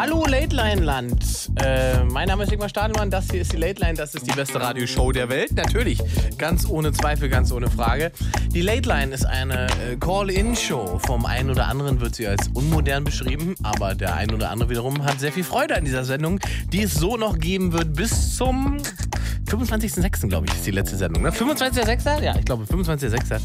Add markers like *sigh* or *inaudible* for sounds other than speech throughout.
Hallo Late Line Land. Äh, mein Name ist Ingmar Stadelmann. Das hier ist die Late Line. Das ist die beste Radioshow der Welt. Natürlich. Ganz ohne Zweifel, ganz ohne Frage. Die Late Line ist eine äh, Call-In-Show. Vom einen oder anderen wird sie als unmodern beschrieben. Aber der ein oder andere wiederum hat sehr viel Freude an dieser Sendung, die es so noch geben wird bis zum 25.06. glaube ich, ist die letzte Sendung. Ne? 25.06.? Ja, ich glaube, 25.06.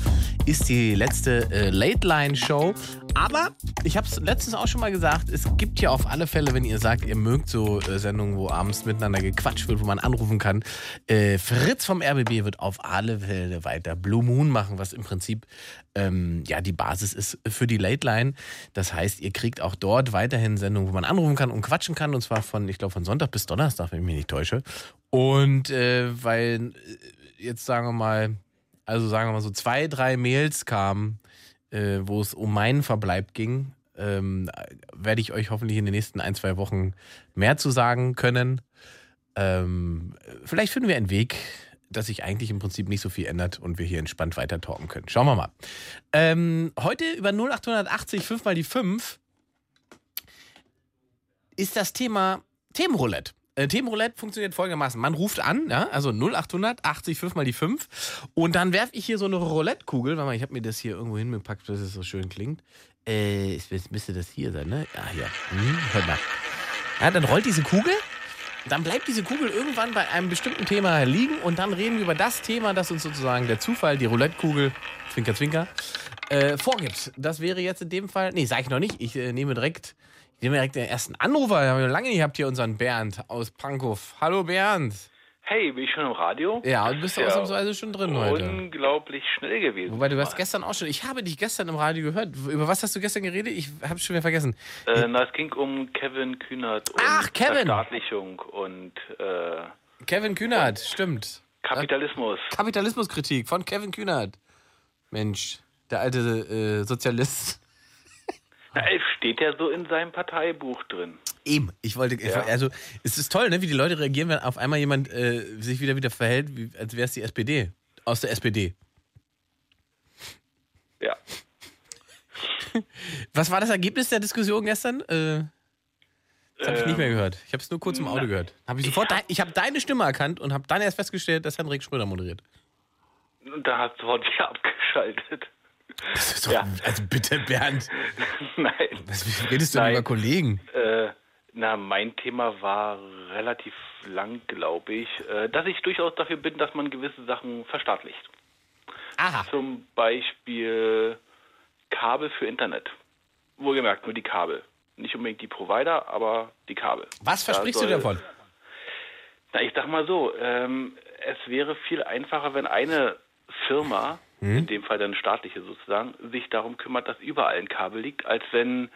ist die letzte äh, Late Line Show. Aber ich habe es letztens auch schon mal gesagt, es gibt ja auf alle Fälle, wenn ihr sagt, ihr mögt so äh, Sendungen, wo abends miteinander gequatscht wird, wo man anrufen kann. Äh, Fritz vom RBB wird auf alle Fälle weiter Blue Moon machen, was im Prinzip ähm, ja die Basis ist für die Late Line. Das heißt, ihr kriegt auch dort weiterhin Sendungen, wo man anrufen kann und quatschen kann. Und zwar von, ich glaube, von Sonntag bis Donnerstag, wenn ich mich nicht täusche. Und äh, weil äh, jetzt sagen wir mal, also sagen wir mal so zwei, drei Mails kamen, äh, wo es um meinen Verbleib ging, ähm, werde ich euch hoffentlich in den nächsten ein, zwei Wochen mehr zu sagen können. Ähm, vielleicht finden wir einen Weg, dass sich eigentlich im Prinzip nicht so viel ändert und wir hier entspannt weiter talken können. Schauen wir mal. Ähm, heute über 0880 5 mal die 5 ist das Thema Themenroulette. Äh, Themenroulette funktioniert folgendermaßen. Man ruft an, ja, also 0800 80 5 mal die 5 und dann werfe ich hier so eine Roulette-Kugel, warte mal, ich habe mir das hier irgendwo hingepackt, dass es so schön klingt. Äh, es müsste das hier sein, ne? Ja, hier. Hm, hört mal. Ja, dann rollt diese Kugel, dann bleibt diese Kugel irgendwann bei einem bestimmten Thema liegen und dann reden wir über das Thema, das uns sozusagen der Zufall, die Roulette-Kugel, Zwinker, Zwinker, äh, vorgibt. Das wäre jetzt in dem Fall, nee, sage ich noch nicht, ich äh, nehme direkt, ich nehme direkt den ersten Anrufer, den haben wir lange nicht gehabt hier, unseren Bernd aus Pankow. Hallo Bernd. Hey, bin ich schon im Radio? Ja, du bist Ja. ausnahmsweise schon drin heute. Unglaublich schnell gewesen. Wobei, du hast gestern auch schon, ich habe dich gestern im Radio gehört. Über was hast du gestern geredet? Ich habe schon wieder vergessen. Äh, na, es ging um Kevin Kühnert und Ach, Kevin! Verstaatlichung und äh, Kevin Kühnert, stimmt. Kapitalismus. Kapitalismuskritik von Kevin Kühnert. Mensch, der alte äh, Sozialist. Na, es steht ja so in seinem Parteibuch drin. Eben, ich wollte, Ja. also es ist toll, ne, wie die Leute reagieren, wenn auf einmal jemand äh, sich wieder wieder verhält, wie, als wäre es die SPD. Aus der SPD. Ja. *laughs* Was war das Ergebnis der Diskussion gestern? Äh, das habe ich nicht mehr gehört. Ich habe es nur kurz im Auto na, gehört. Hab ich sofort, ich habe deine Stimme erkannt und habe dann erst festgestellt, dass Henrik Schröder moderiert. Und da hast du sofort wieder abgeschaltet. Das ist doch, Ja. Also bitte, Bernd, *laughs* Nein. was redest du denn Nein. über Kollegen? Äh, na, mein Thema war relativ lang, glaube ich, äh, dass ich durchaus dafür bin, dass man gewisse Sachen verstaatlicht. Aha. Zum Beispiel Kabel für Internet. Wohlgemerkt, nur die Kabel. Nicht unbedingt die Provider, aber die Kabel. Was Da versprichst du soll- davon? Na, ich sag mal so, ähm, es wäre viel einfacher, wenn eine Firma, Hm? in dem Fall dann staatliche sozusagen, sich darum kümmert, dass überall ein Kabel liegt, als wenn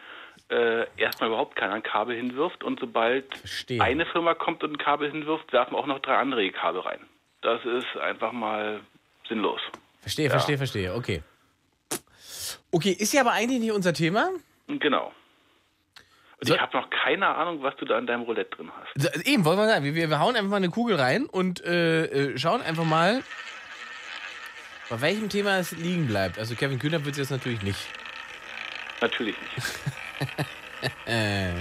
äh, erstmal überhaupt keiner ein Kabel hinwirft und sobald Verstehe. eine Firma kommt und ein Kabel hinwirft, werfen auch noch drei andere Kabel rein. Das ist einfach mal sinnlos. Verstehe, verstehe, verstehe. Okay. Okay, ist ja aber eigentlich nicht unser Thema. Genau. Und So- ich habe noch keine Ahnung, was du da in deinem Roulette drin hast. Eben, wollen wir sagen, wir, wir hauen einfach mal eine Kugel rein und äh, äh, schauen einfach mal, bei welchem Thema es liegen bleibt. Also Kevin Kühner wird es jetzt natürlich nicht. Natürlich nicht. *laughs* Äh,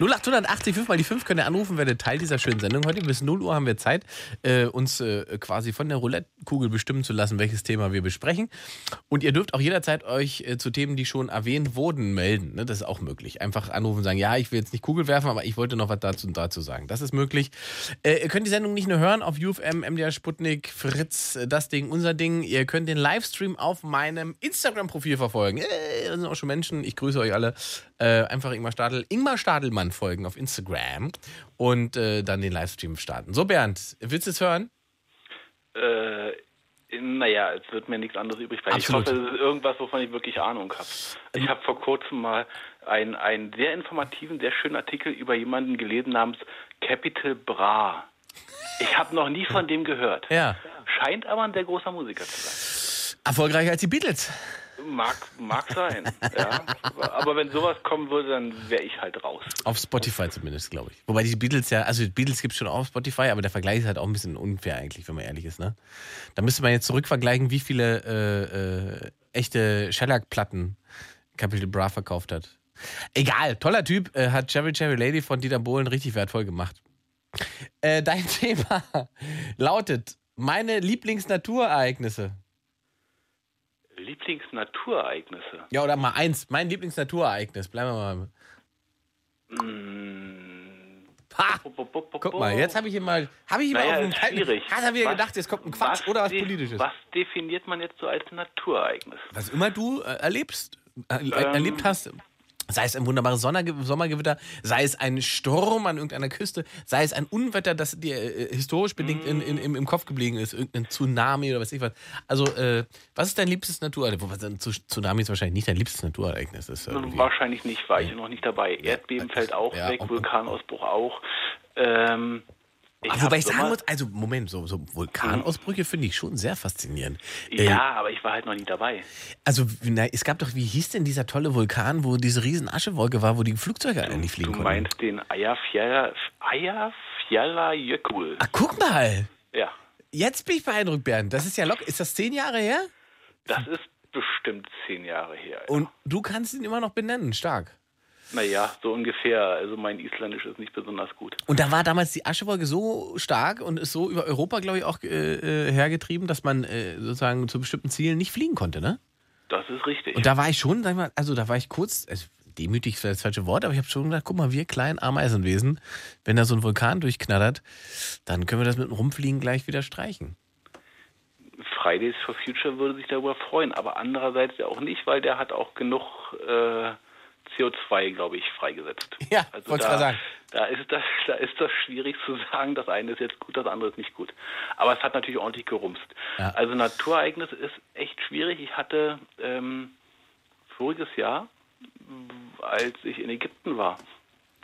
0880 5 mal die 5 könnt ihr anrufen, werdet Teil dieser schönen Sendung heute. Bis 0 Uhr haben wir Zeit, äh, uns äh, quasi von der Roulette-Kugel bestimmen zu lassen, welches Thema wir besprechen. Und ihr dürft auch jederzeit euch äh, zu Themen, die schon erwähnt wurden, melden. Ne? Das ist auch möglich. Einfach anrufen und sagen, ja, ich will jetzt nicht Kugel werfen, aber ich wollte noch was dazu und dazu sagen. Das ist möglich. Ihr könnt die Sendung nicht nur hören auf UFM, MDR Sputnik, Fritz, das Ding, unser Ding. Ihr könnt den Livestream auf meinem Instagram-Profil verfolgen. Da sind auch schon Menschen. Ich grüße euch alle. Einfach Ingmar Stadel, Ingmar Stadelmann folgen auf Instagram und äh, dann den Livestream starten. So, Bernd, willst du es hören? Äh, naja, es wird mir nichts anderes übrig bleiben. Absolut. Ich hoffe, es ist irgendwas, wovon ich wirklich Ahnung habe. Ich habe vor kurzem mal einen, einen sehr informativen, sehr schönen Artikel über jemanden gelesen namens Capital Bra. Ich habe noch nie von dem gehört. Ja. Scheint aber ein sehr großer Musiker zu sein. Erfolgreicher als die Beatles. Mag, mag sein, ja. Aber wenn sowas kommen würde, dann wäre ich halt raus. Auf Spotify zumindest, glaube ich. Wobei die Beatles ja, also die Beatles gibt es schon auf Spotify, aber der Vergleich ist halt auch ein bisschen unfair eigentlich, wenn man ehrlich ist, ne? Da müsste man jetzt zurückvergleichen, wie viele äh, äh, echte Shellac-Platten Capital Bra verkauft hat. Egal, toller Typ, äh, hat Cherry Cherry Lady von Dieter Bohlen richtig wertvoll gemacht. Äh, dein *laughs* Thema lautet meine Lieblingsnaturereignisse. Lieblingsnaturereignisse. Ja, oder mal eins, mein Lieblingsnaturereignis. Bleiben wir mal. Mm. Ha! Guck mal, jetzt habe ich mal, habe ich ihn Naja, auf ist kalten, schwierig. hat er wieder Was- gedacht, jetzt kommt ein Quatsch oder was Politisches. Was definiert man jetzt so als Naturereignis? Was immer du äh, erlebst, äh, Ähm. erlebt hast, sei es ein wunderbares Sommergewitter, sei es ein Sturm an irgendeiner Küste, sei es ein Unwetter, das dir äh, historisch bedingt in, in, im, im Kopf geblieben ist, irgendein Tsunami oder was ich was. Also, äh, was ist dein liebstes Naturereignis? Tsunami ist wahrscheinlich nicht dein liebstes Naturereignis. Ist irgendwie- Wahrscheinlich nicht, war ich noch nicht dabei. Erdbeben fällt auch Ja, weg, Vulkanausbruch auch. Ähm, ich wobei ich sagen muss, also Moment, so, so Vulkanausbrüche finde ich schon sehr faszinierend. Äh, Ja, aber ich war halt noch nie dabei. Also, na, es gab doch, wie hieß denn dieser tolle Vulkan, wo diese riesen Aschewolke war, wo die Flugzeuge eigentlich fliegen Du konnten? meinst den Eyjafjalla- Eyjafjallajökull. Ah, guck mal! Ja, Jetzt bin ich beeindruckt, Bernd. Das ist ja locker. Ist das zehn Jahre her? das ist bestimmt zehn Jahre her. Und du kannst ihn immer noch benennen. Stark. Naja, so ungefähr. Also mein Isländisch ist nicht besonders gut. Und da war damals die Aschewolke so stark und ist so über Europa, glaube ich, auch äh, äh, hergetrieben, dass man äh, sozusagen zu bestimmten Zielen nicht fliegen konnte, ne? Das ist richtig. Und da war ich schon, sag ich mal, also da war ich kurz, also demütig ist das falsche Wort, aber ich habe schon gedacht, guck mal, wir kleinen Ameisenwesen, wenn da so ein Vulkan durchknattert, dann können wir das mit dem Rumfliegen gleich wieder streichen. Fridays for Future würde sich darüber freuen, aber andererseits ja auch nicht, weil der hat auch genug äh, CO2, glaube ich, freigesetzt. Ja, also wollte da, sagen. Da ist, das, da ist das schwierig zu sagen, das eine ist jetzt gut, das andere ist nicht gut. Aber es hat natürlich ordentlich gerumst. Ja. Also Naturereignis ist echt schwierig. Ich hatte ähm, voriges Jahr, als ich in Ägypten war,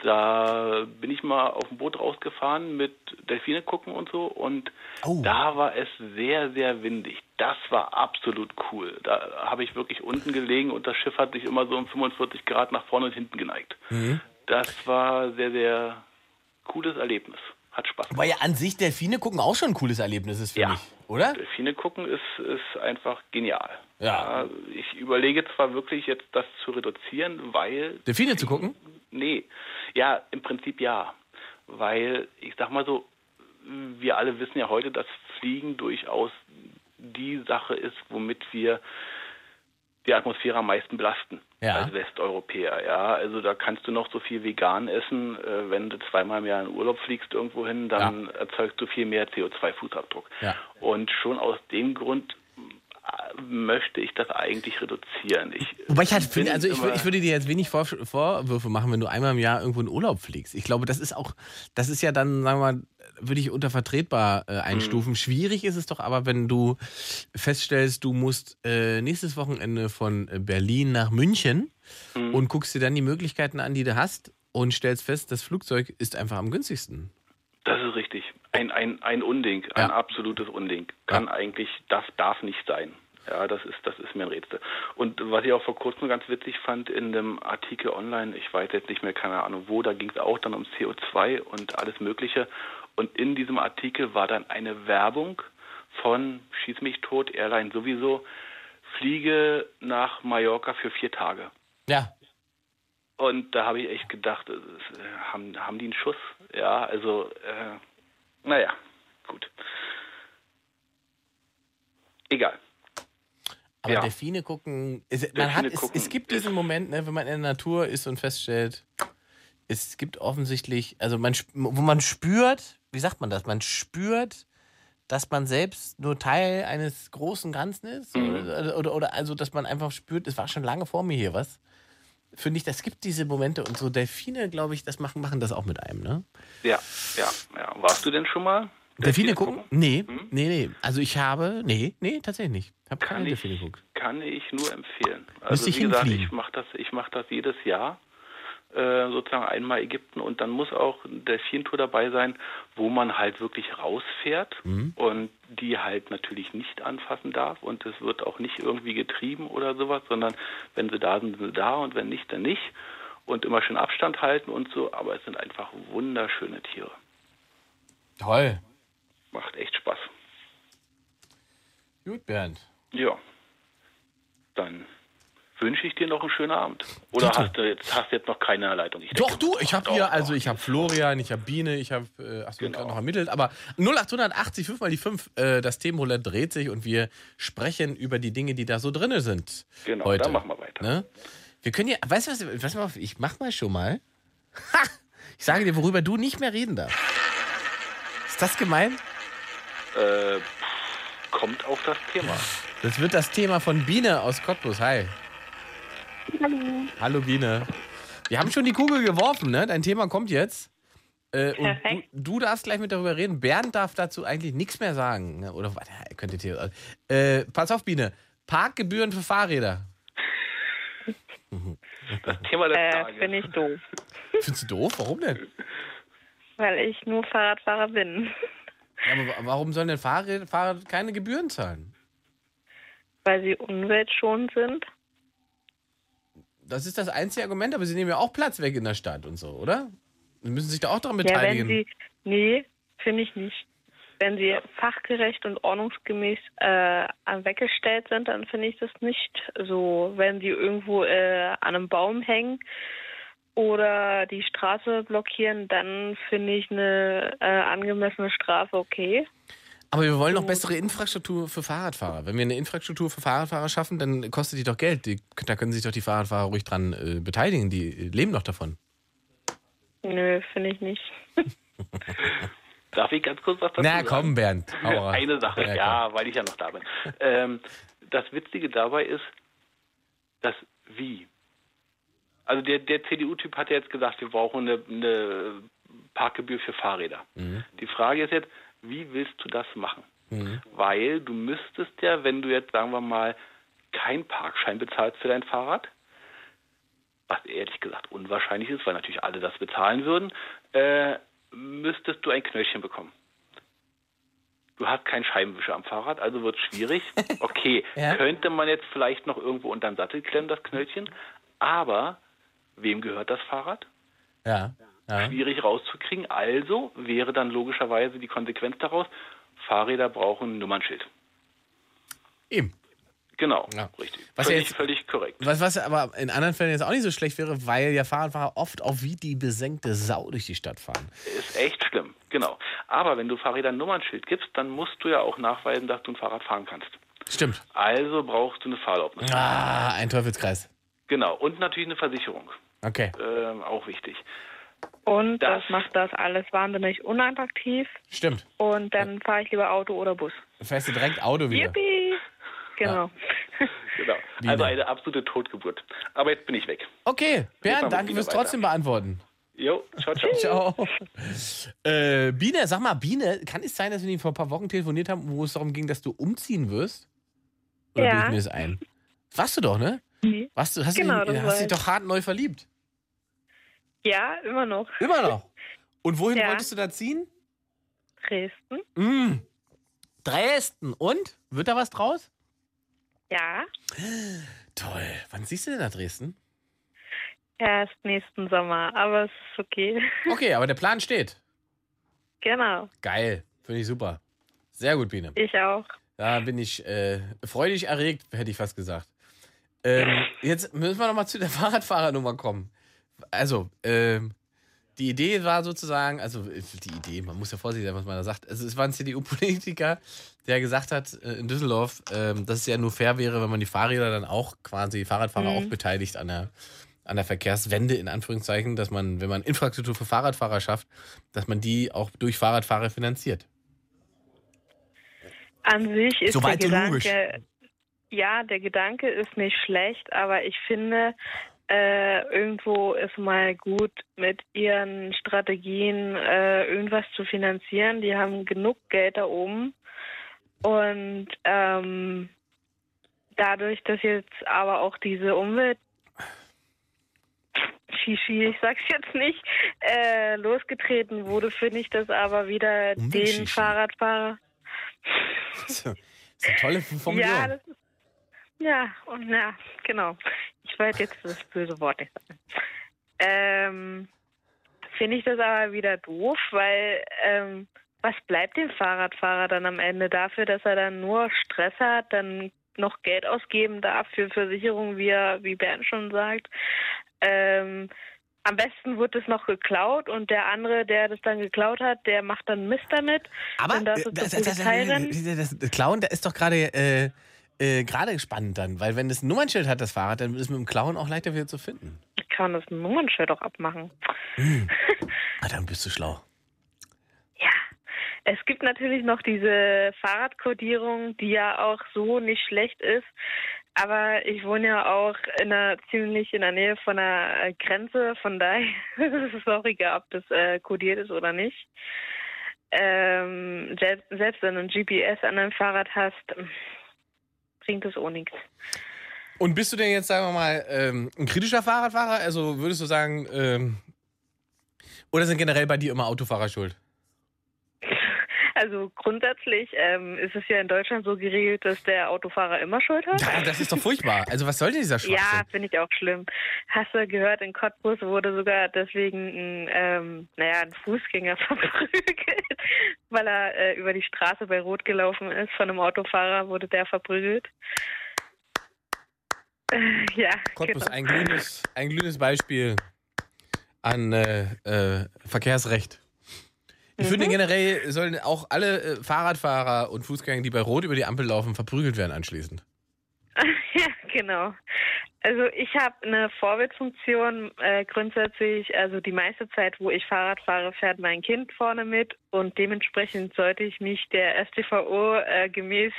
da bin ich mal auf dem Boot rausgefahren mit Delfine gucken und so und Oh. da war es sehr, sehr windig. Das war absolut cool. Da habe ich wirklich unten gelegen und das Schiff hat sich immer so um 45 Grad nach vorne und hinten geneigt. Mhm. Das war sehr, sehr cooles Erlebnis. Hat Spaß gemacht. Weil ja an sich Delfine gucken auch schon ein cooles Erlebnis ist, finde Ja. ich. Oder? Delfine gucken ist, ist einfach genial. Ja. Ich überlege zwar wirklich jetzt das zu reduzieren, weil Delfine zu gucken? Nee, ja, im Prinzip ja. Weil, ich sag mal so, wir alle wissen ja heute, dass Fliegen durchaus die Sache ist, womit wir die Atmosphäre am meisten belasten Ja. als Westeuropäer. Ja, also da kannst du noch so viel vegan essen, äh, wenn du zweimal im Jahr in Urlaub fliegst irgendwo hin, dann erzeugst du viel mehr CO2-Fußabdruck. Ja. Und schon aus dem Grund möchte ich das eigentlich reduzieren. Ich, Wobei ich halt finde, also ich, ich würde dir jetzt wenig Vor Vorwürfe machen, wenn du einmal im Jahr irgendwo in Urlaub fliegst. Ich glaube, das ist auch, das ist ja dann, sagen wir mal, würde ich unter vertretbar äh, einstufen. Schwierig ist es doch aber, wenn du feststellst, du musst äh, nächstes Wochenende von äh, Berlin nach München und guckst dir dann die Möglichkeiten an, die du hast und stellst fest, das Flugzeug ist einfach am günstigsten. Das ist richtig. Ein, ein, ein Unding, ein Ja. absolutes Unding. Kann eigentlich, das darf nicht sein. Ja, das ist, das ist mir ein Rätsel. Und was ich auch vor kurzem ganz witzig fand in dem Artikel online, ich weiß jetzt nicht mehr, keine Ahnung wo, da ging es auch dann um CO2 und alles Mögliche. Und in diesem Artikel war dann eine Werbung von Schieß mich tot, Airline sowieso, fliege nach Mallorca für vier Tage. Ja. Und da habe ich echt gedacht, äh, haben, haben die einen Schuss? Ja, also, äh, naja, gut. Egal. Aber Ja. Delfine gucken, es, man Delfine hat, es, gucken es gibt diesen Moment, ne, wenn man in der Natur ist und feststellt, es gibt offensichtlich, also man, wo man spürt, wie sagt man das, man spürt, dass man selbst nur Teil eines großen Ganzen ist Mhm. oder, oder, oder also, dass man einfach spürt, es war schon lange vor mir hier was. Finde ich, das gibt diese Momente und so Delfine, glaube ich, das machen, machen das auch mit einem, ne? Ja, ja, ja. Warst du denn schon mal? Delfine gucken? Nee, Hm? nee, nee. Also ich habe, nee, nee, tatsächlich nicht. Ich habe Kann keine ich, Delfine geguckt. kann ich nur empfehlen. Also ich wie gesagt, ich mache das, ich mache das jedes Jahr. Äh, sozusagen einmal Ägypten und dann muss auch eine Delfintour dabei sein, wo man halt wirklich rausfährt und die halt natürlich nicht anfassen darf und es wird auch nicht irgendwie getrieben oder sowas, sondern wenn sie da sind, sind sie da und wenn nicht, dann nicht und immer schön Abstand halten und so, aber es sind einfach wunderschöne Tiere. Toll. Macht echt Spaß. Gut, Bernd. Ja. Dann wünsche ich dir noch einen schönen Abend. Oder Dito. hast du jetzt hast du jetzt noch keine Leitung? Ich Doch, du, ich habe hier, also ich habe Florian, ich habe Biene, ich habe, äh, achso, Genau. noch ermittelt, aber 0880, 5 mal die 5, äh, das Themenroulette dreht sich und wir sprechen über die Dinge, die da so drin sind. Genau, heute. dann machen wir weiter. Ne? Wir können ja, weißt du was, was ich mach mal schon mal. Ha! Ich sage dir, worüber du nicht mehr reden darfst. Ist das gemein? Äh, kommt auf das Thema. Das wird das Thema von Biene aus Cottbus. Hi. Hallo. Hallo Biene. Wir haben schon die Kugel geworfen, ne? Dein Thema kommt jetzt. Äh, und du, Perfekt. du darfst gleich mit darüber reden. Bernd darf dazu eigentlich nichts mehr sagen. Ne? Oder warte, er könnte Theo. Äh, pass auf, Biene. Parkgebühren für Fahrräder. Das Thema des Äh, Tages. bin ich doof, Findest du doof? Warum denn? weil ich nur Fahrradfahrer bin. Ja, aber wa- warum sollen denn Fahrräder, Fahrer keine Gebühren zahlen? Weil sie umweltschonend sind. Das ist das einzige Argument, aber sie nehmen ja auch Platz weg in der Stadt und so, oder? Sie müssen sich da auch daran Ja, wenn beteiligen. sie. Nee, finde ich nicht. Wenn sie fachgerecht und ordnungsgemäß äh, weggestellt sind, dann finde ich das nicht so. Wenn sie irgendwo äh, an einem Baum hängen oder die Straße blockieren, dann finde ich eine äh, angemessene Strafe okay. Aber wir wollen noch bessere Infrastruktur für Fahrradfahrer. Wenn wir eine Infrastruktur für Fahrradfahrer schaffen, dann kostet die doch Geld. Die, da können sich doch die Fahrradfahrer ruhig dran äh, beteiligen. Die leben doch davon. Nö, finde ich nicht. *laughs* Darf ich ganz kurz was dazu Na sagen? komm, Bernd. *laughs* Eine Sache, Ja, ja, weil ich ja noch da bin. ähm, das Witzige dabei ist, das Wie. Also der, der CDU-Typ hat ja jetzt gesagt, wir brauchen eine, eine Parkgebühr für Fahrräder. Mhm. Die Frage ist jetzt, wie willst du das machen? Weil du müsstest ja, wenn du jetzt, sagen wir mal, keinen Parkschein bezahlst für dein Fahrrad, was ehrlich gesagt unwahrscheinlich ist, weil natürlich alle das bezahlen würden, äh, müsstest du ein Knöllchen bekommen. Du hast keinen Scheibenwischer am Fahrrad, also wird es schwierig. *laughs* Okay, Ja. könnte man jetzt vielleicht noch irgendwo unter den Sattel klemmen, das Knöllchen, aber wem gehört das Fahrrad? Ja. Ja. Schwierig rauszukriegen, also wäre dann logischerweise die Konsequenz daraus, Fahrräder brauchen ein Nummernschild. Eben. Genau, Ja. richtig. Was ja völlig, jetzt- völlig korrekt. Was, was aber in anderen Fällen jetzt auch nicht so schlecht wäre, weil ja Fahrradfahrer oft auch wie die besenkte Sau durch die Stadt fahren. Ist echt schlimm, genau. Aber wenn du Fahrrädern ein Nummernschild gibst, dann musst du ja auch nachweisen, dass du ein Fahrrad fahren kannst. Stimmt. Also brauchst du eine Fahrerlaubnis. Ah, ein Teufelskreis. Genau. Und natürlich eine Versicherung. Okay. Ähm, auch wichtig. Und das, Das- macht das alles wahnsinnig unattraktiv. Stimmt. Und dann fahre ich lieber Auto oder Bus. Dann fährst du direkt Auto wieder. Yippie! Genau. *laughs* Genau. Biene. Also eine absolute Totgeburt. Aber jetzt bin ich weg. Okay, Bernd, danke fürs weiter. trotzdem beantworten. Jo, ciao, ciao. Ciao. Äh, Biene, sag mal, Biene, kann es sein, dass wir nicht vor ein paar Wochen telefoniert haben, wo es darum ging, dass du umziehen wirst? Oder Ja. bilde ich mir das ein? Warst du doch, ne? Nee. Warst du, hast, Genau, du, hast dich ich. doch hart neu verliebt. Ja, immer noch. Immer noch. Und wohin Ja. wolltest du da ziehen? Dresden. Mm. Dresden. Und? Wird da was draus? Ja. Toll. Wann siehst du denn nach Dresden? Erst nächsten Sommer, aber es ist okay. Okay, aber der Plan steht. genau. Geil. Finde ich super. Sehr gut, Biene. Ich auch. Da bin ich äh, freudig erregt, hätte ich fast gesagt. Ähm, jetzt müssen wir nochmal zu der *laughs* Fahrradfahrernummer kommen. Also, ähm, die Idee war sozusagen, also äh, die Idee, man muss ja vorsichtig sein, was man da sagt. Also, es war ein CDU-Politiker, der gesagt hat äh, in Düsseldorf, ähm, dass es ja nur fair wäre, wenn man die Fahrräder dann auch quasi, Fahrradfahrer auch beteiligt an der, an der Verkehrswende, in Anführungszeichen, dass man, wenn man Infrastruktur für Fahrradfahrer schafft, dass man die auch durch Fahrradfahrer finanziert. An sich ist Soweit der so logisch. Gedanke, ja, der Gedanke ist nicht schlecht, aber ich finde, äh, irgendwo ist mal gut, mit ihren Strategien äh, irgendwas zu finanzieren. Die haben genug Geld da oben. Und ähm, dadurch, dass jetzt aber auch diese Umwelt Shishi, ich sag's jetzt nicht, äh, losgetreten wurde, finde ich das aber wieder den Fahrradfahrer. Das ist eine tolle Formulierung. Ja, das ist, ja, und ja, genau. Ich wollte jetzt das böse Wort nicht sagen. Ähm, finde ich das aber wieder doof, weil ähm, was bleibt dem Fahrradfahrer dann am Ende dafür, dass er dann nur Stress hat, dann noch Geld ausgeben darf für Versicherungen, wie er, wie Bernd schon sagt. Ähm, am besten wird es noch geklaut und der andere, der das dann geklaut hat, der macht dann Mist damit. Aber das, das, das, das, das Klauen, da ist doch gerade äh, äh, gerade spannend dann, weil wenn es ein Nummernschild hat, das Fahrrad, dann ist mit dem Klauen auch leichter wieder zu finden. kann das Nummernschild auch abmachen. *laughs* Ah, dann bist du schlau. Ja, es gibt natürlich noch diese Fahrradkodierung, die ja auch so nicht schlecht ist. Aber ich wohne ja auch in einer, ziemlich in der Nähe von einer äh, Grenze, von daher ist es auch egal, ob das äh, kodiert ist oder nicht. Ähm, selbst, selbst wenn du ein GPS an deinem Fahrrad hast, bringt es auch nichts. Und bist du denn jetzt, sagen wir mal, ähm, ein kritischer Fahrradfahrer? Also würdest du sagen, ähm, oder sind generell bei dir immer Autofahrer schuld? Also grundsätzlich ähm, ist es ja in Deutschland so geregelt, dass der Autofahrer immer Schuld hat. Ja, das ist doch furchtbar. Also was soll denn dieser Ja, Schwachsinn? finde ich auch schlimm. Hast du gehört, in Cottbus wurde sogar deswegen ein, ähm, naja, ein Fußgänger *laughs* verprügelt, weil er äh, über die Straße bei Rot gelaufen ist. Von einem Autofahrer wurde der verprügelt. Äh, ja, Cottbus, genau. ein glühendes, ein glühendes Beispiel an äh, äh, Verkehrsrecht. Ich finde Mhm. generell sollen auch alle äh, Fahrradfahrer und Fußgänger, die bei Rot über die Ampel laufen, verprügelt werden anschließend. *laughs* ja, genau. Also ich habe eine Vorbildfunktion äh, grundsätzlich, also die meiste Zeit, wo ich Fahrrad fahre, fährt mein Kind vorne mit und dementsprechend sollte ich mich der StVO äh, gemäß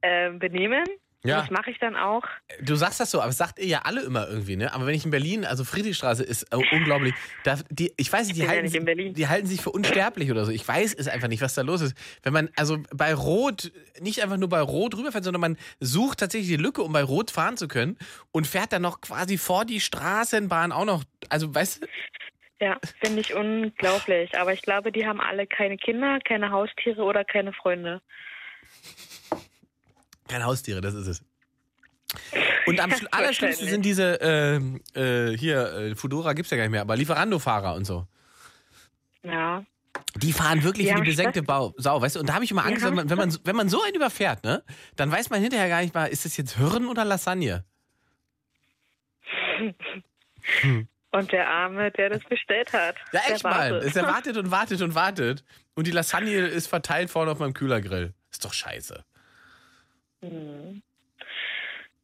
äh, benehmen. Ja. Das mache ich dann auch. Du sagst das so, aber das sagt ihr ja alle immer irgendwie, ne? Aber wenn ich in Berlin, also Friedrichstraße ist äh, unglaublich. Da, die, ich weiß nicht, die ja halten, nicht in Berlin. die halten sich für unsterblich oder so. Ich weiß es einfach nicht, was da los ist. Wenn man also bei Rot, nicht einfach nur bei Rot rüberfährt, sondern man sucht tatsächlich die Lücke, um bei Rot fahren zu können und fährt dann noch quasi vor die Straßenbahn auch noch. Also, weißt du, Ja, finde ich unglaublich. Aber ich glaube, die haben alle keine Kinder, keine Haustiere oder keine Freunde. Keine Haustiere, das ist es. Und am *laughs* allerschlimmsten sind diese, ähm, äh, hier, äh, Fudora gibt's ja gar nicht mehr, aber Lieferando-Fahrer und so. Ja. Die fahren wirklich Die wie die besenkte Bau Sau, weißt du? Und da habe ich immer Angst, wenn man, wenn, man, wenn man so einen überfährt, ne? Dann weiß man hinterher gar nicht mal, ist das jetzt Hirn oder Lasagne? *laughs* Und der Arme, der das bestellt hat. Ja, echt mal. wartet. Es er *laughs* wartet und wartet und wartet. Und die Lasagne ist verteilt vorne auf meinem Kühlergrill. Ist doch scheiße.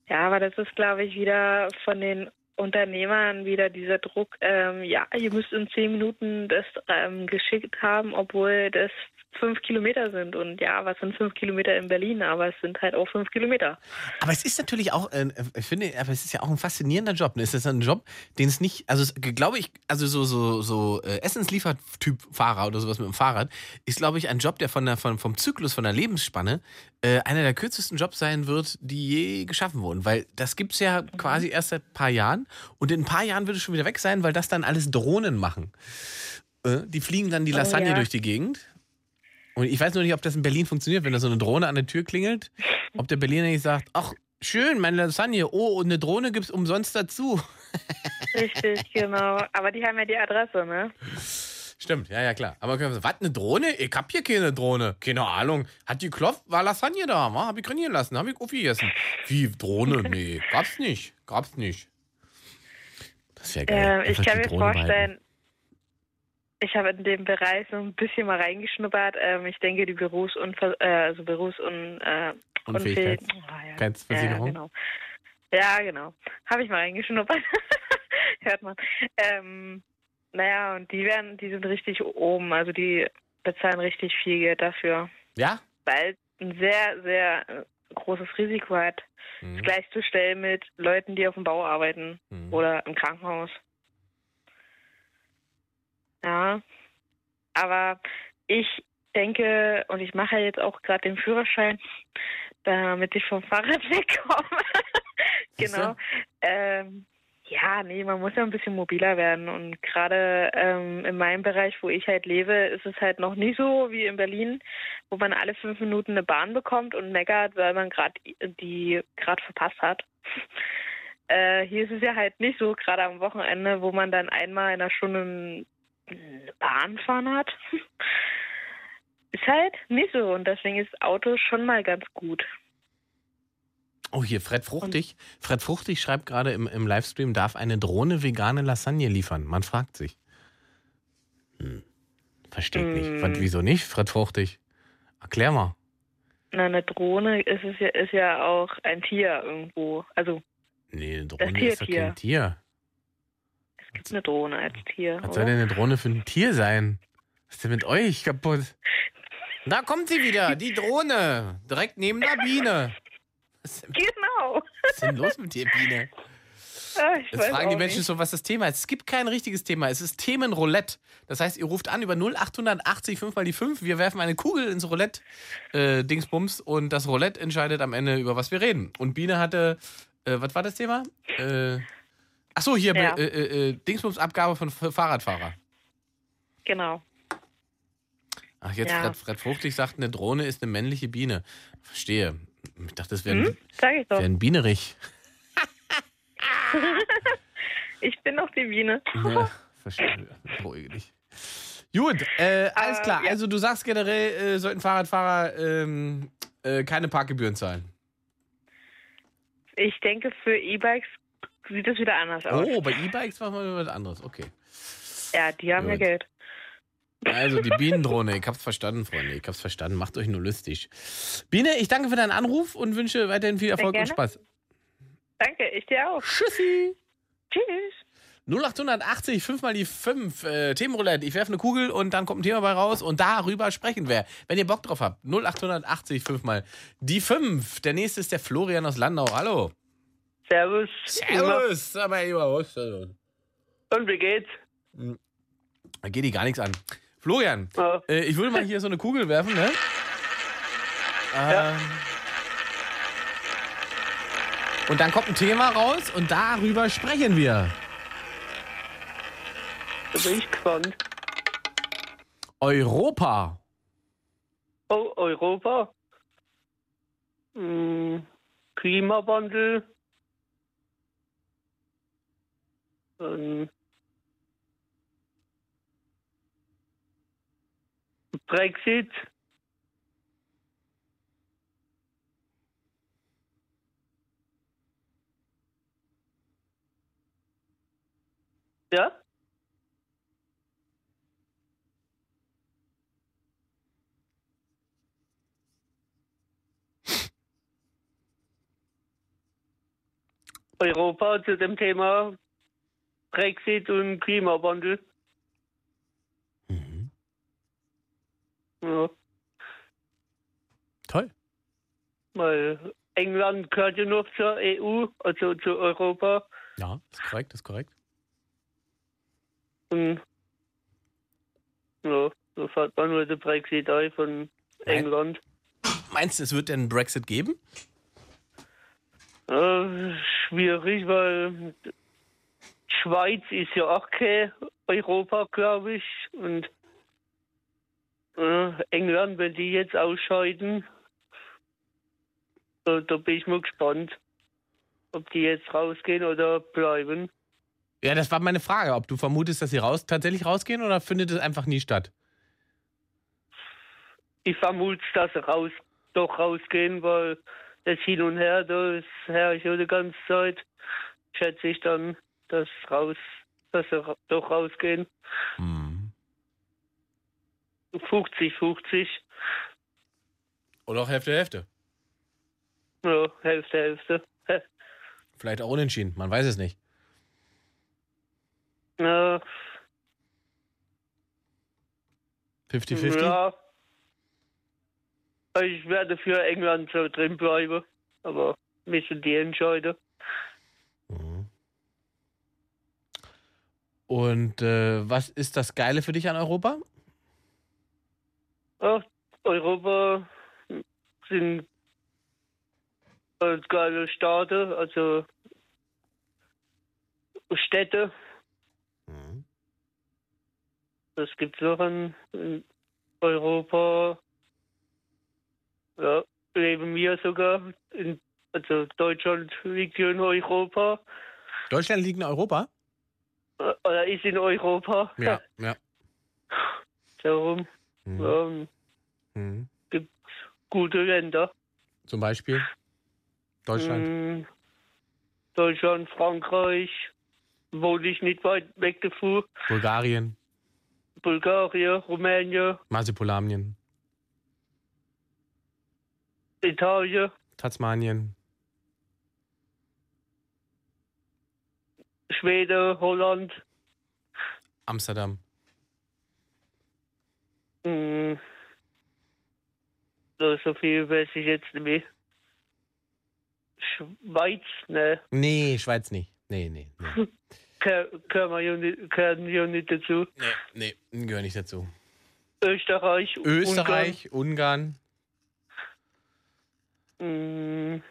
Ja, aber das ist, glaube ich, wieder von den Unternehmern wieder dieser Druck, ähm, ja, ihr müsst in zehn Minuten das ähm, geschickt haben, obwohl das fünf Kilometer sind. Und ja, was sind fünf Kilometer in Berlin? Aber es sind halt auch fünf Kilometer. Aber es ist natürlich auch, äh, ich finde, aber es ist ja auch ein faszinierender Job. Ne? Es ist ein Job, den es nicht, also es, glaube ich, also so so so äh, Essensliefertyp Fahrer oder sowas mit dem Fahrrad ist, glaube ich, ein Job, der von der von, vom Zyklus von der Lebensspanne äh, einer der kürzesten Jobs sein wird, die je geschaffen wurden, weil das gibt's ja quasi erst seit ein paar Jahren und in ein paar Jahren wird es schon wieder weg sein, weil das dann alles Drohnen machen. Äh, die fliegen dann die Oh, Lasagne ja. durch die Gegend. Und ich weiß nur nicht, ob das in Berlin funktioniert, wenn da so eine Drohne an der Tür klingelt. Ob der Berliner nicht sagt, ach, schön, meine Lasagne, oh, und eine Drohne gibt's umsonst dazu. *laughs* Richtig, genau. Aber die haben ja die Adresse, ne? Stimmt, ja, ja, klar. Aber können wir sagen, was, eine Drohne? Ich hab hier keine Drohne. Keine Ahnung. Hat die Klopf, war Lasagne da, wa? Hab ich trainieren lassen, hab ich Uffi gegessen. Wie, Drohne? Nee, gab's nicht. Gab's nicht. Das wäre geil. Ähm, ich kann mir Drohne behalten. Ich habe in dem Bereich so ein bisschen mal reingeschnuppert. Ähm, ich denke, die Berufs- und Ver- äh, also Berufs- und äh, Ah, ja. Ja, genau. Ja, genau. Habe ich mal reingeschnuppert. *laughs* Hört man. Ähm, naja, und die werden, die sind richtig oben. Also die bezahlen richtig viel Geld dafür. Ja? Weil ein sehr, sehr äh, großes Risiko hat, Mhm. gleichzustellen mit Leuten, die auf dem Bau arbeiten Mhm. oder im Krankenhaus. Ja, aber ich denke, und ich mache jetzt auch gerade den Führerschein, damit ich vom Fahrrad *laughs* wegkomme. Genau. Ähm, Ja, nee, man muss ja ein bisschen mobiler werden. Und gerade ähm, in meinem Bereich, wo ich halt lebe, ist es halt noch nicht so wie in Berlin, wo man alle fünf Minuten eine Bahn bekommt und meckert, weil man gerade die gerade verpasst hat. *laughs* äh, hier ist es ja halt nicht so, gerade am Wochenende, wo man dann einmal in einer Stunde eine Bahn fahren hat. *laughs* ist halt nicht so. Und deswegen ist Auto schon mal ganz gut. Oh, hier, Fred Fruchtig. Fred Fruchtig schreibt gerade im, im Livestream, darf eine Drohne vegane Lasagne liefern? Man fragt sich. Hm. Versteht Mm. nicht. Was, wieso nicht, Fred Fruchtig? Erklär mal. Na, eine Drohne ist, es ja, ist ja auch ein Tier irgendwo. Also Nee, eine Drohne ist Tier. kein Tier. Eine Drohne als Tier. Was soll denn eine Drohne für ein Tier sein? Was ist denn mit euch kaputt? Da kommt sie wieder, die Drohne. Direkt neben der Biene. Was ist denn, Genau. was ist denn los mit dir, Biene? Ah, ich Jetzt fragen die Menschen nicht. so, was das Thema ist. Es gibt kein richtiges Thema. Es ist Themenroulette. Das heißt, ihr ruft an über 0880 5 mal die 5. Wir werfen eine Kugel ins Roulette, äh, Dingsbums, und das Roulette entscheidet am Ende, über was wir reden. Und Biene hatte, äh, was war das Thema? Äh, ach so, hier, Ja. äh, äh, äh, Dingsbums-Abgabe von Fahrradfahrer. Genau. Ach, jetzt Ja. Fred, Fred Fruchtig sagt, eine Drohne ist eine männliche Biene. Verstehe. Ich dachte, das wäre Hm? Doch. wär ein Bienerich. *laughs* Ich bin doch die Biene. Ja, verstehe. Beruhige dich. Gut, äh, alles Äh, klar. ja. Also du sagst generell, äh, sollten Fahrradfahrer ähm, äh, keine Parkgebühren zahlen. Ich denke, für E-Bikes sieht es wieder anders aus. Oh, bei E-Bikes machen wir was anderes. Okay. Ja, die haben ja. Geld. Also die Bienendrohne, *laughs* ich hab's verstanden, Freunde. Ich hab's verstanden. Macht euch nur lustig. Biene, ich danke für deinen Anruf und wünsche weiterhin viel Erfolg und. Spaß. Danke, ich dir auch. Tschüssi. Tschüss. 0880, 5 mal die 5, äh, Themenroulette. Ich werfe eine Kugel und dann kommt ein Thema bei raus und darüber sprechen wir. Wenn ihr Bock drauf habt, 0880, 5 mal die 5. Der nächste ist der Florian aus Landau. Hallo. Servus. Servus. Aber lieber was? Also, Und wie geht's? Da geht die gar nichts an. Florian, Ja. äh, ich würde mal hier so eine Kugel werfen, ne? Ähm, und dann kommt ein Thema raus und darüber sprechen wir. Da bin ich gespannt. Europa. Oh, Europa. Hm, Klimawandel. Ähm, Brexit. Ja? Europa zu dem Thema Brexit und Klimawandel. Mhm. Ja, Toll. weil England gehört ja noch zur EU, also zu Europa. Ja, ist korrekt, ist korrekt. Und ja, so fährt man nur den Brexit ein von England. Meinst du, es wird denn Brexit geben? Ja, schwierig, weil Schweiz ist ja auch kein Europa, glaube ich. Und äh, England, wenn die jetzt ausscheiden, da, da bin ich mal gespannt, ob die jetzt rausgehen oder bleiben. Ja, das war meine Frage, ob du vermutest, dass sie raus, tatsächlich rausgehen oder findet es einfach nie statt? Ich vermute, dass sie raus, doch rausgehen, weil das Hin und Her, das herrscht ja die ganze Zeit. Schätze ich dann, dass raus, dass sie doch rausgehen. Hm. 50, 50. Oder auch Hälfte, Hälfte. Ja, Hälfte, Hälfte. Hä? *laughs* Vielleicht auch unentschieden, man weiß es nicht. Ja, 50-50? ja. Ich werde für England so drin bleiben. Aber müssen die entscheiden. Und äh, was ist das Geile für dich an Europa? Ja, Europa sind äh, geile Staaten. Also Städte. Mhm. Das gibt es noch in, in Europa. Ja, leben wir sogar. In, also Deutschland liegt ja in Europa. Deutschland liegt in Europa? Äh, Oder ist in Europa. Ja, ja. *laughs* Darum Mhm. ähm, Mhm. gibt gute Länder. Zum Beispiel Deutschland. Mm, Deutschland, Frankreich, wohne ich nicht weit weg davon. Bulgarien, Bulgarien, Rumänien, Marsipolamien, Italien, Tasmanien, Schweden, Holland. Amsterdam. Mm, so, so viel weiß ich jetzt nicht mehr. Schweiz, ne, Nee, Schweiz nicht. Nee, nee, nee. *laughs* gehör- gehören wir nicht, gehören dazu. Nee, nee, gehöre nicht dazu. Österreich, Österreich, Ungarn, Ungarn, mm,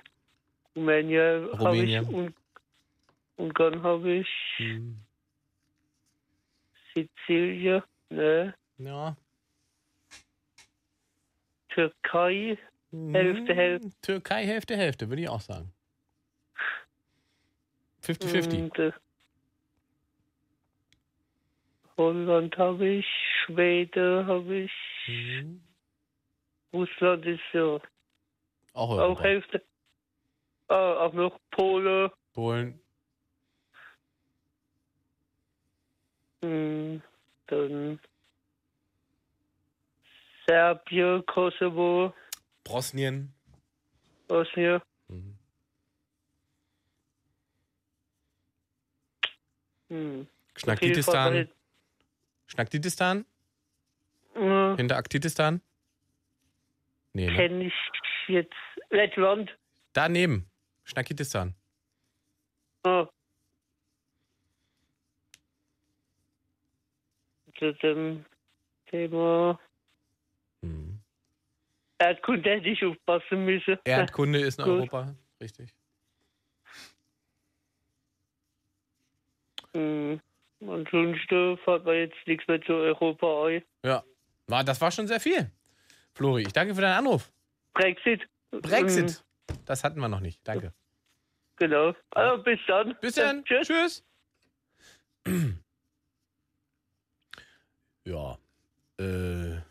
Rumänien, habe ich. Un Ungarn habe ich, hm, Sizilien, ne, ja. Türkei, Hälfte, Hm, Hälfte. Türkei, Hälfte, Hälfte, würde ich auch sagen. 50-50. Und, äh, Holland habe ich, Schweden habe ich, Mhm. Russland ist ja Auch auch. Hälfte. Ah, auch noch Polen, Polen, dann Serbien, Kosovo, Bosnien. Bosnien, Mhm. hm. Schnacktitistan. Schnacktitistan? Äh, Hinter Aktitistan? Nee, ne? Kenne ich jetzt Lettland. Daneben. Schnacktitistan. Ah. Zu dem Thema Mhm. Erdkunde hätte ich aufpassen müssen. Erdkunde ist in Gut. Europa. Richtig. Hm. Ansonsten fällt mir jetzt nichts mehr zu Europa ein. Ja. War, das war schon sehr viel. Flori, ich danke für deinen Anruf. Brexit. Brexit. Das hatten wir noch nicht. Danke. Hm, genau. Also bis dann. Bis dann. Tschüss. Tschüss. Ja. Äh.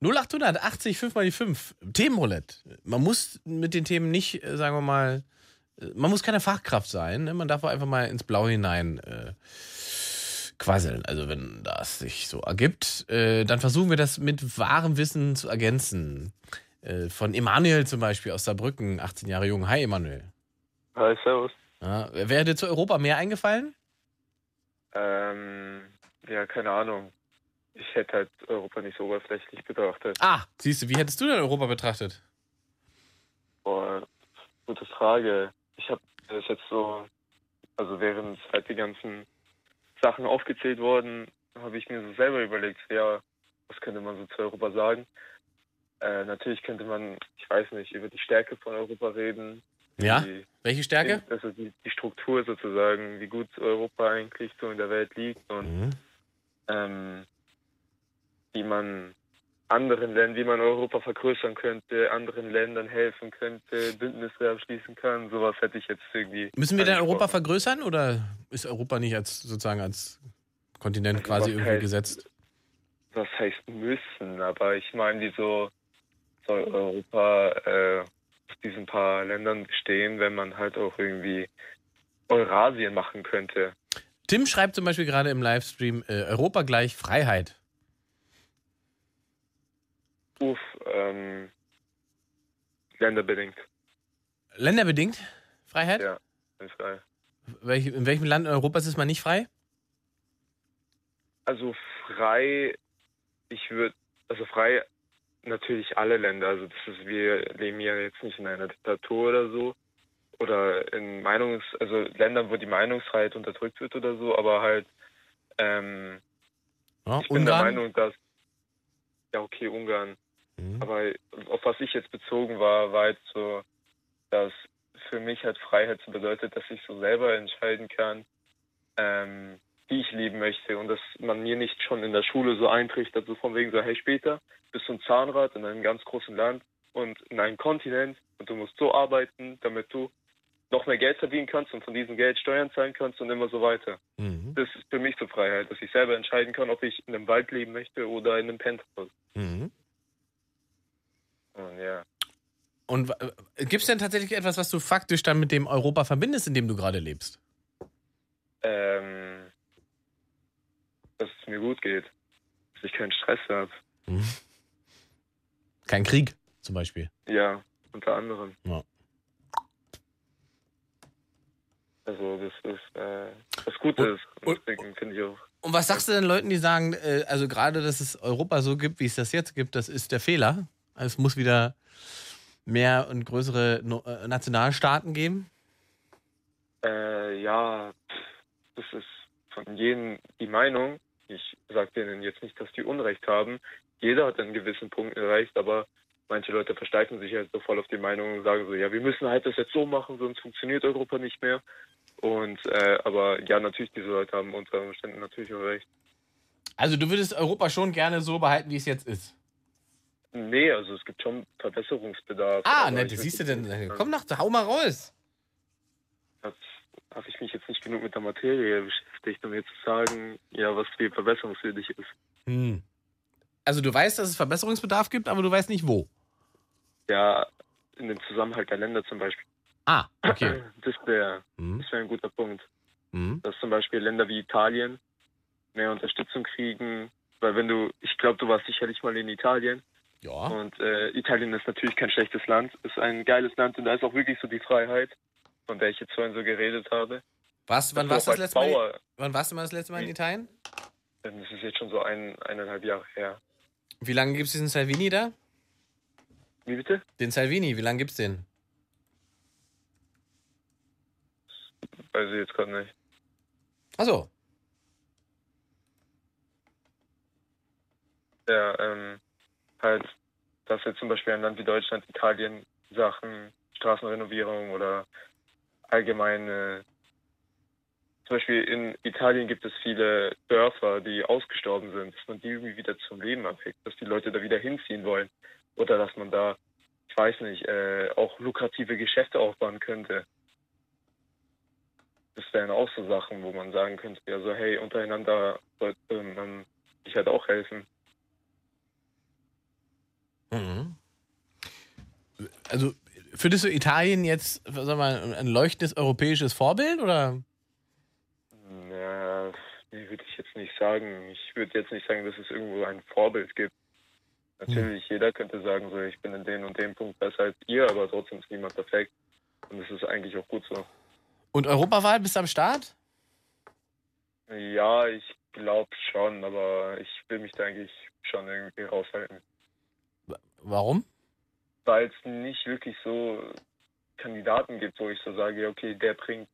0880 5 mal die 5. Themenroulette. Man muss mit den Themen nicht, äh, sagen wir mal, äh, man muss keine Fachkraft sein. Ne? Man darf auch einfach mal ins Blaue hinein äh, quasseln. Also wenn das sich so ergibt, äh, dann versuchen wir das mit wahrem Wissen zu ergänzen. Äh, von Emanuel zum Beispiel aus Saarbrücken, 18 Jahre jung. Hi Emanuel. Hi, servus. Ja, wäre dir zu Europa mehr eingefallen? Ähm, ja, keine Ahnung. Ich hätte halt Europa nicht so oberflächlich betrachtet. Ah, siehst du, wie hättest du denn Europa betrachtet? Boah, gute Frage. Ich habe das jetzt so, also während halt die ganzen Sachen aufgezählt wurden, habe ich mir so selber überlegt, ja, was könnte man so zu Europa sagen? Äh, natürlich könnte man, ich weiß nicht, über die Stärke von Europa reden. Ja? Die, Welche Stärke? Also die, die Struktur sozusagen, wie gut Europa eigentlich so in der Welt liegt und Mhm. Ähm, wie man anderen Ländern, wie man Europa vergrößern könnte, anderen Ländern helfen könnte, Bündnisse abschließen kann. Sowas hätte ich jetzt irgendwie. Müssen wir denn Europa vergrößern oder ist Europa nicht als sozusagen als Kontinent Also quasi irgendwie heißt- gesetzt? Was heißt müssen? Aber ich meine, wieso soll Europa äh, aus diesen paar Ländern bestehen, wenn man halt auch irgendwie Eurasien machen könnte? Tim schreibt zum Beispiel gerade im Livestream äh, Europa gleich Freiheit. Uff, ähm, länderbedingt. Länderbedingt Freiheit? Ja, bin frei. Welch, in welchem Land in Europa ist man nicht frei? Also frei, ich würde, also frei natürlich alle Länder. Also das ist, wir leben ja jetzt nicht in einer Diktatur oder so. Oder in Meinungs-, also Ländern, wo die Meinungsfreiheit unterdrückt wird oder so, aber halt, ähm, Ja, ich bin der? Meinung, dass, ja okay, Ungarn. Mhm. Aber auf was ich jetzt bezogen war, war jetzt so, dass für mich hat Freiheit so bedeutet, dass ich so selber entscheiden kann, ähm, wie ich leben möchte und dass man mir nicht schon in der Schule so eintrichtert, so von wegen so, hey, später bist du ein Zahnrad in einem ganz großen Land und in einem Kontinent und du musst so arbeiten, damit du noch mehr Geld verdienen kannst und von diesem Geld Steuern zahlen kannst und immer so weiter. Mhm. Das ist für mich so Freiheit, dass ich selber entscheiden kann, ob ich in einem Wald leben möchte oder in einem Penthouse. Mhm. Und ja. Und gibt es denn tatsächlich etwas, was du faktisch dann mit dem Europa verbindest, in dem du gerade lebst? Ähm, dass es mir gut geht. Dass ich keinen Stress habe. Kein Krieg zum Beispiel. Ja, unter anderem. Ja. Also das ist äh, was Gutes. Und deswegen finde ich auch. Und was sagst du denn Leuten, die sagen, äh, also gerade, dass es Europa so gibt, wie es das jetzt gibt, das ist der Fehler? Also es muss wieder mehr und größere No- äh, Nationalstaaten geben? Äh, ja, das ist von jedem die Meinung. Ich sage denen jetzt nicht, dass die Unrecht haben. Jeder hat einen gewissen Punkt erreicht, aber manche Leute versteifen sich halt so voll auf die Meinung und sagen so, ja, wir müssen halt das jetzt so machen, sonst funktioniert Europa nicht mehr. Und äh, aber ja, natürlich, diese Leute haben unter Umständen natürlich auch recht. Also du würdest Europa schon gerne so behalten, wie es jetzt ist. Nee, also es gibt schon Verbesserungsbedarf. Ah, ne, das siehst du denn. sagen, Komm nach, hau mal raus. Habe ich mich jetzt nicht genug mit der Materie beschäftigt, um mir zu sagen, ja, was viel verbesserungswürdig ist. Hm. Also du weißt, dass es Verbesserungsbedarf gibt, aber du weißt nicht wo. Ja, in dem Zusammenhalt der Länder zum Beispiel. Ah, okay. *clears throat* Das wäre Hm. das wär ein guter Punkt. Hm. Dass zum Beispiel Länder wie Italien mehr Unterstützung kriegen. Weil wenn du, ich glaube, du warst sicherlich mal in Italien. Ja. Und äh, Italien ist natürlich kein schlechtes Land, ist ein geiles Land und da ist auch wirklich so die Freiheit, von der ich jetzt vorhin so geredet habe. Was, wann warst du das letzte Mal? Wann warst du mal das letzte Mal in Italien? Bauer, das ist jetzt schon so ein, eineinhalb Jahre her. Wie lange gibt es diesen Salvini da? Wie bitte? Den Salvini, wie lange gibt's den? Weiß ich jetzt gerade nicht. Achso. Ja, ähm, halt, dass jetzt zum Beispiel ein Land wie Deutschland, Italien Sachen, Straßenrenovierung oder allgemeine, zum Beispiel in Italien gibt es viele Dörfer, die ausgestorben sind, dass man die irgendwie wieder zum Leben erweckt, dass die Leute da wieder hinziehen wollen oder dass man da, ich weiß nicht, äh, auch lukrative Geschäfte aufbauen könnte. Das wären auch so Sachen, wo man sagen könnte, ja so, hey, untereinander sollte man sich halt auch helfen. Mhm. Also, findest du Italien jetzt, sag mal, ein leuchtendes europäisches Vorbild oder? Ja, nee, würde ich jetzt nicht sagen. Ich würde jetzt nicht sagen, dass es irgendwo ein Vorbild gibt. Natürlich, jeder könnte sagen, so, ich bin in dem und dem Punkt besser als ihr, aber trotzdem ist niemand perfekt. Und das ist eigentlich auch gut so. Und Europawahl bist du am Start? Ja, ich glaube schon, aber ich will mich da eigentlich schon irgendwie raushalten. Warum? Weil es nicht wirklich so Kandidaten gibt, wo ich so sage, okay, der bringt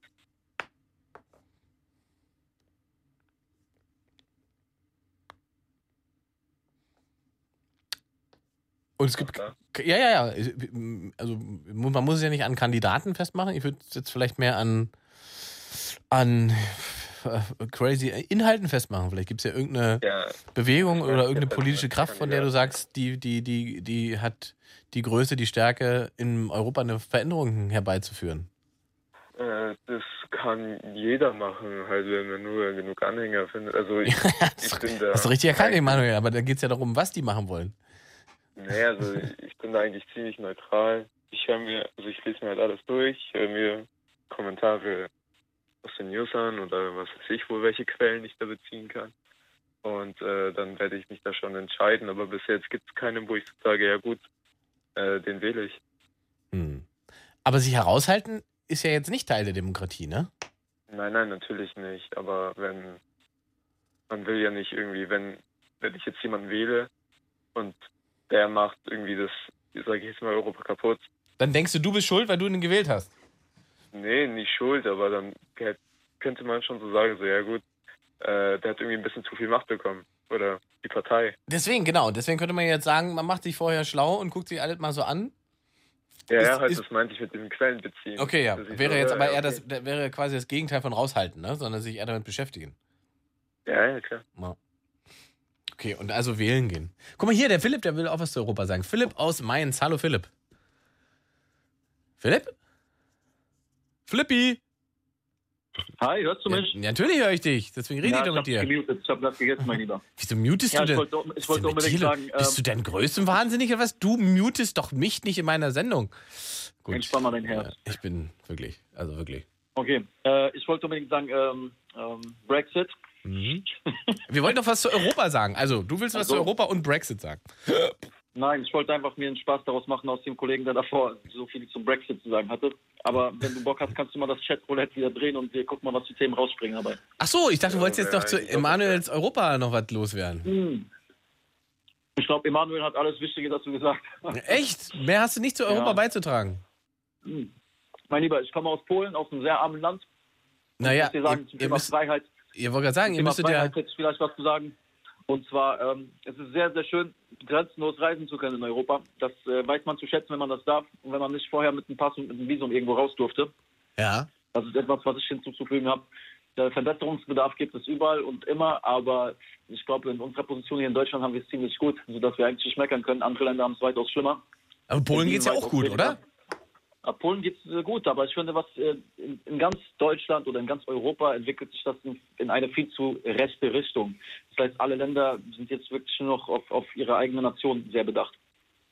Und es gibt. Ja. Ja, ja, ja. Also, man muss es ja nicht an Kandidaten festmachen. Ich würde es jetzt vielleicht mehr an, an äh, crazy Inhalten festmachen. Vielleicht gibt es ja irgendeine ja, Bewegung Ja, oder irgendeine ja, politische ja, Kraft, von der du sagst, die, die, die, die hat die Größe, die Stärke, in Europa eine Veränderung herbeizuführen. äh, das kann jeder machen, halt, wenn man nur genug Anhänger findet. Also ich, *laughs* ich bin da. Hast du richtig erkannt, Emanuel, aber da geht es ja darum, was die machen wollen. Nee, also ich bin da eigentlich ziemlich neutral. Ich höre mir, also ich lese mir halt alles durch, höre mir Kommentare aus den News an oder was weiß ich wohl, welche Quellen ich da beziehen kann. Und äh, dann werde ich mich da schon entscheiden. Aber bis jetzt gibt es keinen, wo ich sage, ja gut, äh, den wähle ich. Hm. Aber sich heraushalten ist ja jetzt nicht Teil der Demokratie, ne? Nein, nein, natürlich nicht. Aber wenn man will ja nicht irgendwie, wenn, wenn ich jetzt jemanden wähle und der macht irgendwie das, sage ich jetzt mal, Europa kaputt, Dann denkst du, du bist schuld, weil du ihn gewählt hast. Nee, nicht schuld, aber dann könnte man schon so sagen, so ja gut, äh, der hat irgendwie ein bisschen zu viel Macht bekommen. Oder die Partei. Deswegen, genau. Deswegen könnte man jetzt sagen, man macht sich vorher schlau und guckt sich alles mal so an. Ja, Ist- ja, halt, ist- das meinte ich mit diesem Quellen beziehen. Okay, ja. Wäre jetzt aber ja, eher das, da wäre quasi das Gegenteil von raushalten, ne? Sondern sich eher damit beschäftigen. Ja, ja, klar. Ja. Okay, und also wählen gehen. Guck mal hier, der Philipp, der will auch was zu Europa sagen. Philipp aus Mainz. Hallo Philipp. Philipp? Philippi! Hi, hörst du Ja, mich? natürlich höre ich dich. Deswegen rede ja, ich doch ich mit hab dir. gemutet. Ich habe das gegessen, mein Lieber. Wieso mutest Ja, du ich denn? wollte, ich wollte mit unbedingt dir? sagen, Bist du ähm, denn größenwahnsinnig oder was? Du mutest doch mich nicht in meiner Sendung. Gut. entspann mal dein Herz. Ja, ich bin wirklich, also wirklich. Okay, äh, ich wollte unbedingt sagen, ähm, ähm, Brexit. Mhm. *laughs* Wir wollten doch was zu Europa sagen. Also, du willst was Also- zu Europa und Brexit sagen. Nein, ich wollte einfach mir einen Spaß daraus machen aus dem Kollegen, der davor so viel zum Brexit zu sagen hatte. Aber wenn du Bock hast, kannst du mal das Chat-Roulette wieder drehen und wir gucken mal, was die Themen rausspringen dabei. Ach so, ich dachte, du wolltest jetzt noch zu Emanuels Europa noch was loswerden. Hm. Ich glaube, Emanuel hat alles Wichtige dazu gesagt. *laughs* Echt? Mehr hast du nicht zu Europa Ja. beizutragen? Hm. Mein Lieber, ich komme aus Polen, aus einem sehr armen Land. Naja, ich muss dir sagen, ihr, zum ihr, Thema müsst, Freiheit, ihr wollt gerade sagen, ihr müsstet ja. Ich vielleicht was zu sagen. Und zwar, ähm, es ist sehr, sehr schön, grenzenlos reisen zu können in Europa. Das äh, weiß man zu schätzen, wenn man das darf. Und wenn man nicht vorher mit einem Pass und mit einem Visum irgendwo raus durfte. Ja. Das ist etwas, was ich hinzuzufügen habe. Der Verbesserungsbedarf gibt es überall und immer, aber ich glaube, in unserer Position hier in Deutschland haben wir es ziemlich gut, sodass wir eigentlich nicht meckern können. Andere Länder haben es weitaus schlimmer. Aber Polen Die geht's ja auch gut, oder? Ab Polen geht es gut, aber ich finde, was äh, in, in ganz Deutschland oder in ganz Europa entwickelt sich das in, in eine viel zu rechte Richtung. Das heißt, alle Länder sind jetzt wirklich nur noch auf, auf ihre eigene Nation sehr bedacht.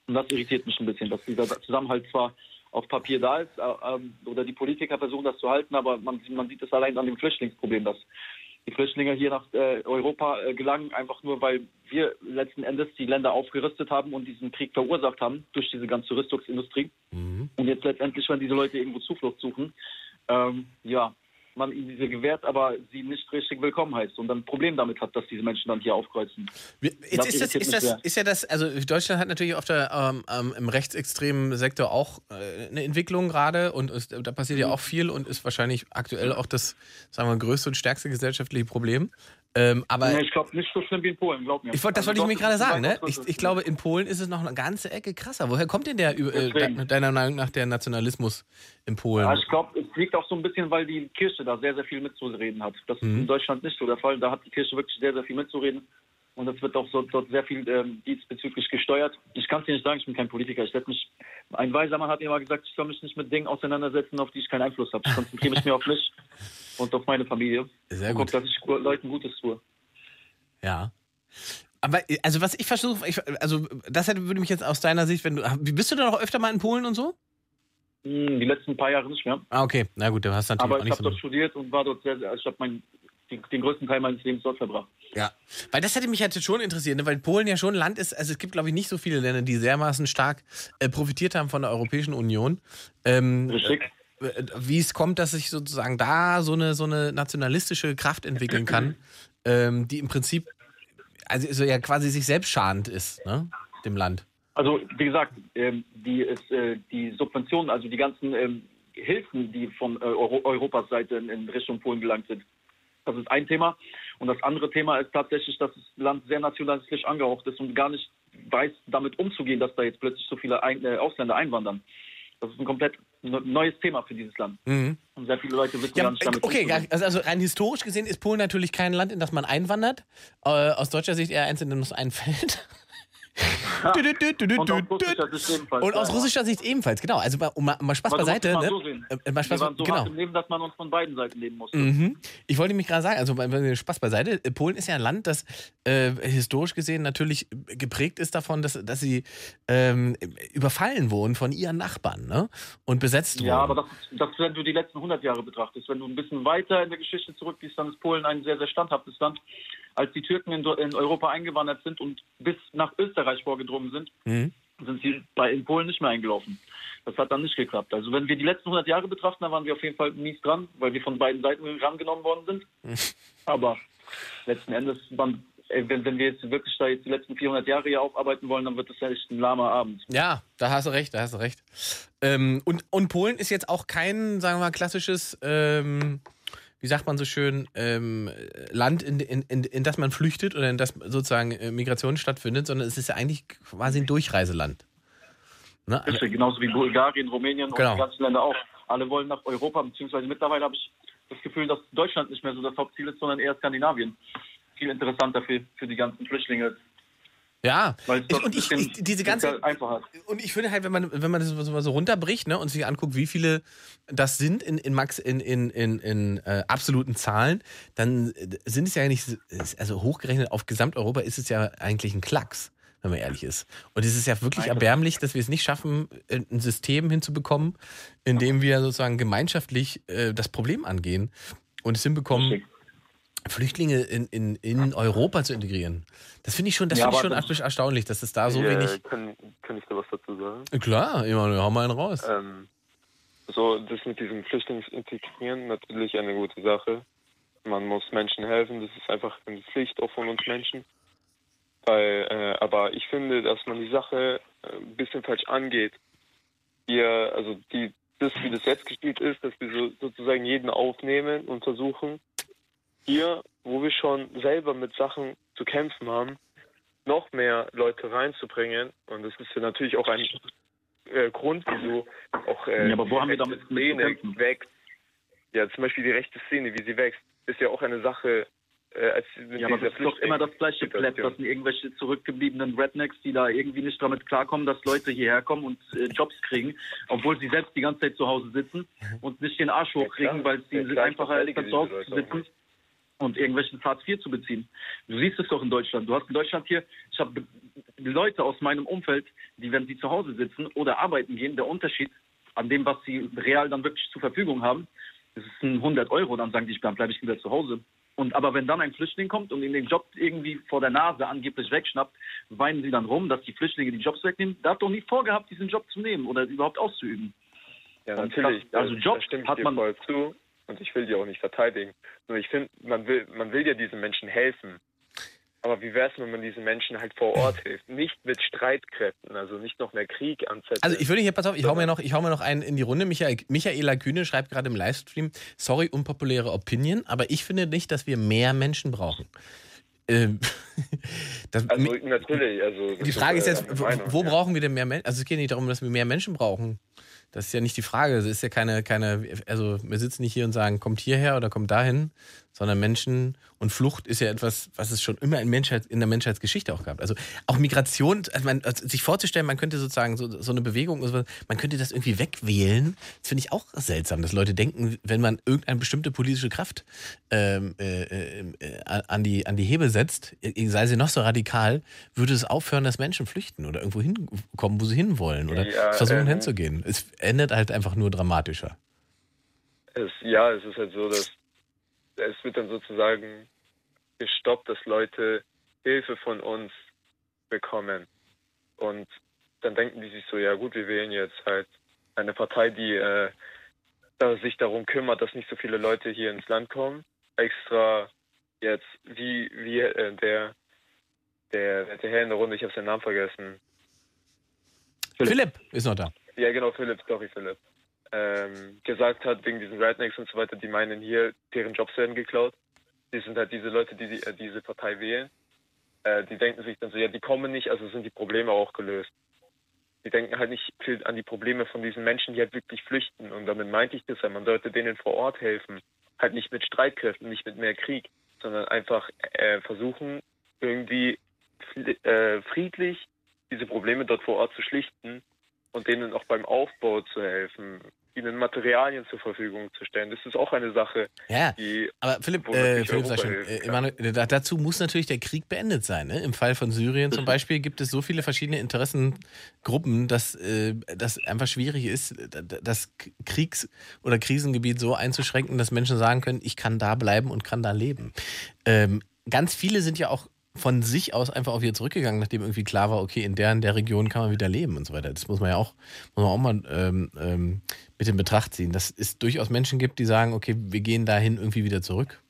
Und das irritiert mich ein bisschen, dass dieser Zusammenhalt zwar auf Papier da ist äh, ähm, oder die Politiker versuchen das zu halten, aber man, man sieht es allein an dem Flüchtlingsproblem, dass die Flüchtlinge hier nach äh, Europa äh, gelangen, einfach nur, weil wir letzten Endes die Länder aufgerüstet haben und diesen Krieg verursacht haben durch diese ganze Rüstungsindustrie. Mhm. Und jetzt letztendlich, wenn diese Leute irgendwo Zuflucht suchen, ähm, ja, man ihnen diese gewährt, aber sie nicht richtig willkommen heißt und dann ein Problem damit hat, dass diese Menschen dann hier aufkreuzen. Das Jetzt ist das, ist das, ist ja das, also Deutschland hat natürlich auf der, ähm, ähm, im rechtsextremen Sektor auch äh, eine Entwicklung gerade und ist, da passiert Mhm. ja auch viel und ist wahrscheinlich aktuell auch das, sagen wir, größte und stärkste gesellschaftliche Problem. Ähm, aber Nee, ich glaube, nicht so schlimm wie in Polen, glaub mir. ich das Also wollte ich dort mir ist gerade sagen, ne? Ich, ich glaube, in Polen ist es noch eine ganze Ecke krasser. Woher kommt denn der, äh, deiner Meinung nach, der Nationalismus in Polen? Ja, ich glaube, es liegt auch so ein bisschen, weil die Kirche da sehr, sehr viel mitzureden hat. Das ist Mhm. in Deutschland nicht so der Fall. Da hat die Kirche wirklich sehr, sehr viel mitzureden. Und es wird auch so, dort sehr viel ähm, diesbezüglich gesteuert. Ich kann es dir nicht sagen, ich bin kein Politiker. Ich mich, ein weiser Mann hat mir mal gesagt, ich soll mich nicht mit Dingen auseinandersetzen, auf die ich keinen Einfluss habe. Ich konzentriere mich mehr auf mich *laughs* und auf meine Familie. Sehr und gut. guck, dass ich Leuten Gutes tue. Ja. Aber also was ich versuche, also das würde mich jetzt aus deiner Sicht, wenn du, bist du da noch öfter mal in Polen und so? Hm, Die letzten paar Jahre nicht mehr. Ah, okay, na gut, du hast natürlich Aber auch ich habe so. dort studiert und war dort sehr, sehr also ich habe den, den größten Teil meines Lebens dort verbracht. Ja, weil das hätte mich halt schon interessiert, ne? weil Polen ja schon ein Land ist, also es gibt glaube ich nicht so viele Länder, die dermaßen stark äh, profitiert haben von der Europäischen Union. Ähm, Richtig? äh, wie es kommt, dass sich sozusagen da so eine, so eine nationalistische Kraft entwickeln kann, *clears throat* ähm, die im Prinzip also so ja quasi sich selbst schadend ist, ne? dem Land. Also wie gesagt, ähm, die, äh, die Subventionen, also die ganzen ähm, Hilfen, die von äh, Euro Europas Seite in, Richtung Polen gelangt sind, das ist ein Thema. Und das andere Thema ist tatsächlich, dass das Land sehr nationalistisch angehaucht ist und gar nicht weiß, damit umzugehen, dass da jetzt plötzlich so viele ein äh, Ausländer einwandern. Das ist ein komplett ne- neues Thema für dieses Land. Mhm. Und sehr viele Leute wissen Ja, gar nicht damit okay, umzugehen. also also rein historisch gesehen ist Polen natürlich kein Land, in das man einwandert. Aus deutscher Sicht eher eins, in dem es einfällt. Und aus russischer Sicht ebenfalls. Und aus Ja. russischer Sicht ebenfalls, genau. Also mal, mal, Spaß Aber beiseite. mal Ne? so sehen. Äh, mal Spaß, so genau. im Leben, dass man uns von beiden Seiten nehmen musste. Mhm. Ich wollte mich gerade sagen, also Spaß beiseite. Äh, Polen ist ja ein Land, das äh, historisch gesehen natürlich geprägt ist davon, dass, dass sie ähm, überfallen wurden von ihren Nachbarn ne? und besetzt Ja, wurden. aber das, das, wenn du die letzten 100 Jahre betrachtest, wenn du ein bisschen weiter in der Geschichte zurückgehst, dann ist Polen ein sehr, sehr standhaftes Land. Als die Türken in, in Europa eingewandert sind und bis nach Österreich vorgedrungen sind, Mhm. sind sie bei, in Polen nicht mehr eingelaufen. Das hat dann nicht geklappt. Also wenn wir die letzten 100 Jahre betrachten, dann waren wir auf jeden Fall mies dran, weil wir von beiden Seiten rangenommen worden sind. Aber letzten Endes, man, ey, wenn, wenn wir jetzt wirklich da jetzt die letzten 400 Jahre hier aufarbeiten wollen, dann wird das echt ein lahmer Abend. Ja, da hast du recht, da hast du recht. Ähm, und, und Polen ist jetzt auch kein, sagen wir mal, klassisches, ähm, wie sagt man so schön, ähm, Land, in, in, in, in das man flüchtet oder in das sozusagen äh, Migration stattfindet, sondern es ist ja eigentlich quasi ein Durchreiseland. Ne? Richtig, genauso wie Bulgarien, Rumänien Genau. und die ganzen Länder auch. Alle wollen nach Europa, beziehungsweise mittlerweile habe ich das Gefühl, dass Deutschland nicht mehr so das Hauptziel ist, sondern eher Skandinavien. Viel interessanter für, für die ganzen Flüchtlinge. Ja, ich, und ich, ich, diese ganze, ist. und ich finde halt, wenn man, wenn man das so mal so runterbricht ne, und sich anguckt, wie viele das sind in, in, Max, in, in, in, in äh, absoluten Zahlen, dann äh, sind es ja nicht, so- also hochgerechnet auf Gesamteuropa ist es ja eigentlich ein Klacks, wenn man ehrlich ist. Und es ist ja wirklich Nein, erbärmlich, dass wir es nicht schaffen, äh, ein System hinzubekommen, in dem wir sozusagen gemeinschaftlich äh, das Problem angehen und es hinbekommen, Richtig. Flüchtlinge in, in, in Europa zu integrieren. Das finde ich schon, das Ja, finde ich schon erstaunlich, dass es da so äh, wenig. Kann, kann ich da was dazu sagen? Klar, Emanuel, hau mal einen raus. Ähm, so, das mit diesem Flüchtlingsintegrieren natürlich eine gute Sache. Man muss Menschen helfen, das ist einfach eine Pflicht auch von uns Menschen. Weil, äh, aber ich finde, dass man die Sache äh, ein bisschen falsch angeht. Wir, also die, das, wie das jetzt gespielt ist, dass wir so, sozusagen jeden aufnehmen und versuchen, hier, wo wir schon selber mit Sachen zu kämpfen haben, noch mehr Leute reinzubringen. Und das ist ja natürlich auch ein äh, Grund, wieso auch äh, Ja, aber wo haben wir die damit Szene wächst. Ja, zum Beispiel die rechte Szene, wie sie wächst, ist ja auch eine Sache, äh, Ja, aber das ist doch immer das gleiche Flüchtlingssituation. das sind irgendwelche zurückgebliebenen Rednecks, die da irgendwie nicht damit klarkommen, dass Leute hierher kommen und äh, Jobs kriegen, obwohl sie selbst die ganze Zeit zu Hause sitzen und nicht den Arsch hochkriegen, klar. weil es Ja, ihnen einfacher ist, als zu Hause zu sitzen und irgendwelchen Hartz IV zu beziehen. Du siehst es doch in Deutschland. Du hast in Deutschland hier, ich habe Leute aus meinem Umfeld, die, wenn sie zu Hause sitzen oder arbeiten gehen, der Unterschied an dem, was sie real dann wirklich zur Verfügung haben, das ist ein 100 Euro, dann sagen die, dann bleibe ich wieder zu Hause. Und aber wenn dann ein Flüchtling kommt und in den Job irgendwie vor der Nase angeblich wegschnappt, weinen sie dann rum, dass die Flüchtlinge die Jobs wegnehmen. Der hat doch nie vorgehabt, diesen Job zu nehmen oder überhaupt auszuüben. Ja, natürlich. das- also da- Jobs da ich hat man- voll zu und ich will die auch nicht verteidigen. Nur ich finde, man will, man will ja diesen Menschen helfen. Aber wie wäre es, wenn man diesen Menschen halt vor Ort *laughs* hilft? Nicht mit Streitkräften, also nicht noch mehr Krieg anzetteln. Also ich würde hier, pass auf, ich hau mir noch, ich hau mir noch einen in die Runde. Michael, Michaela Kühne schreibt gerade im Livestream, sorry, unpopuläre Opinion, aber ich finde nicht, dass wir mehr Menschen brauchen. Ähm, *laughs* das, also natürlich, also die Frage ist äh, jetzt, eine wo, wo brauchen wir denn mehr Menschen? Also es geht nicht darum, dass wir mehr Menschen brauchen. Das ist ja nicht die Frage. Es ist ja keine, keine, also wir sitzen nicht hier und sagen, kommt hierher oder kommt dahin, sondern Menschen und Flucht ist ja etwas, was es schon immer in, Menschheit, in der Menschheitsgeschichte auch gab. Also auch Migration, also man, also sich vorzustellen, man könnte sozusagen so, so eine Bewegung, also man könnte das irgendwie wegwählen, das finde ich auch seltsam, dass Leute denken, wenn man irgendeine bestimmte politische Kraft ähm, äh, äh, äh, an, die, an die Hebe setzt, sei sie noch so radikal, würde es aufhören, dass Menschen flüchten oder irgendwo hinkommen, wo sie hinwollen oder Ja, versuchen ähm, hinzugehen. Es endet halt einfach nur dramatischer. Es, ja, es ist halt so, dass es wird dann sozusagen gestoppt, dass Leute Hilfe von uns bekommen. Und dann denken die sich so, ja gut, wir wählen jetzt halt eine Partei, die äh, sich darum kümmert, dass nicht so viele Leute hier ins Land kommen. Extra jetzt, wie, wie äh, der, der, der Herr in der Runde, ich habe seinen Namen vergessen, Philipp ist noch da. ja, genau, Philipp, sorry, Philipp. Ähm, gesagt hat, wegen diesen Rednecks und so weiter, die meinen hier, deren Jobs werden geklaut. Die sind halt diese Leute, die, die äh, diese Partei wählen. Äh, die denken sich dann so, ja, die kommen nicht, also sind die Probleme auch gelöst. Die denken halt nicht viel an die Probleme von diesen Menschen, die halt wirklich flüchten. Und damit meinte ich das ja, man sollte denen vor Ort helfen. Halt nicht mit Streitkräften, nicht mit mehr Krieg, sondern einfach äh, versuchen, irgendwie äh, friedlich diese Probleme dort vor Ort zu schlichten und denen auch beim Aufbau zu helfen, ihnen Materialien zur Verfügung zu stellen. Das ist auch eine Sache, Ja, aber Philipp, äh, Philipp sag schon, äh. Emanuel, da, dazu muss natürlich der Krieg beendet sein. Ne? Im Fall von Syrien zum *laughs* Beispiel gibt es so viele verschiedene Interessengruppen, dass äh, das einfach schwierig ist, das Kriegs- oder Krisengebiet so einzuschränken, dass Menschen sagen können, ich kann da bleiben und kann da leben. Ähm, ganz viele sind ja auch von sich aus einfach auch wieder zurückgegangen, nachdem irgendwie klar war, okay, in der in der Region kann man wieder leben und so weiter. Das muss man ja auch, muss man auch mal ähm, ähm, mit in Betracht ziehen, dass es durchaus Menschen gibt, die sagen, okay, wir gehen dahin irgendwie wieder zurück.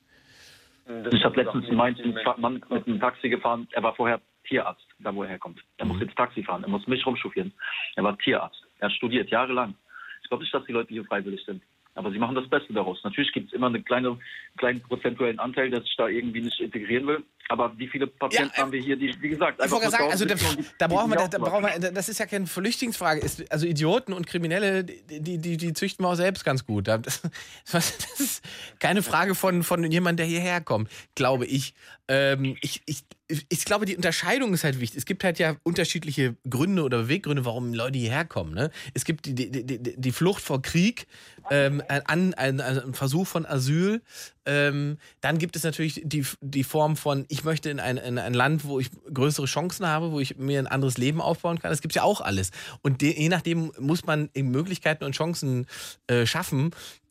Ich habe letztens auch einen Mann mit einem Taxi gefahren, er war vorher Tierarzt, da wo er herkommt. Er muss jetzt Taxi fahren, er muss mich rumchauffieren. Er war Tierarzt, er studiert jahrelang. Ich glaube nicht, dass die Leute hier freiwillig sind. Aber sie machen das Beste daraus. Natürlich gibt es immer einen kleine, kleinen prozentuellen Anteil, der sich da irgendwie nicht integrieren will. Aber wie viele Patienten Ja, haben wir hier, die, wie gesagt, Ich einfach gerade sagen, also da, da brauchen wir, da, da brauchen wir, das ist ja keine Flüchtlingsfrage. Ist, also Idioten und Kriminelle, die, die, die züchten wir auch selbst ganz gut. Das, *laughs* das ist keine Frage von, von jemandem, der hierher kommt, glaube ich. Ähm, ich, ich. Ich glaube, die Unterscheidung ist halt wichtig. Es gibt halt ja unterschiedliche Gründe oder Beweggründe, warum Leute hierher kommen. Ne? Es gibt die, die, die, die Flucht vor Krieg, ähm, ein, ein, ein Versuch von Asyl. Ähm, dann gibt es natürlich die, die Form von, ich möchte in ein, in ein Land, wo ich größere Chancen habe, wo ich mir ein anderes Leben aufbauen kann. Das gibt ja auch alles. Und de, je nachdem muss man Möglichkeiten und Chancen äh, schaffen.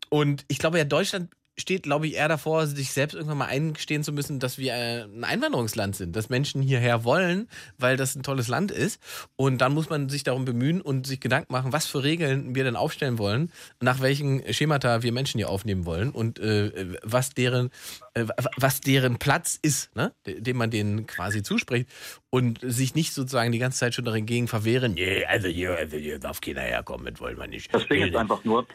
Und ich glaube ja, Deutschland steht, glaube ich, eher davor, sich selbst irgendwann mal eingestehen zu müssen, dass wir äh, ein Einwanderungsland sind, dass Menschen hierher wollen, weil das ein tolles Land ist. Und dann muss man sich darum bemühen und sich Gedanken machen, was für Regeln wir denn aufstellen wollen, nach welchen Schemata wir Menschen hier aufnehmen wollen und äh, was deren was deren Platz ist, ne? dem man denen quasi zuspricht und sich nicht sozusagen die ganze Zeit schon dagegen verwehren, nee, also hier, also hier darf keiner herkommen, das wollen wir nicht. Das Ding ist einfach nur,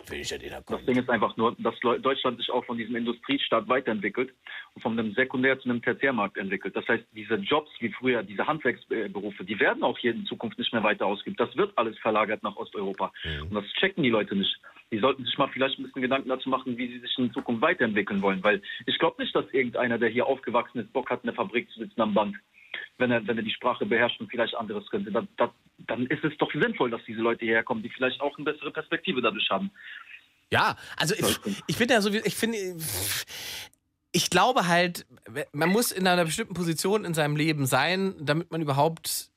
Das. Ding ist einfach nur, dass Deutschland sich auch von diesem Industriestaat weiterentwickelt und von einem Sekundär- zu einem Tertiärmarkt entwickelt. Das heißt, diese Jobs wie früher, diese Handwerksberufe, die werden auch hier in Zukunft nicht mehr weiter ausgeübt. Das wird alles verlagert nach Osteuropa. Und das checken die Leute nicht. Die sollten sich mal vielleicht ein bisschen Gedanken dazu machen, wie sie sich in Zukunft weiterentwickeln wollen. Weil ich glaube nicht, dass irgendeiner, der hier aufgewachsen ist, Bock hat, in der Fabrik zu sitzen am Band. Wenn er, wenn er die Sprache beherrscht und vielleicht anderes könnte, dann, dann, dann ist es doch sinnvoll, dass diese Leute hierher kommen, die vielleicht auch eine bessere Perspektive dadurch haben. Ja, also ich, ich finde ja so, wie- ich finde, ich glaube halt, man muss in einer bestimmten Position in seinem Leben sein, damit man überhaupt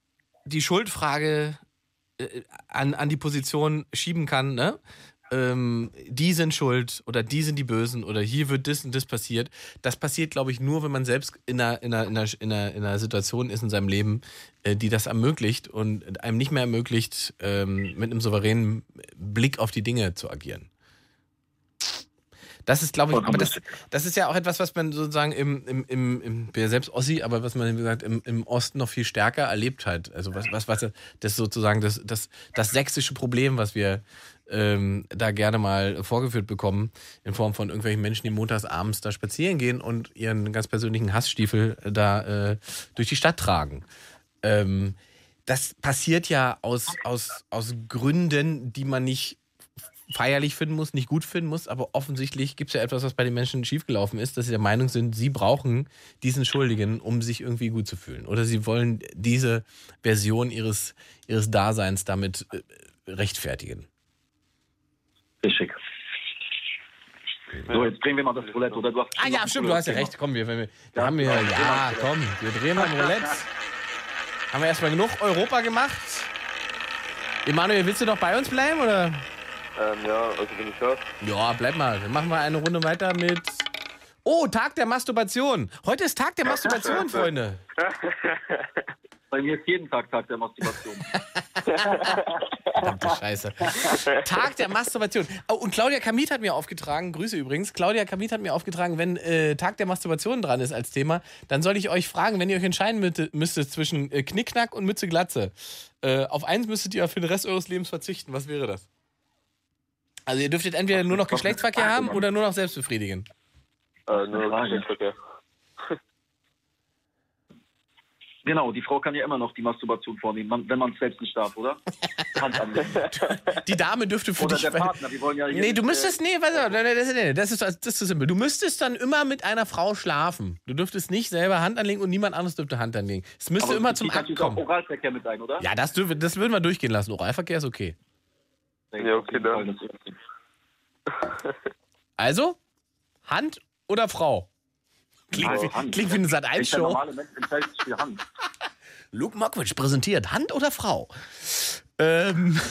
die Schuldfrage äh, an, an die Position schieben kann, ne? Ähm, die sind schuld oder die sind die Bösen oder hier wird das und das passiert. Das passiert, glaube ich, nur, wenn man selbst in einer, in einer, in einer, in einer, in einer Situation ist in seinem Leben, äh, die das ermöglicht und einem nicht mehr ermöglicht, ähm, mit einem souveränen Blick auf die Dinge zu agieren. Das ist, glaube ich, aber das, das ist ja auch etwas, was man sozusagen im, im, im, im bin ja selbst Ossi, aber was man, wie gesagt, im, im Osten noch viel stärker erlebt hat. Also was, was, was das sozusagen das, das, das sächsische Problem, was wir ähm, da gerne mal vorgeführt bekommen, in Form von irgendwelchen Menschen, die montags abends da spazieren gehen und ihren ganz persönlichen Hassstiefel da äh, durch die Stadt tragen. Ähm, das passiert ja aus, aus, aus Gründen, die man nicht feierlich finden muss, nicht gut finden muss, aber offensichtlich gibt es ja etwas, was bei den Menschen schiefgelaufen ist, dass sie der Meinung sind, sie brauchen diesen Schuldigen, um sich irgendwie gut zu fühlen. Oder sie wollen diese Version ihres, ihres Daseins damit äh, rechtfertigen. Richtig. So, jetzt drehen wir mal das Roulette, oder? Du hast Ah ja, stimmt, du hast ja recht. Komm, wir, wir, wir haben wir, ja, komm, wir drehen mal ein Roulette. Haben wir erstmal genug Europa gemacht. Emanuel, willst du noch bei uns bleiben, oder? Ähm, ja, also bin ich da. Ja, bleib mal. Dann machen wir eine Runde weiter mit. Oh, Tag der Masturbation. Heute ist Tag der Masturbation, Freunde. *laughs* Bei mir ist jeden Tag Tag der Masturbation. *laughs* Verdammte Scheiße. Tag der Masturbation. Oh, und Claudia Kamit hat mir aufgetragen, Grüße übrigens, Claudia Kamit hat mir aufgetragen, wenn äh, Tag der Masturbation dran ist als Thema, dann soll ich euch fragen, wenn ihr euch entscheiden müsstet zwischen äh, Knickknack und Mütze Glatze. Äh, auf eins müsstet ihr für den Rest eures Lebens verzichten. Was wäre das? Also ihr dürftet entweder nur noch Geschlechtsverkehr haben oder nur noch selbst befriedigen. Äh, nur. Geschlechtsverkehr. Genau, die Frau kann ja immer noch die Masturbation vornehmen, man, wenn man es selbst nicht darf, oder? *laughs* Hand anlegen. Die Dame dürfte für Oder dich... der Partner, wir wollen ja hier Nee, du müsstest, nee, warte, warte, das, nee, das, ist, das ist zu simpel. Du müsstest dann immer mit einer Frau schlafen. Du dürftest nicht selber Hand anlegen und niemand anderes dürfte Hand anlegen. Es müsste aber immer zum Akt kommen. Oralverkehr mit ein, oder? Ja, das, dürfen, das würden wir durchgehen lassen. Oralverkehr ist okay. Ja, okay, dann. Also, Hand oder Frau? Klingt, Also wie, klingt wie eine Ich der Sat1-Show. normale Mensch entscheidet sich für Hand. *laughs* Luke Mockridge präsentiert Hand oder Frau? Ähm. *laughs*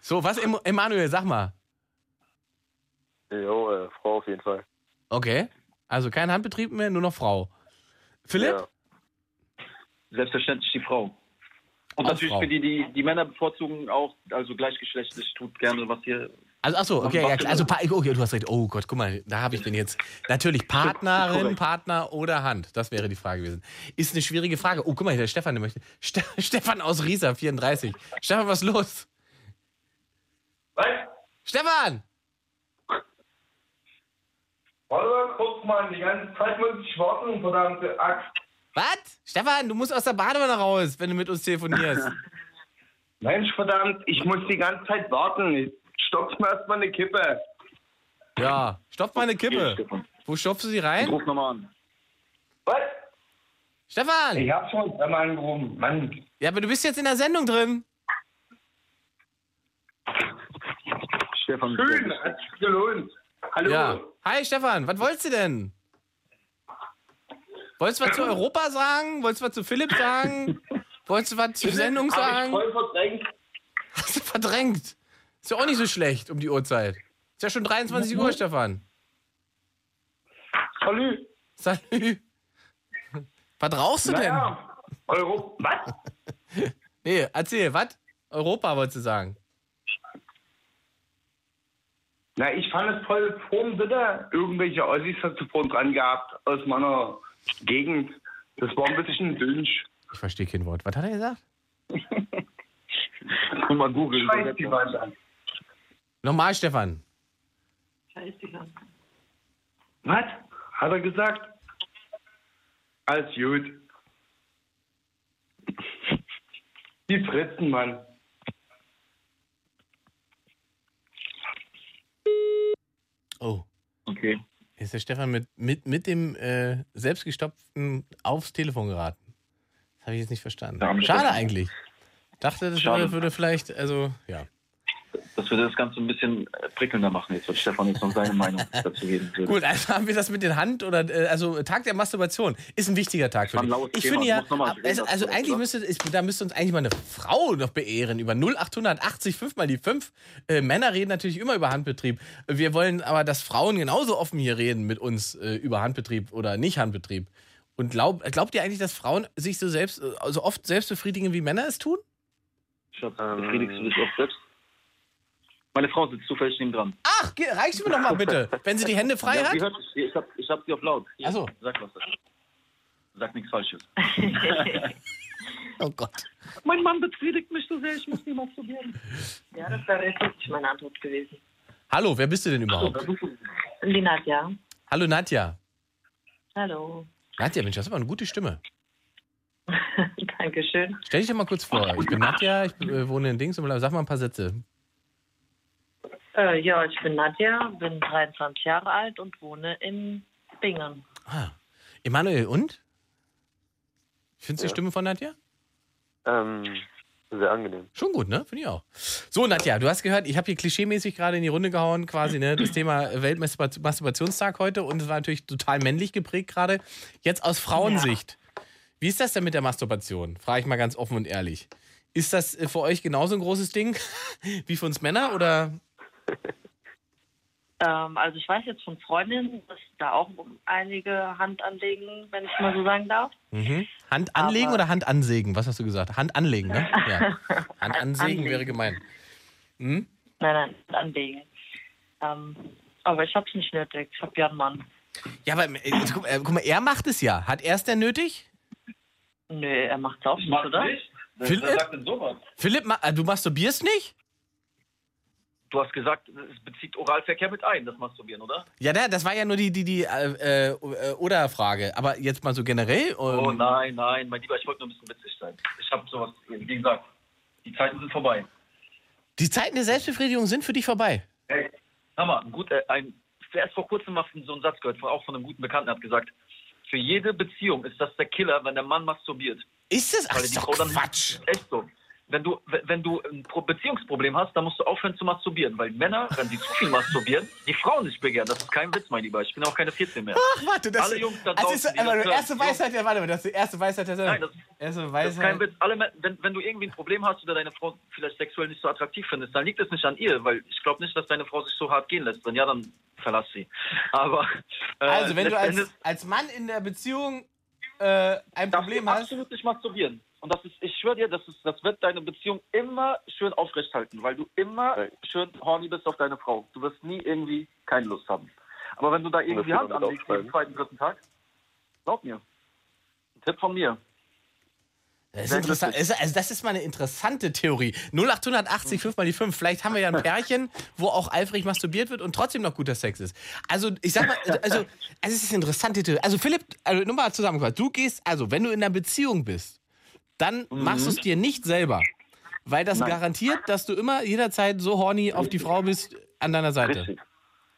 so, was, Em- Emanuel, sag mal. Jo, äh, Frau auf jeden Fall. Okay. Also kein Handbetrieb mehr, nur noch Frau. Philipp? Ja. Selbstverständlich die Frau. Und Auch natürlich Frau. für die, die, die Männer bevorzugen auch, also gleichgeschlechtlich, tut gerne was hier. Also, ach so, okay, ja, also, okay, du hast recht. Oh Gott, guck mal, da habe ich den jetzt. Natürlich, *laughs* Partnerin. Partner oder Hand. Das wäre die Frage gewesen. Ist eine schwierige Frage. Oh, guck mal, der Stefan, der möchte. *laughs* Ste Stefan aus Riesa, 34. Stefan, was ist los? Was? Stefan! Warte mal kurz, Mann. Die ganze Zeit muss ich warten, verdammte Axt. Was? Stefan, du musst aus der Badewanne raus, wenn du mit uns telefonierst. *laughs* Mensch, verdammt, ich muss die ganze Zeit warten. Ich stopf mir erstmal eine Kippe. Ja, stopf mal eine Kippe. Wo stopfst du sie rein? Ruf nochmal an. Was? Stefan! Ich hab schon dreimal angerufen. Mann. Ja, aber du bist jetzt in der Sendung drin. Stefan. Schön, hat sich gelohnt. Hallo. Ja. Hi Stefan, was wolltest du denn? Wolltest du was zu *laughs* Europa sagen? Wolltest du was zu Philipp sagen? *laughs* Wolltest du was zur Sendung Hab ich sagen? voll verdrängt. Hast du verdrängt? Ist ja auch nicht so schlecht um die Uhrzeit. Ist ja schon 23 Uhr, Stefan. Salü. Salü. Was rauchst du denn? Naja, Euro. Was? *laughs* Nee, erzähl, was? Europa wolltest du sagen. Na, ich fand es voll vorn bitte. Irgendwelche Ossis hat vorn dran gehabt aus meiner Gegend. Das war ein bisschen dünsch. Ich verstehe kein Wort. Was hat er gesagt? *laughs* Und mal googeln. Scheiß die Wand an. Nochmal, Stefan. Was? Hat er gesagt? Alles gut. Die Fritzen, Mann. Oh. Okay. Ist der Stefan mit, mit, mit dem äh, selbstgestopften aufs Telefon geraten? Das habe ich jetzt nicht verstanden. Schade eigentlich. Dachte, das Schade. würde vielleicht, also, ja. Dass wir das Ganze ein bisschen äh, prickelnder machen jetzt, wird Stefan jetzt noch seine Meinung *laughs* dazu geben würde. Gut, also haben wir das mit den Hand oder äh, also Tag der Masturbation ist ein wichtiger Tag für laues Ich Thema. finde ja, also, also eigentlich müsste da müsste uns eigentlich mal eine Frau noch beehren über 0880 5 mal die 5. Äh, Männer reden natürlich immer über Handbetrieb. Wir wollen aber, dass Frauen genauso offen hier reden mit uns äh, über Handbetrieb oder nicht Handbetrieb. Und glaub, glaubt ihr eigentlich, dass Frauen sich so selbst äh, so oft selbst befriedigen, wie Männer es tun? Schatz, befriedigst du dich auch selbst? Meine Frau sitzt zufällig neben dran. Ach, reichst du mir doch mal bitte, wenn sie die Hände frei ja, hat. Hört. Ich hab, ich hab sie auf laut. Hier, Ach so. Sag was. Sag nichts Falsches. *laughs* Oh Gott. mein Mann befriedigt mich so sehr, ich muss niemals probieren. Ja, das wäre jetzt wirklich meine Antwort gewesen. Hallo, wer bist du denn überhaupt? Die Nadja. Hallo Nadja. Hallo. Nadja, Mensch, das ist aber eine gute Stimme. *laughs* Dankeschön. Stell dich doch mal kurz vor. Ich bin Nadja, ich äh, wohne in Dings und sag mal ein paar Sätze. Äh, ja, ich bin Nadja, bin 23 Jahre alt und wohne in Bingen. Ah. Emanuel, und? Findest du die Ja. Stimme von Nadja? Ähm, sehr angenehm. Schon gut, ne? Finde ich auch. So, Nadja, du hast gehört, ich habe hier klischeemäßig gerade in die Runde gehauen, quasi, ne? Das Thema Weltmasturbationstag heute und es war natürlich total männlich geprägt gerade. Jetzt aus Frauensicht. Wie ist das denn mit der Masturbation? Frage ich mal ganz offen und ehrlich. Ist das äh, für euch genauso ein großes Ding *laughs* wie für uns Männer oder? *laughs* Ähm, also ich weiß jetzt von Freundinnen, dass da auch einige Hand anlegen, wenn ich mal so sagen darf. Mhm. Hand anlegen Aber- oder Hand ansägen? Was hast du gesagt? Hand anlegen, ne? *laughs* Ja. Hand ansägen wäre gemein. Hm? Nein, nein, Hand anlegen. Ähm, aber ich hab's nicht nötig. Ich hab ja einen Mann. Ja, aber äh, guck, äh, guck mal, er macht es ja. Hat er es denn nötig? Nö, er macht's auch nicht, oder? Philipp? Wer sagt denn sowas? Philipp, äh, du masturbierst nicht? Du hast gesagt, es bezieht Oralverkehr mit ein, das Masturbieren, oder? Ja, da- das war ja nur die, die, die äh, äh, Oder-Frage. Aber jetzt mal so generell. Ähm, Oh nein, nein, mein Lieber, ich wollte nur ein bisschen witzig sein. Ich habe sowas, wie gesagt, die Zeiten sind vorbei. Die Zeiten der Selbstbefriedigung sind für dich vorbei. Hey, Hammer, ein gut, äh, ein, erst vor kurzem mal so einen Satz gehört, auch von einem guten Bekannten, hat gesagt, für jede Beziehung ist das der Killer, wenn der Mann masturbiert. Ist das? Ach, Weil ist die doch Frau dann- Quatsch. Echt so. Wenn du, wenn du ein Pro- Beziehungsproblem hast, dann musst du aufhören zu masturbieren. Weil Männer, wenn sie zu viel masturbieren, die Frauen nicht begehren. Das ist kein Witz, mein Lieber. Ich bin auch keine 14 mehr. Ach, warte, das Alle Jungs da das ist so, draußen, die aber die erste Weisheit der, warte mal, das ist die erste Weisheit der. Nein, das, erste das ist Weisheit. kein Witz. Alle, wenn, wenn du irgendwie ein Problem hast oder deine Frau vielleicht sexuell nicht so attraktiv findest, dann liegt es nicht an ihr, weil ich glaube nicht, dass deine Frau sich so hart gehen lässt. Wenn ja, dann verlass sie. *laughs* Aber äh, Also, wenn du als, als Mann in der Beziehung äh, ein Problem du hast. absolut nicht masturbieren. Und das ist, ich schwöre dir, das, ist, das wird deine Beziehung immer schön aufrechthalten, weil du immer schön horny bist auf deine Frau. Du wirst nie irgendwie keine Lust haben. Aber wenn du da irgendwie Hand anlegst, jeden zweiten, dritten Tag, glaub mir. Ein Tipp von mir. Das ist. Also das ist mal eine interessante Theorie. 0880, 5 mal die 5. Vielleicht haben wir ja ein Pärchen, wo auch eifrig masturbiert wird und trotzdem noch guter Sex ist. Also ich sag mal, also, *laughs* also es ist eine interessante Theorie. Also Philipp, also nur mal zusammengefasst. Du gehst, also wenn du in einer Beziehung bist, dann machst du es dir nicht selber. Weil das Nein. garantiert, dass du immer jederzeit so horny auf die Frau bist an deiner Seite. Richtig.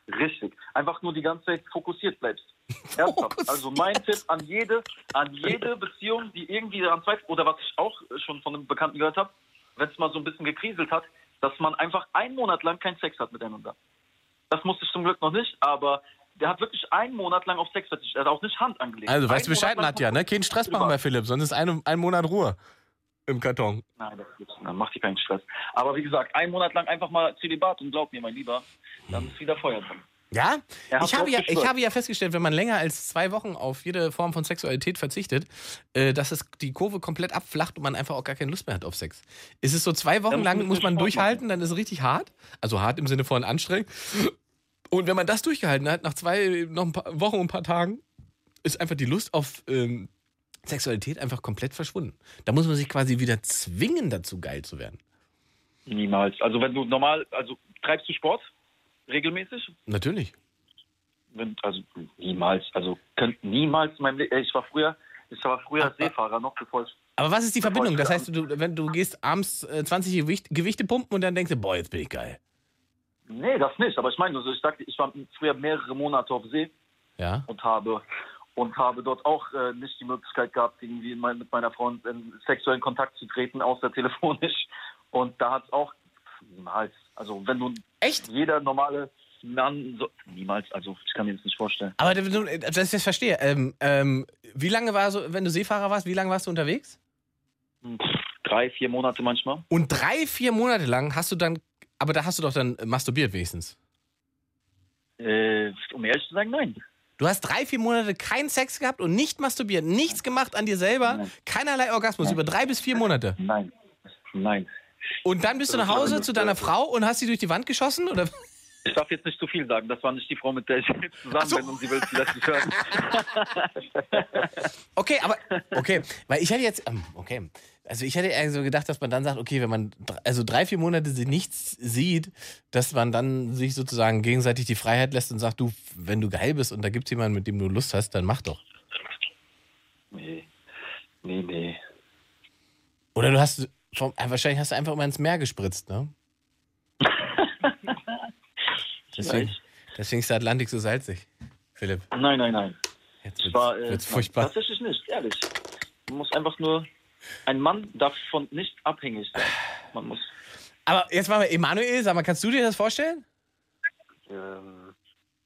Richtig. Einfach nur die ganze Zeit fokussiert bleibst. *laughs* Ernsthaft. Also mein Tipp an jede, an jede Beziehung, die irgendwie daran zweifelt, oder was ich auch schon von einem Bekannten gehört habe, wenn es mal so ein bisschen gekriselt hat, dass man einfach einen Monat lang keinen Sex hat miteinander. Das musste ich zum Glück noch nicht, aber der hat wirklich einen Monat lang auf Sex verzichtet. Er hat auch nicht Hand angelegt. Also weißt du Bescheid, Nadja, ne? Keinen Stress machen bei Philipp, sonst ist ein, ein Monat Ruhe im Karton. Nein, das gibt's nicht. Dann macht die keinen Stress. Aber wie gesagt, einen Monat lang einfach mal Zölibat und glaub mir, mein Lieber, dann ist wieder Feuer drin. Ja? Ich habe, ja, ich habe ja festgestellt, wenn man länger als zwei Wochen auf jede Form von Sexualität verzichtet, äh, dass es die Kurve komplett abflacht und man einfach auch gar keine Lust mehr hat auf Sex. Ist es so zwei Wochen muss lang, muss man Sport durchhalten, dann ist es richtig hart. Also hart im Sinne von anstrengend. Und wenn man das durchgehalten hat, nach zwei noch ein paar Wochen und ein paar Tagen, ist einfach die Lust auf ähm, Sexualität einfach komplett verschwunden. Da muss man sich quasi wieder zwingen, dazu geil zu werden. Niemals. Also wenn du normal, also treibst du Sport regelmäßig? Natürlich. Wenn, also niemals. Also könnt niemals in meinem Leben. Ich war früher, ich war früher Seefahrer noch, bevor ich. Aber was ist die Verbindung? Das heißt, du, wenn du gehst abends äh, 20 Gewicht, Gewichte pumpen und dann denkst du, boah, jetzt bin ich geil. Nee, das nicht. Aber ich meine, also ich sagte, ich war früher mehrere Monate auf See Ja. und habe und habe dort auch äh, nicht die Möglichkeit gehabt, irgendwie in mein, mit meiner Frau in, in sexuellen Kontakt zu treten, außer *laughs* telefonisch. Und da hat es auch niemals. Also wenn du echt jeder normale Mann so, niemals. Also ich kann mir das nicht vorstellen. Aber dass ich das verstehe. Ähm, ähm, wie lange war so, wenn du Seefahrer warst, wie lange warst du unterwegs? Drei, vier Monate manchmal. Und drei, vier Monate lang hast du dann, aber da hast du doch dann masturbiert wenigstens. Äh, um ehrlich zu sagen, nein. Du hast drei, vier Monate keinen Sex gehabt und nicht masturbiert, nichts gemacht an dir selber, keinerlei Orgasmus, über drei bis vier Monate. Nein. Nein. Und dann bist du nach Hause zu deiner Frau und hast sie durch die Wand geschossen? Oder? Ich darf jetzt nicht zu viel sagen. Das war nicht die Frau, mit der ich jetzt *laughs* zusammen bin und sie will es vielleicht nicht hören. *laughs* Okay, aber okay, weil ich hätte jetzt, ähm, okay, also ich hätte eher so gedacht, dass man dann sagt, okay, wenn man also drei, vier Monate nichts sieht, dass man dann sich sozusagen gegenseitig die Freiheit lässt und sagt, du, wenn du geil bist und da gibt es jemanden, mit dem du Lust hast, dann mach doch. Nee. Nee, nee. Oder du hast, vom, äh, wahrscheinlich hast du einfach immer ins Meer gespritzt, ne? *laughs* deswegen, deswegen ist der Atlantik so salzig, Philipp. Nein, nein, nein. Jetzt wird's, war, äh, wird's nein, furchtbar. Tatsächlich nicht, ehrlich. Man muss einfach nur. Ein Mann darf von nicht abhängig sein. Man muss. Aber jetzt mal, Emanuel, sag mal, kannst du dir das vorstellen? Ähm,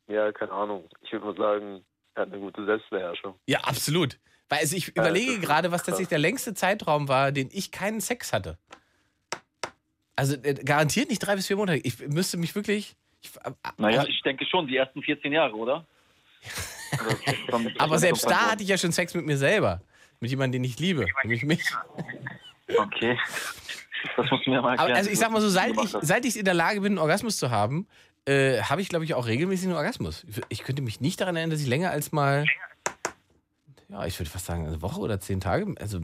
ja, keine Ahnung. Ich würde mal sagen, er hat eine gute Selbstbeherrschung. Ja, absolut. Weil also ich überlege gerade, was tatsächlich der längste Zeitraum war, den ich keinen Sex hatte. Also äh, garantiert nicht drei bis vier Monate. Ich müsste mich wirklich. Ich, äh, Naja, also, ich denke schon, die ersten 14 Jahre, oder? *laughs* aber selbst da hatte ich ja schon Sex mit mir selber. Mit jemandem, den ich liebe. Nämlich mich. Okay. Das musst du mir mal erklären. Also ich sag mal so, seit ich, seit ich in der Lage bin, einen Orgasmus zu haben, äh, habe ich, glaube ich, auch regelmäßig einen Orgasmus. Ich, könnte mich nicht daran erinnern, dass ich länger als mal, ja, ich würde fast sagen, eine Woche oder zehn Tage, also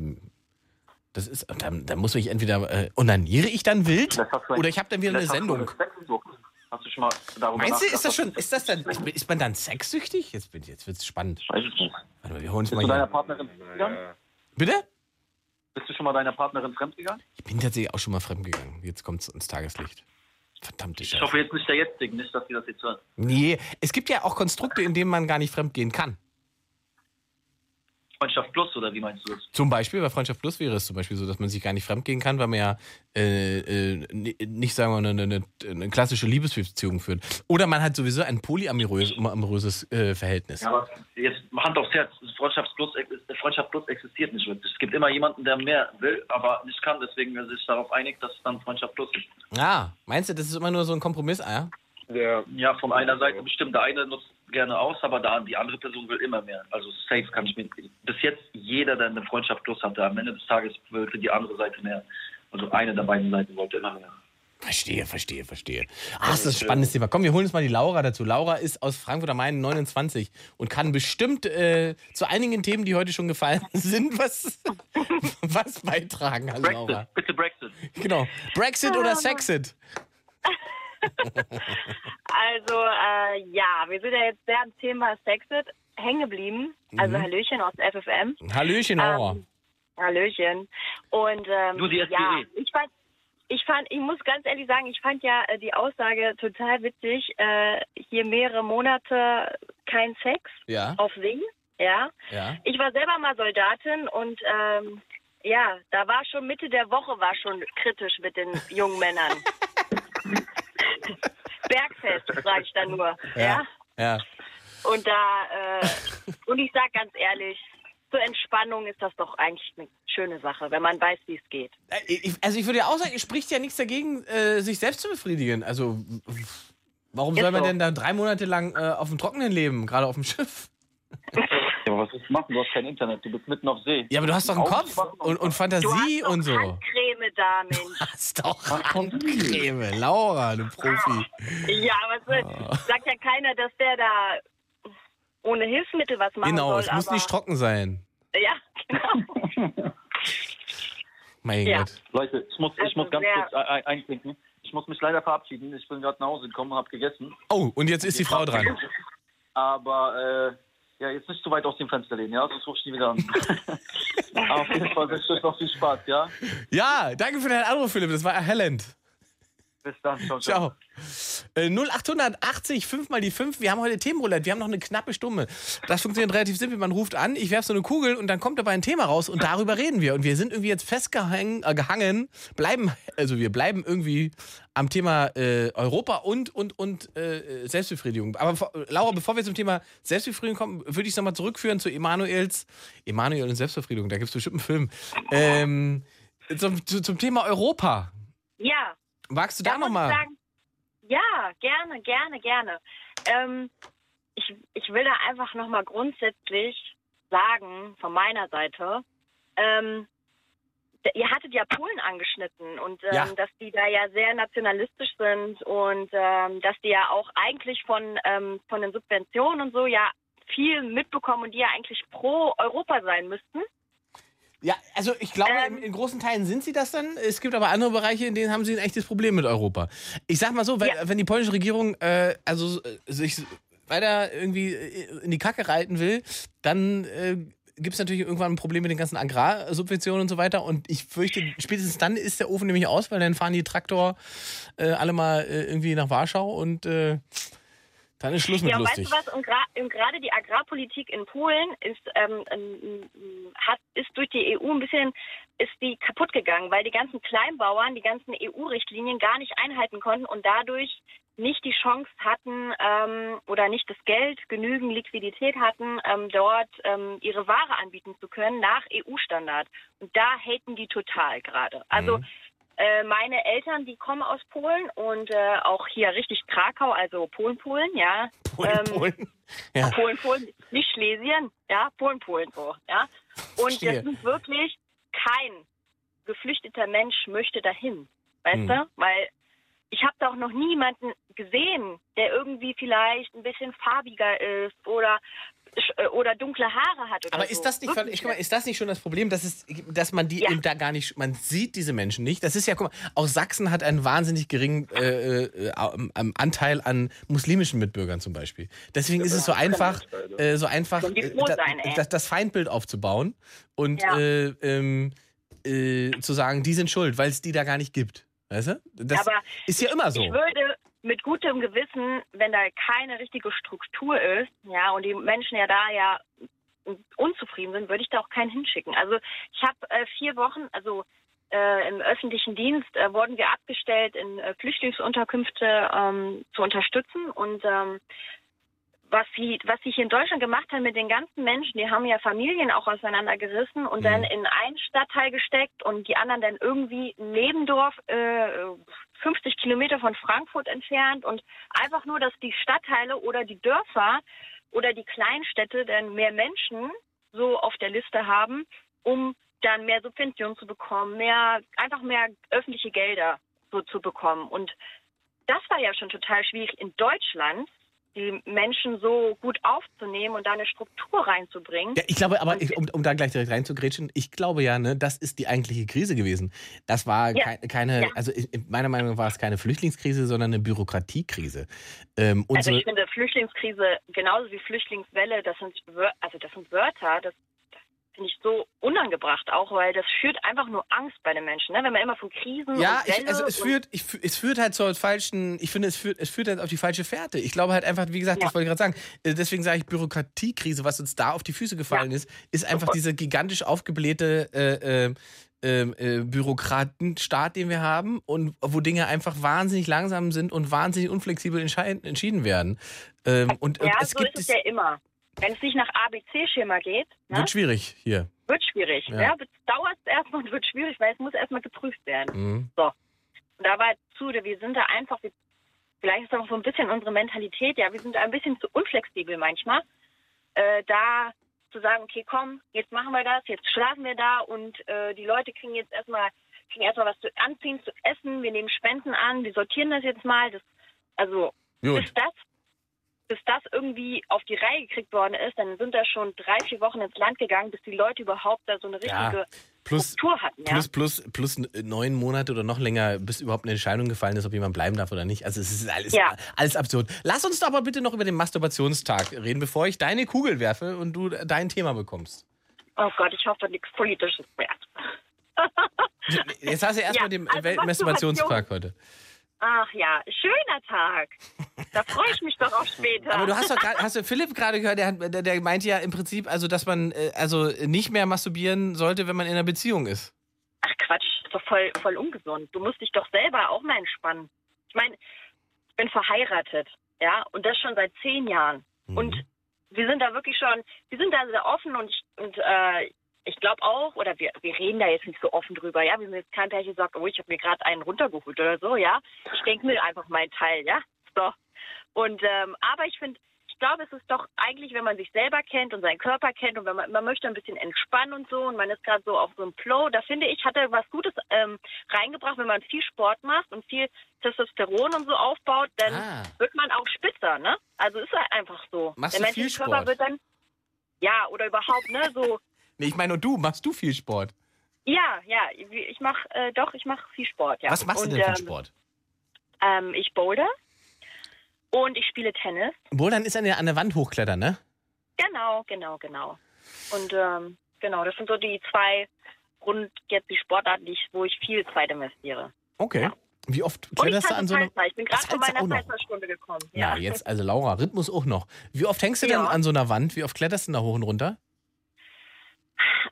das ist, dann, dann muss ich entweder, äh, onaniere ich dann wild oder ich habe dann wieder eine Sendung. Sexsucht. Hast du schon mal darüber Meinst du, ist das schon, ist das dann, ist man dann sexsüchtig? Jetzt, bin- jetzt wird's spannend. Weiß ich nicht. Warte mal, wir holen uns Bist mal du deiner hier. Partnerin fremdgegangen? Bitte? Bist du schon mal deiner Partnerin fremdgegangen? Ich bin tatsächlich auch schon mal fremdgegangen. Jetzt kommt's ins Tageslicht. Verdammte Ich Scheiße. hoffe jetzt nicht der jetzigen, nicht, dass sie das jetzt hören. Nee, es gibt ja auch Konstrukte, in denen man gar nicht fremdgehen kann. Freundschaft Plus, oder wie meinst du das? Zum Beispiel bei Freundschaft Plus wäre es zum Beispiel so, dass man sich gar nicht fremdgehen kann, weil man ja äh, äh, ni- nicht, sagen wir mal, eine, eine, eine klassische Liebesbeziehung führt. Oder man hat sowieso ein polyamorös amoröses, äh, Verhältnis. Ja, aber jetzt Hand aufs Herz, Freundschaft Plus, Freundschaft Plus existiert nicht wirklich. Es gibt immer jemanden, der mehr will, aber nicht kann, deswegen wer sich darauf einigt, dass es dann Freundschaft Plus ist. Ah, meinst du, das ist immer nur so ein Kompromiss? Ah, ja? Ja, von einer Seite bestimmt, der eine nutzt gerne aus, aber da, die andere Person will immer mehr. Also safe kann ich mir. Bis jetzt jeder, der eine Freundschaft Plus hatte, am Ende des Tages wollte die andere Seite mehr. Also eine der beiden Seiten wollte immer mehr. Verstehe, verstehe, verstehe. Ah, das ist ein spannendes Thema. Komm, wir holen uns mal die Laura dazu. Laura ist aus Frankfurt am Main 29 und kann bestimmt äh, zu einigen Themen, die heute schon gefallen *laughs* sind, was, *laughs* was beitragen. Hallo, Brexit, Laura. bitte Brexit. Genau. Brexit oder Sexit? *laughs* Also, äh, ja, wir sind ja jetzt sehr am Thema Sexit hängen geblieben. Also, Mhm. Hallöchen aus FFM. Hallöchen, Laura. Ähm, Hallöchen. Und ähm, Du, die SPD. ja, ich fand, ich fand, ich muss ganz ehrlich sagen, ich fand ja äh, die Aussage total witzig. Äh, hier mehrere Monate kein Sex Ja. auf See. Ja. Ja. Ich war selber mal Soldatin und ähm, ja, da war schon Mitte der Woche war schon kritisch mit den jungen Männern. *laughs* *laughs* Bergfest, sage ich dann nur. Ja. Ja. Und da, äh, und ich sag ganz ehrlich, zur Entspannung ist das doch eigentlich eine schöne Sache, wenn man weiß, wie es geht. Äh, also ich würde ja auch sagen, es spricht ja nichts dagegen, äh, sich selbst zu befriedigen. Also warum Ist soll man so. denn da drei Monate lang äh, auf dem Trockenen leben, gerade auf dem Schiff? *laughs* Aber was willst du machen? Du hast kein Internet, du bist mitten auf See. Ja, aber du hast doch einen Kopf und, und Du hast Fantasie doch und so. Handcreme da, *laughs* Mensch. Hast doch Handcreme. Laura, du Profi. Ja, was soll, Ah. sagt ja keiner, dass der da ohne Hilfsmittel was machen Genau, soll. es muss aber, nicht trocken sein. Ja, genau. *laughs* Mein Ja. Gott. Leute, ich muss, ich Also muss ganz sehr- kurz ein- ein- einklinken. Ich muss mich leider verabschieden. Ich bin gerade nach Hause gekommen und habe gegessen. Oh, und jetzt ist die Frau dran. Aber äh, ja, jetzt nicht zu weit aus dem Fenster lehnen, ja? Sonst ruf ich die wieder an. Aber *laughs* auf jeden Fall wünsche ich euch noch viel Spaß, ja? Ja, danke für deinen Anruf, Philipp. Das war erhellend. Bis dann. Ciao, ciao. Ciao. Äh, 0880 5 mal die 5. Wir haben heute Themenroulette. Wir haben noch eine knappe Stunde. Das funktioniert relativ simpel. Man ruft an, ich werfe so eine Kugel und dann kommt dabei ein Thema raus und darüber reden wir. Und wir sind irgendwie jetzt festgehangen, äh, gehangen, bleiben, also wir bleiben irgendwie am Thema äh, Europa und, und, und äh, Selbstbefriedigung. Aber Laura, bevor wir zum Thema Selbstbefriedigung kommen, würde ich es nochmal zurückführen zu Emanuels, Emanuel und Selbstbefriedigung. Da gibt es bestimmt einen Film. Ähm, zum, zu, zum Thema Europa. ja. Magst du da, Da nochmal? Ja, gerne, gerne, gerne. Ähm, ich, ich will da einfach nochmal grundsätzlich sagen, von meiner Seite, ähm, ihr hattet ja Polen angeschnitten und ähm, Ja. dass die da ja sehr nationalistisch sind und ähm, dass die ja auch eigentlich von, ähm, von den Subventionen und so ja viel mitbekommen und die ja eigentlich pro Europa sein müssten. Ja, also ich glaube, Ähm. in, in großen Teilen sind sie das dann. Es gibt aber andere Bereiche, in denen haben sie ein echtes Problem mit Europa. Ich sag mal so, wenn, wenn die polnische Regierung äh, also äh, sich weiter irgendwie äh, in die Kacke reiten will, dann äh, gibt es natürlich irgendwann ein Problem mit den ganzen Agrarsubventionen und so weiter. Und ich fürchte, spätestens dann ist der Ofen nämlich aus, weil dann fahren die Traktor äh, alle mal äh, irgendwie nach Warschau und äh, dann ist Schluss mit Ja, lustig. weißt du was? Und gra- und gerade die Agrarpolitik in Polen ist, ähm, ähm, hat, ist durch die EU ein bisschen ist die kaputt gegangen, weil die ganzen Kleinbauern die ganzen EU-Richtlinien gar nicht einhalten konnten und dadurch nicht die Chance hatten ähm, oder nicht das Geld, genügend Liquidität hatten, ähm, dort ähm, ihre Ware anbieten zu können nach EU-Standard. Und da haten die total gerade. Also Mhm. Äh, meine Eltern, die kommen aus Polen und äh, auch hier richtig Krakau, also Polen, Polen, ja. Polen, ähm, Polen. Ja. Polen, Polen, nicht Schlesien, ja, Polen, Polen so, ja. Und das sind wirklich kein geflüchteter Mensch möchte dahin, weißt Hm. du? Weil ich habe da auch noch niemanden gesehen, der irgendwie vielleicht ein bisschen farbiger ist oder oder dunkle Haare hat Aber so. ist das nicht, Wirklich ich guck mal, ist das nicht schon das Problem, dass, es, dass man die eben da gar nicht, man sieht diese Menschen nicht? Das ist ja, guck mal, auch Sachsen hat einen wahnsinnig geringen äh, äh, ähm, Anteil an muslimischen Mitbürgern zum Beispiel. Deswegen ist es so einfach, äh, so einfach, äh, das, das Feindbild aufzubauen und Ja. äh, ähm, äh, zu sagen, die sind schuld, weil es die da gar nicht gibt. Weißt du? Das Aber ist ja immer so. Ich würde mit gutem Gewissen, wenn da keine richtige Struktur ist, ja, und die Menschen ja da ja unzufrieden sind, würde ich da auch keinen hinschicken. Also ich habe äh, vier Wochen, also äh, im öffentlichen Dienst äh, wurden wir abgestellt, in äh, Flüchtlingsunterkünfte ähm, zu unterstützen und ähm, was sie, was sie hier in Deutschland gemacht haben mit den ganzen Menschen, die haben ja Familien auch auseinandergerissen und dann in einen Stadtteil gesteckt und die anderen dann irgendwie Nebendorf, äh, 50 Kilometer von Frankfurt entfernt und einfach nur, dass die Stadtteile oder die Dörfer oder die Kleinstädte dann mehr Menschen so auf der Liste haben, um dann mehr Subventionen zu bekommen, mehr, einfach mehr öffentliche Gelder so zu bekommen. Und das war ja schon total schwierig in Deutschland, die Menschen so gut aufzunehmen und da eine Struktur reinzubringen. Ja, ich glaube, aber ich, um, um da gleich direkt reinzugrätschen, ich glaube ja, ne, das ist die eigentliche Krise gewesen. Das war Ja. kei- keine, Ja. also in meiner Meinung nach war es keine Flüchtlingskrise, sondern eine Bürokratiekrise. Ähm, Also ich finde Flüchtlingskrise genauso wie Flüchtlingswelle, das sind also das sind Wörter, das finde ich so unangebracht auch, weil das führt einfach nur Angst bei den Menschen, ne? Wenn man immer von Krisen ja, und Welle ich, also es und führt, ich, es führt halt zur falschen, ich finde, es führt, es führt halt auf die falsche Fährte. Ich glaube halt einfach, wie gesagt, das wollte ich gerade sagen, äh, deswegen sage ich Bürokratiekrise, was uns da auf die Füße gefallen ist, ist einfach dieser gigantisch aufgeblähte äh, äh, ähm, äh, Bürokratenstaat, den wir haben und wo Dinge einfach wahnsinnig langsam sind und wahnsinnig unflexibel entschieden werden. Ähm, und, und ja, es so gibt ist es ja immer. Wenn es nicht nach ABC-Schema geht, ne? wird schwierig hier. wird schwierig. Ja. Ja. es dauert erstmal und *laughs* wird schwierig, weil es muss erstmal geprüft werden. Mhm. So. Und da war zu, wir sind da einfach, vielleicht ist das auch so ein bisschen unsere Mentalität, ja, wir sind da ein bisschen zu unflexibel manchmal, äh, da zu sagen, okay, komm, jetzt machen wir das, jetzt schlafen wir da und äh, die Leute kriegen jetzt erstmal kriegen erstmal was zu anziehen, zu essen, wir nehmen Spenden an, wir sortieren das jetzt mal. Das, also Gut. bis das bis das irgendwie auf die Reihe gekriegt worden ist, dann sind da schon drei, vier Wochen ins Land gegangen, bis die Leute überhaupt da so eine richtige Ja, plus, Struktur hatten. Ja? plus, plus, plus neun Monate oder noch länger, bis überhaupt eine Entscheidung gefallen ist, ob jemand bleiben darf oder nicht. Also es ist alles, Ja. alles absurd. Lass uns doch aber bitte noch über den Masturbationstag reden, bevor ich deine Kugel werfe und du dein Thema bekommst. Oh Gott, ich hoffe, nichts Politisches mehr. Jetzt hast du erstmal Ja, den also Weltmasturbationstag heute. Ach ja, schöner Tag. Da freue ich mich doch auf später. Aber du hast doch grad, hast du Philipp gerade gehört, der, hat- der, der meinte ja im Prinzip, also dass man äh, also nicht mehr masturbieren sollte, wenn man in einer Beziehung ist. Ach Quatsch, ist doch voll, voll ungesund. Du musst dich doch selber auch mal entspannen. Ich meine, ich bin verheiratet, ja, und das schon seit zehn Jahren. Und wir sind da wirklich schon, wir sind da sehr offen und und äh, ich glaube auch, oder wir, wir reden da jetzt nicht so offen drüber, ja. Sind jetzt kein Pärchen, sagt, oh, ich habe mir gerade einen runtergeholt oder so, ja. Ich denke mir einfach meinen Teil, ja. So. Und ähm, aber ich finde, ich glaube, es ist doch eigentlich, wenn man sich selber kennt und seinen Körper kennt und wenn man, man möchte ein bisschen entspannen und so und man ist gerade so auf so einem Flow, da finde ich, hat er was Gutes ähm, reingebracht, wenn man viel Sport macht und viel Testosteron und so aufbaut, dann Ah. wird man auch spitzer, ne? Also ist halt einfach so. Machst Der menschliche Körper wird dann, ja, oder überhaupt, ne, so, Nee, ich meine, und du, machst du viel Sport? ja, ja, ich mache, äh, doch, ich mache viel Sport, ja. Was machst und, du denn für ähm, Sport? Ähm, ich boulder und ich spiele Tennis. Bouldern ist an der, an der Wand hochklettern, ne? Genau, genau, genau. Und ähm, genau, das sind so die zwei Grund jetzt die Sportarten, die ich, wo ich viel Zeit investiere. Okay. Wie oft kletterst du an so einer... Salsa. Ich bin gerade von meiner. Salsa-Stunde gekommen. Ja, jetzt, also Laura, Rhythmus auch noch. Wie oft hängst du denn Ja. an so einer Wand? Wie oft kletterst du da hoch und runter?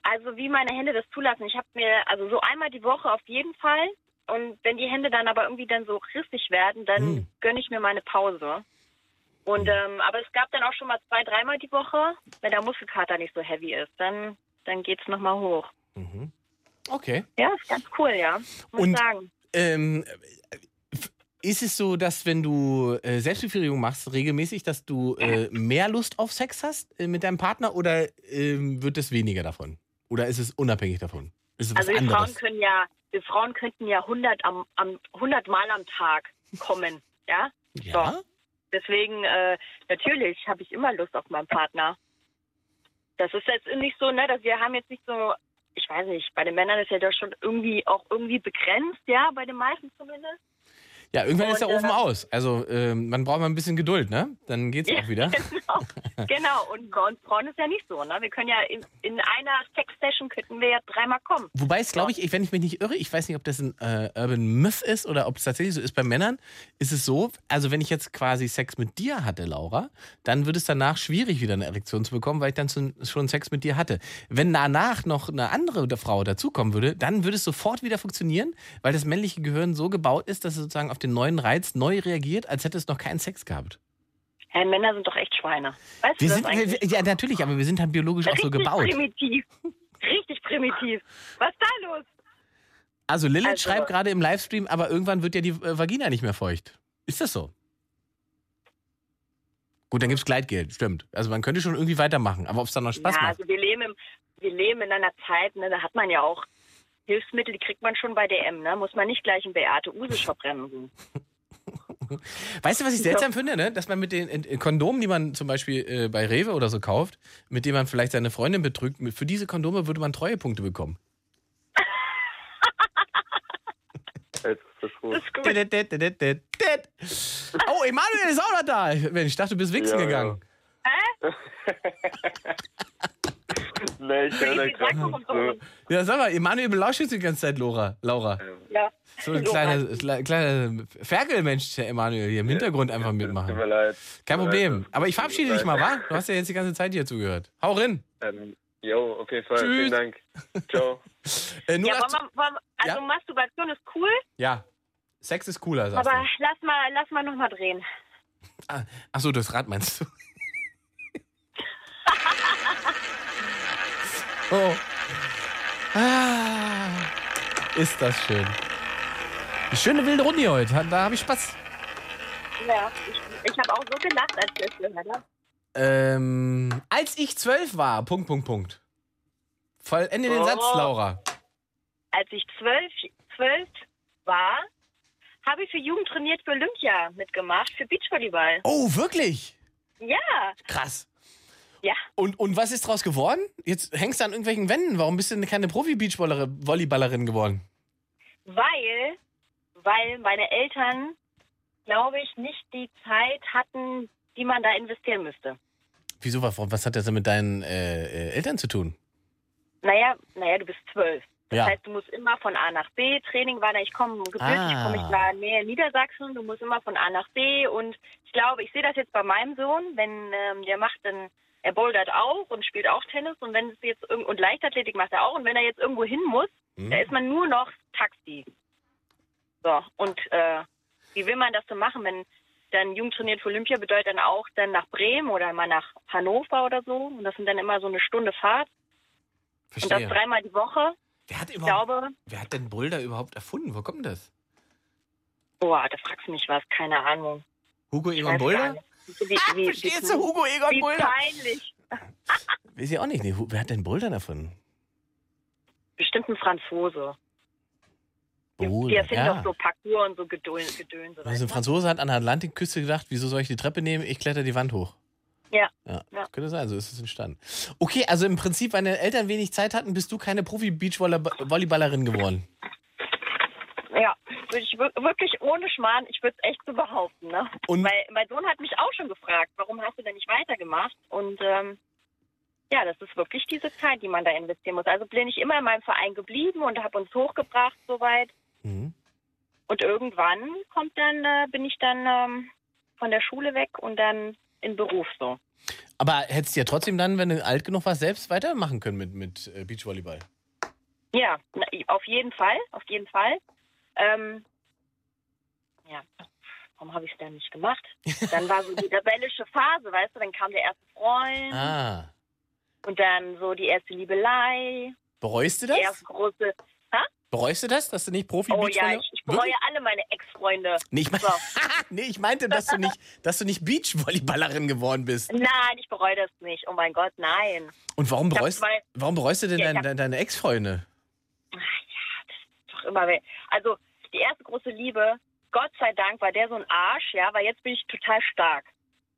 Also wie meine Hände das zulassen. Ich habe mir, also so einmal die Woche auf jeden Fall. Und wenn die Hände dann aber irgendwie dann so rissig werden, dann Hm. gönne ich mir meine Pause. Und ähm, aber es gab dann auch schon mal zwei, dreimal die Woche, wenn der Muskelkater nicht so heavy ist, dann dann geht's noch mal hoch. Okay. Ja, ist ganz cool, ja. Muss Und- sagen. Ähm, ist es so, dass wenn du äh, Selbstbefriedigung machst, regelmäßig, dass du äh, mehr Lust auf Sex hast äh, mit deinem Partner oder ähm, wird es weniger davon? Oder ist es unabhängig davon? Ist es Also wir Frauen können ja, wir Frauen könnten ja 100 am, am 100 Mal am Tag kommen, ja? Ja? So. Deswegen äh, natürlich habe ich immer Lust auf meinen Partner. Das ist jetzt nicht so, ne, dass wir haben jetzt nicht so, ich weiß nicht, bei den Männern ist ja doch schon irgendwie auch irgendwie begrenzt, ja, bei den meisten zumindest. Ja, irgendwann ist der Und, äh, Ofen aus. Also ähm, man braucht mal ein bisschen Geduld, ne? Dann geht's auch wieder. *laughs* Genau, *laughs* genau. Und bei uns Frauen ist ja nicht so, ne? Wir können ja in, in einer Sex-Session könnten wir ja dreimal kommen. Wobei es, glaube ich, wenn ich mich nicht irre, ich weiß nicht, ob das ein äh, Urban Myth ist oder ob es tatsächlich so ist. Bei Männern ist es so, also wenn ich jetzt quasi Sex mit dir hatte, Laura, dann wird es danach schwierig, wieder eine Erektion zu bekommen, weil ich dann schon Sex mit dir hatte. Wenn danach noch eine andere Frau dazukommen würde, dann würde es sofort wieder funktionieren, weil das männliche Gehirn so gebaut ist, dass es sozusagen auf den neuen Reiz neu reagiert, als hätte es noch keinen Sex gehabt. Hä, Männer sind doch echt Schweine. Weißt Wir sind, wir, ja, natürlich, aber wir sind halt biologisch auch so Richtig gebaut. primitiv. Richtig primitiv. Was ist da los? Also Lilith Also- schreibt gerade im Livestream, aber irgendwann wird ja die äh, Vagina nicht mehr feucht. Ist das so? Gut, dann gibt's Gleitgel, stimmt. Also man könnte schon irgendwie weitermachen, aber ob es dann noch Spaß ja, macht. also wir leben, im, wir leben in einer Zeit, ne, da hat man ja auch Hilfsmittel, die kriegt man schon bei DM, ne? Muss man nicht gleich einen Beate Use-Shop bremsen. *laughs* Weißt du, was ich seltsam finde, ne? Dass man mit den Kondomen, die man zum Beispiel äh, bei Rewe oder so kauft, mit denen man vielleicht seine Freundin betrügt, für diese Kondome würde man Treuepunkte bekommen. *laughs* Jetzt ist das gut. Oh, Emanuel ist auch noch da. Mensch, ich dachte, du bist wichsen Ja, gegangen. *laughs* Nee, ich höre da gerade nicht so. Ja, sag mal, Emanuel belauscht jetzt die ganze Zeit Laura. Laura. Ja. So ein kleiner, kle- kleiner Ferkelmensch, der Emanuel, hier im Hintergrund einfach Tut mir mitmachen. leid. Kein Tut mir leid. Problem. Aber ich verabschiede dich mal, wa? Du hast ja jetzt die ganze Zeit hier zugehört. Hau rein. Ähm, jo, jeden Fall. Tschüss. Vielen Dank. Ciao. *laughs* Äh, nur Ja, das- wollen wir, wollen wir, also Ja. Masturbation ist cool, ja. Sex ist cooler, sagst aber du. lass mal, lass mal nochmal drehen. Ah, Achso, das Rad meinst du? *laughs* oh. Ah, ist das schön. Eine schöne wilde Runde heute. Da habe ich Spaß. Ja, ich, ich habe auch so gelacht, als ich das gehört habe. Ähm, als ich zwölf war, Punkt, Punkt, Punkt. Vollende den Oh. Satz, Laura. Als ich zwölf, zwölf war, habe ich für Jugend trainiert für Olympia mitgemacht, für Beachvolleyball. Oh, wirklich? Ja, Krass. Ja. Und, und was ist draus geworden? Jetzt hängst du an irgendwelchen Wänden. Warum bist du denn keine Profi-Beachvolleyballerin geworden? Weil, weil meine Eltern, glaube ich, nicht die Zeit hatten, die man da investieren müsste. Wieso? Was, was hat das denn mit deinen äh, äh, Eltern zu tun? Naja, naja, du bist zwölf. Das Ja. heißt, du musst immer von A nach B. Training war da, ich komme gebürtig, Ah. ich komme ich war näher in Niedersachsen, du musst immer von A nach B. Und ich glaube, ich sehe das jetzt bei meinem Sohn, wenn ähm, der macht dann, er bouldert auch und spielt auch Tennis und wenn es jetzt und Leichtathletik macht er auch und wenn er jetzt irgendwo hin muss, Hm? da ist man nur noch Taxi. So, und äh, wie will man das denn machen, wenn dann Jugend trainiert für Olympia bedeutet dann auch dann nach Bremen oder mal nach Hannover oder so. Und das sind dann immer so eine Stunde Fahrt. Und das Verstehe. dreimal die Woche. Wer hat, Ich überhaupt, glaube, wer hat denn Boulder überhaupt erfunden? Wo kommt das? boah, da fragst du mich was, keine Ahnung. Hugo Egon Boulder? Wie, *laughs* wie, wie, Verstehst du, Hugo Egon wie Boulder? peinlich. *laughs* Weiß ich auch nicht. Nee, wer hat denn Boulder erfunden? Bestimmt ein Franzose. Die Boulder, erfinden ja. doch so Parcours und so Gedöns. Gedönse. Also ein du? Franzose hat an der Atlantikküste gedacht, wieso soll ich die Treppe nehmen? Ich kletter die Wand hoch. Ja. Ja, Ja. könnte sein, so ist es entstanden. Okay, also im Prinzip, weil deine Eltern wenig Zeit hatten, bist du keine Profi-Beachvolleyballerin geworden. Würde ich wir- wirklich ohne Schmarrn, ich würde es echt so behaupten. Ne? Und- Weil mein Sohn hat mich auch schon gefragt, warum hast du denn nicht weitergemacht? Und ähm, ja, das ist wirklich diese Zeit, die man da investieren muss. Also bin ich immer in meinem Verein geblieben und habe uns hochgebracht soweit. Mhm. Und irgendwann kommt dann, äh, bin ich dann ähm, von der Schule weg und dann in Beruf so. Aber hättest du ja trotzdem dann, wenn du alt genug warst, selbst weitermachen können mit, mit äh, Beachvolleyball. Ja, auf jeden Fall, auf jeden Fall. Ähm, ja, warum habe ich es denn nicht gemacht? Dann war so die rebellische Phase, weißt du, dann kam der erste Freund Ah. und dann so die erste Liebelei, Bereust du die das? erste große. Ha? Bereust du das, dass du nicht profi Oh ja, ich, ich bereue Wirklich? alle meine Ex-Freunde. Nee, ich, mein, So. *laughs* nee, ich meinte, dass du nicht, dass du nicht Beachvolleyballerin geworden bist. Nein, ich bereue das nicht. Oh mein Gott, nein. Und warum bereust, warum bereust du denn Ja, ich deine, hab- deine, deine Ex-Freunde? Doch immer, also die erste große Liebe, Gott sei Dank war der so ein Arsch, ja, weil jetzt bin ich total stark.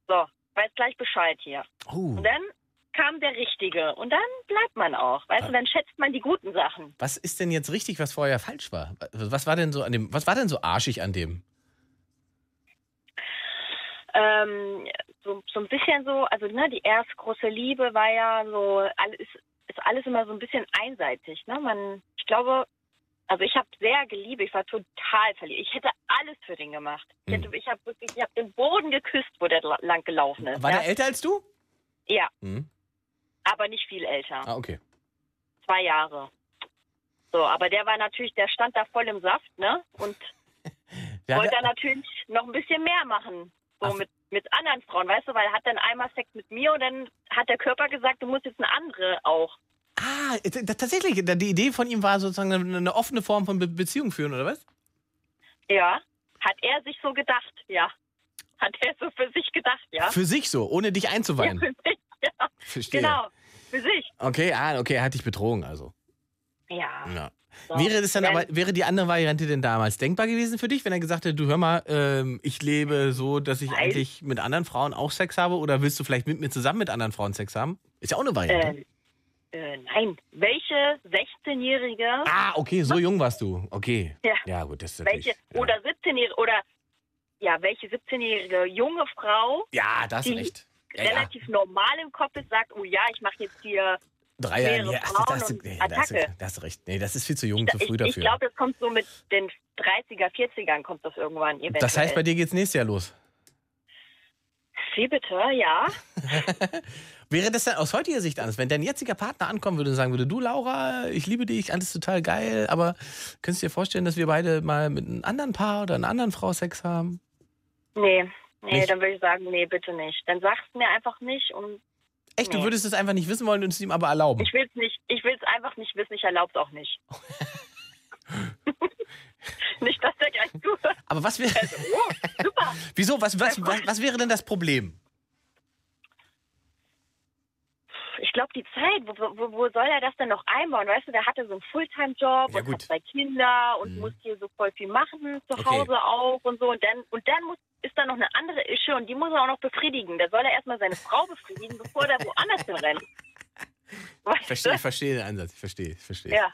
So, weiß gleich Bescheid hier. Oh, Und dann kam der Richtige und dann bleibt man auch. Weißt Ah. du, dann schätzt man die guten Sachen. was ist denn jetzt richtig, was vorher falsch war? Was war denn so an dem, was war denn so arschig an dem? Ähm, so, so ein bisschen so, also ne, die erste große Liebe war ja so, alles, ist alles immer so ein bisschen einseitig. Ne? Man, ich glaube, also ich habe sehr geliebt, ich war total verliebt. Ich hätte alles für den gemacht. Ich, Hm. hätte, ich habe wirklich, ich habe den Boden geküsst, wo der la- lang gelaufen ist. War ja? der älter als du? ja, Hm. aber nicht viel älter. Ah, okay. Zwei Jahre. So, aber der war natürlich, der stand da voll im Saft, ne? Und *laughs* wollte er natürlich noch ein bisschen mehr machen. So Ach. mit, mit anderen Frauen, weißt du, weil er hat dann einmal Sex mit mir und dann hat der Körper gesagt, du musst jetzt eine andere auch. Ah, t- tatsächlich, die Idee von ihm war sozusagen eine, offene Form von Be Beziehung führen, oder was? Ja. Hat er sich so gedacht, ja. Hat er so für sich gedacht, ja. Für sich so, ohne dich ja, einzuweihen. für sich, *laughs* ja. Verstehe. Genau. Für sich. Okay, ah, okay, er hat dich betrogen, also. Ja. Ja. So. Wäre das dann Wenn- aber, wäre die andere Variante denn damals denkbar gewesen für dich, wenn er gesagt hätte, du hör mal, ähm, ich lebe so, dass ich Nein. eigentlich mit anderen Frauen auch Sex habe oder willst du vielleicht mit mir zusammen mit anderen Frauen Sex haben? Ist ja auch eine Variante. äh, äh, nein, welche 16-Jährige ah, okay, so jung warst du. Okay. Ja. Ja, gut, das ist natürlich. welche oder 17-jährige oder ja, welche 17-jährige junge Frau, Ja, da hast du die recht. Ja, ja. relativ normal im Kopf ist, sagt, oh ja, ich mache jetzt hier Drei Jahre, mehrere nee, ach, Frauen da hast du, und nee, da hast du, Attacke. da hast du recht. Nee, das ist viel zu jung, zu früh ich, dafür. ich glaube, das kommt so mit den 30er, 40ern kommt das irgendwann eventuell. das heißt, bei dir geht's nächstes Jahr los. Wie bitte, ja. *laughs* Wäre das dann aus heutiger Sicht anders, wenn dein jetziger Partner ankommen würde und sagen würde, du Laura, ich liebe dich, alles total geil, aber könntest du dir vorstellen, dass wir beide mal mit einem anderen Paar oder einer anderen Frau Sex haben? Nee, nee, Nicht? dann würde ich sagen, nee, bitte nicht. Dann sag's mir einfach nicht und Echt, du Nee. würdest es einfach nicht wissen wollen und es ihm aber erlauben. ich will's nicht, ich will's einfach nicht wissen, ich erlaub's auch nicht. *laughs* *laughs* nicht, dass der gleich zuhört. Aber was wäre. Oh, super. *laughs* Wieso? Was, was, was, was wäre denn das Problem? Ich glaube, die Zeit, wo, wo, wo soll er das denn noch einbauen? Weißt du, der hatte so einen Fulltime-Job Ja, und hat zwei Kinder und Mhm. muss hier so voll viel machen, zu Okay. Hause auch und so. Und dann, und dann muss, ist da noch eine andere Ische und die muss er auch noch befriedigen. Da soll er erstmal seine Frau befriedigen, bevor der woanders hinrennt. Weißt *laughs* Ich verstehe, du? verstehe den Ansatz. Ich verstehe, ich verstehe. Ja.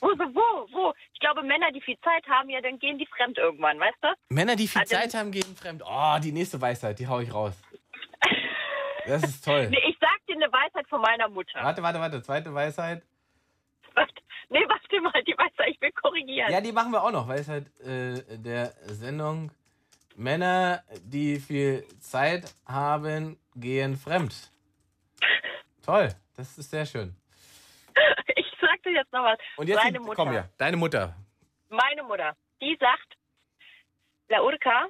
Wo, wo, wo? Ich glaube, Männer, die viel Zeit haben, ja, dann gehen die fremd irgendwann, weißt du? Männer, die viel Also- Zeit haben, gehen fremd. Oh, die nächste Weisheit, die hau ich raus. *laughs* Das ist toll. Nee, ich sag dir eine Weisheit von meiner Mutter. Warte, warte, warte. Zweite Weisheit. Warte, nee, warte mal, die Weisheit, ich will korrigieren. Ja, die machen wir auch noch. Weisheit äh, der Sendung. Männer, die viel Zeit haben, gehen fremd. Toll, das ist sehr schön. *laughs* Ich sag dir jetzt noch was. Und jetzt Meine die- Mutter. komm hier, deine Mutter. meine Mutter, die sagt, La Urca,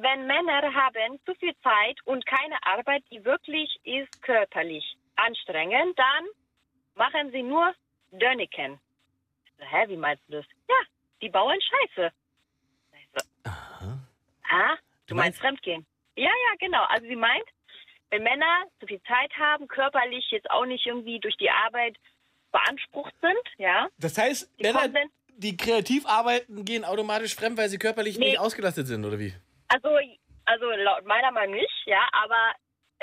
wenn Männer haben zu viel Zeit und keine Arbeit, die wirklich ist körperlich anstrengend, dann machen sie nur so, Hä, wie meinst du das? Ja, die bauen Scheiße. Ich so, ah, du meinst Fremdgehen? Ja, ja, genau. Also sie meint, wenn Männer zu viel Zeit haben, körperlich jetzt auch nicht irgendwie durch die Arbeit beansprucht sind, ja, Das heißt, die Männer, die kreativ arbeiten, gehen automatisch fremd, weil sie körperlich Nee. nicht ausgelastet sind, oder wie? Also, also laut meiner Meinung nicht, ja, aber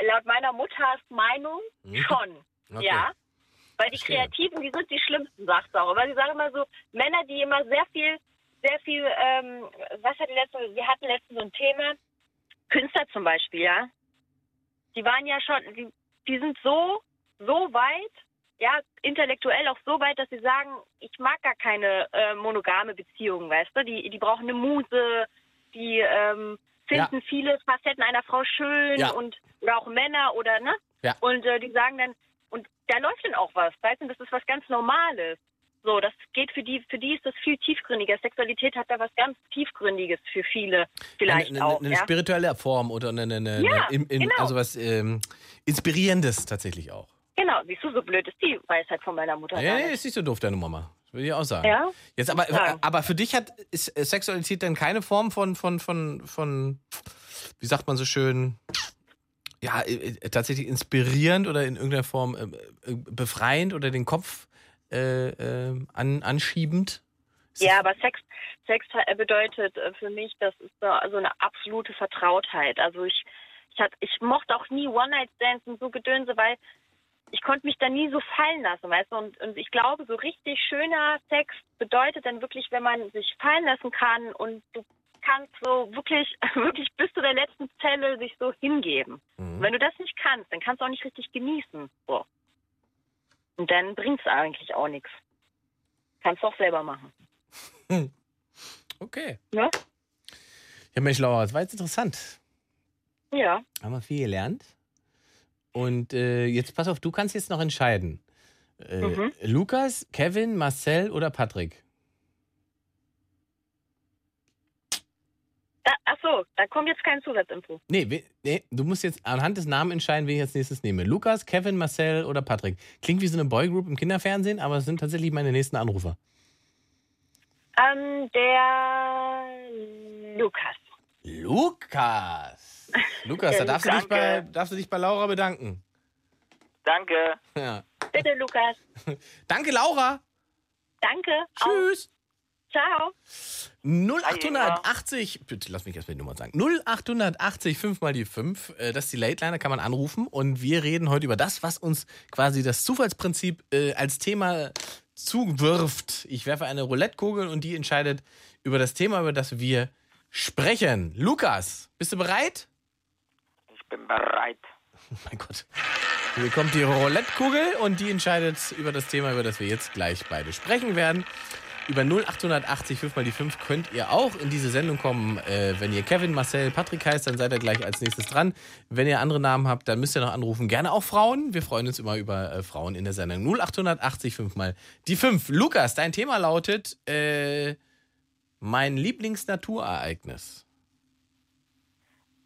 laut meiner Mutters Meinung Mhm. schon, Okay. ja. Weil die Verstehe. Kreativen, die sind die schlimmsten, sagt sie auch. Weil sie sagen immer so, Männer, die immer sehr viel, sehr viel, ähm, was hat die letzte, wir hatten letztens so ein Thema, Künstler zum Beispiel, ja. Die waren ja schon, die, die sind so, so weit, ja, intellektuell auch so weit, dass sie sagen, ich mag gar keine äh, monogame Beziehung, weißt du? Die, die brauchen eine Muse, die ähm, finden Ja. viele Facetten einer Frau schön Ja. und oder auch Männer oder ne? Ja. Und äh, die sagen dann, und da läuft dann auch was, weißt du, das ist was ganz Normales. So, das geht für die, für die ist das viel tiefgründiger. Sexualität hat da was ganz Tiefgründiges für viele vielleicht eine, eine, auch. eine ja? spirituelle Form oder eine, eine, Ja, in, in, genau. also was ähm, Inspirierendes tatsächlich auch. Genau, siehst du, so blöd ist die Weisheit von meiner Mutter. Ja, nicht. ist nicht so doof, deine Mama. Will ich auch sagen. Ja? Jetzt aber, Ja. aber für dich hat ist Sexualität dann keine Form von, von, von, von, wie sagt man so schön, ja, äh, äh, tatsächlich inspirierend oder in irgendeiner Form äh, äh, befreiend oder den Kopf äh, äh, an, anschiebend? Ja, aber Sex, Sex äh, bedeutet äh, für mich, das ist so also eine absolute Vertrautheit. Also ich, ich, hat, ich mochte auch nie One-Night-Stands und so Gedönse, weil ich konnte mich da nie so fallen lassen, weißt du? Und, und ich glaube, so richtig schöner Sex bedeutet dann wirklich, wenn man sich fallen lassen kann und du kannst so wirklich, *laughs* wirklich bis zu der letzten Zelle sich so hingeben. Mhm. Wenn du das nicht kannst, dann kannst du auch nicht richtig genießen. So. Und dann bringt es eigentlich auch nichts. Kannst du auch selber machen. *laughs* Okay. Ja? Ja, Mensch, Laura, das war jetzt interessant. Ja. Haben wir viel gelernt. Und äh, jetzt pass auf, du kannst jetzt noch entscheiden. Äh, Mhm. Lukas, Kevin, Marcel oder Patrick? Da, ach so, da kommt jetzt kein Zusatzinfo. Nee, nee, du musst jetzt anhand des Namens entscheiden, wen ich als nächstes nehme. Lukas, Kevin, Marcel oder Patrick. Klingt wie so eine Boygroup im Kinderfernsehen, aber es sind tatsächlich meine nächsten Anrufer. Ähm, der Lukas. Lukas! Lukas, da darfst du, dich bei, darfst du dich bei Laura bedanken. Danke. Ja. Bitte, Lukas. *laughs* Danke, Laura! Danke. Tschüss. Ciao. 0880, bitte lass mich erst mal die Nummer sagen. 0880, 5 mal die 5. äh, Das ist die Late Line, da kann man anrufen. Und wir reden heute über das, was uns quasi das Zufallsprinzip äh, als Thema zuwirft. Ich werfe eine Roulettekugel und die entscheidet über das Thema, über das wir sprechen. Lukas, bist du bereit? Bin bereit. *laughs* Mein Gott. Hier kommt die Roulettekugel und die entscheidet über das Thema, über das wir jetzt gleich beide sprechen werden. Über 0880 5 mal die 5 könnt ihr auch in diese Sendung kommen. Äh, wenn ihr Kevin, Marcel, Patrick heißt, dann seid ihr gleich als nächstes dran. Wenn ihr andere Namen habt, dann müsst ihr noch anrufen. Gerne auch Frauen. Wir freuen uns immer über äh, Frauen in der Sendung. 0880 5 mal die 5. Lukas, dein Thema lautet äh, mein Lieblingsnaturereignis.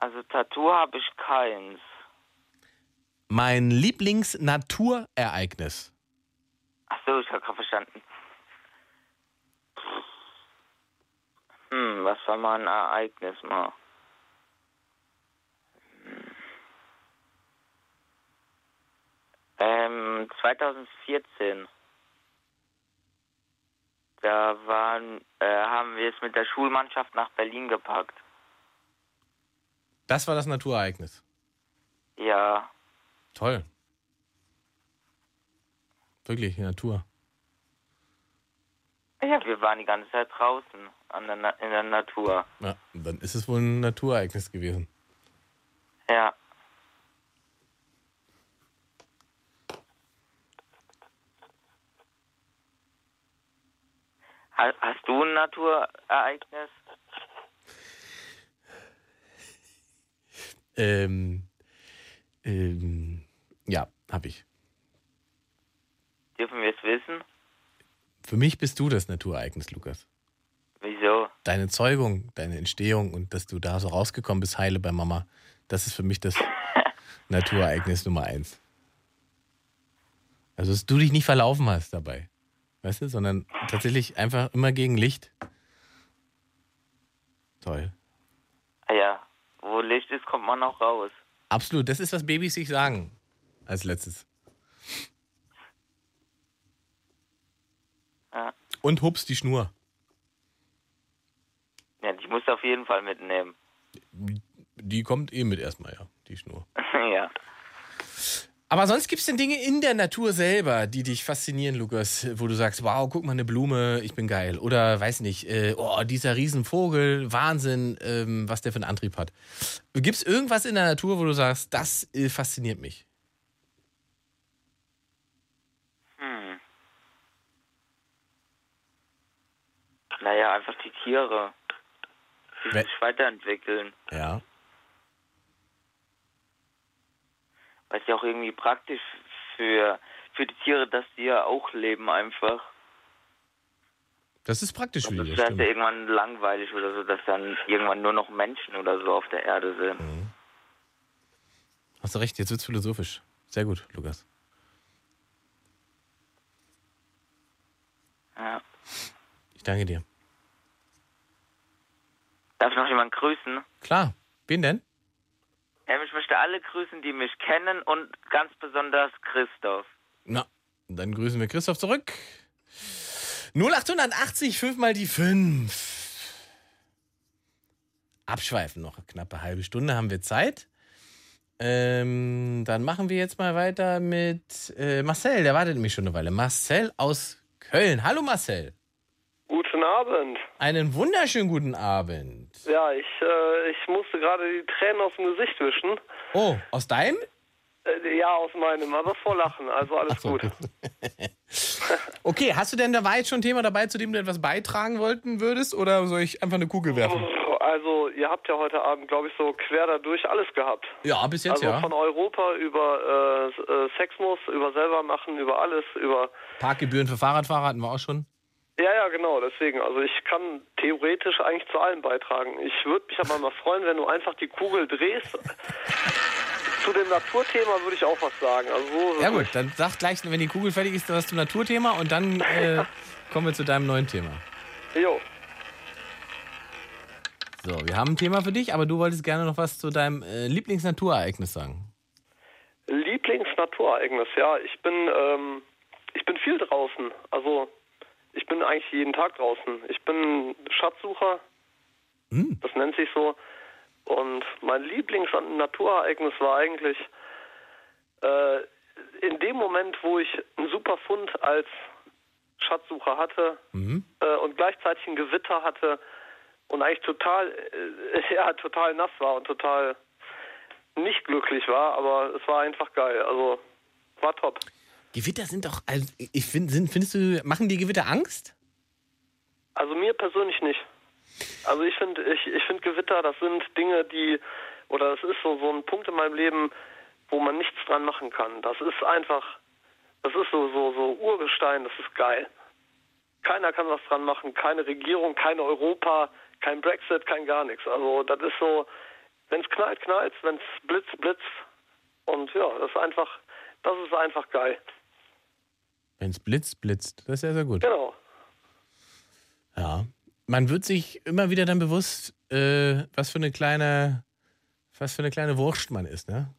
Also Tattoo habe ich keins. Mein Lieblingsnaturereignis. Ach so, ich habe gerade verstanden. Hm, was war mal ein Ereignis mal? Ähm, 2014. Da waren, äh, haben wir es mit der Schulmannschaft nach Berlin gepackt. Das war das Naturereignis. Ja, Toll. Wirklich, die Natur. ja, wir waren die ganze Zeit draußen an der in der Natur. Ja, dann ist es wohl ein Naturereignis gewesen. Ja. Ha- Hast du ein Naturereignis? Ähm, ähm, ja, habe ich. Dürfen wir es wissen? Für mich bist du das Naturereignis, Lukas. Wieso? Deine Zeugung, deine Entstehung und dass du da so rausgekommen bist, heile bei Mama, das ist für mich das *laughs* Naturereignis Nummer eins. Also, dass du dich nicht verlaufen hast dabei, weißt du, sondern tatsächlich einfach immer gegen Licht. Toll. Ah Ja, wo Licht ist, kommt man auch raus. Absolut, das ist, was Babys sich sagen. Als letztes. Ja. Und hups die Schnur. Ja, die musst du auf jeden Fall mitnehmen. Die kommt eh mit erstmal, ja, die Schnur. *laughs* ja. Aber sonst gibt es denn Dinge in der Natur selber, die dich faszinieren, Lukas, wo du sagst, wow, guck mal, eine Blume, ich bin geil. Oder weiß nicht, äh, oh, dieser Riesenvogel, Wahnsinn, ähm, was der für einen Antrieb hat. Gibt es irgendwas in der Natur, wo du sagst, das äh, fasziniert mich? Hm. Naja, einfach die Tiere. Die We- sich weiterentwickeln. Ja. Weil es ja auch irgendwie praktisch für, für die Tiere, dass die ja auch leben einfach. Das ist praktisch für Das die, ist das ja irgendwann langweilig oder so, dass dann irgendwann nur noch Menschen oder so auf der Erde sind. Mhm. Hast du recht, jetzt wird's philosophisch. Sehr gut, Lukas. Ja. Ich danke dir. Darf ich noch jemanden grüßen? Klar. Wen denn? Ähm, ich möchte alle grüßen, die mich kennen und ganz besonders Christoph. Na, dann grüßen wir Christoph zurück. 0880, 5 mal die 5. Abschweifen noch. Knappe halbe Stunde haben wir Zeit. Ähm, dann machen wir jetzt mal weiter mit äh, Marcel. Der wartet nämlich schon eine Weile. Marcel aus Köln. Hallo Marcel. Guten Abend. Einen wunderschönen guten Abend. Ja, ich, äh, ich musste gerade die Tränen aus dem Gesicht wischen. Oh, aus deinem? Äh, ja, aus meinem, aber vor Lachen, also alles gut. *laughs* Okay, hast du denn, da war jetzt schon ein Thema dabei, zu dem du etwas beitragen wollten würdest? Oder soll ich einfach eine Kugel werfen? Also, ihr habt ja heute Abend, glaube ich, so quer dadurch alles gehabt. Ja, bis jetzt also ja. von Europa über äh, äh, Sexmus, über selber machen, über alles, über. Parkgebühren für Fahrradfahrer hatten wir auch schon. Ja, ja, genau, deswegen. Also ich kann theoretisch eigentlich zu allem beitragen. Ich würde mich aber mal freuen, wenn du einfach die Kugel drehst. *laughs* zu dem Naturthema würde ich auch was sagen. Also so Ja gut, dann sag gleich, wenn die Kugel fertig ist, was zum Naturthema und dann äh, *laughs* kommen wir zu deinem neuen Thema. Jo. So, wir haben ein Thema für dich, aber du wolltest gerne noch was zu deinem äh, Lieblingsnaturereignis sagen. Lieblingsnaturereignis, ja. Ich bin, ähm, ich bin viel draußen. Also ich bin eigentlich jeden Tag draußen. Ich bin Schatzsucher, Hm. das nennt sich so. Und mein Lieblings-Naturereignis war eigentlich äh, in dem Moment, wo ich einen super Fund als Schatzsucher hatte Mhm. äh, und gleichzeitig ein Gewitter hatte und eigentlich total, äh, *laughs* ja, total nass war und total nicht glücklich war, aber es war einfach geil. Also war top. Gewitter sind doch, also ich finde, sind, findest du, machen die Gewitter Angst? Also mir persönlich nicht. Also ich finde, ich, ich finde Gewitter, das sind Dinge, die, oder es ist so, so ein Punkt in meinem Leben, wo man nichts dran machen kann. Das ist einfach, das ist so, so, so Urgestein, das ist geil. Keiner kann was dran machen, keine Regierung, kein Europa, kein Brexit, kein gar nichts. Also das ist so, wenn es knallt, knallt, wenn es blitzt, blitzt. Und ja, das ist einfach, das ist einfach geil. Wenn es blitzt, blitzt. Das ist sehr, sehr gut. Genau. Ja. Man wird sich immer wieder dann bewusst, äh, was für eine kleine, was für eine kleine Wurst man ist, ne?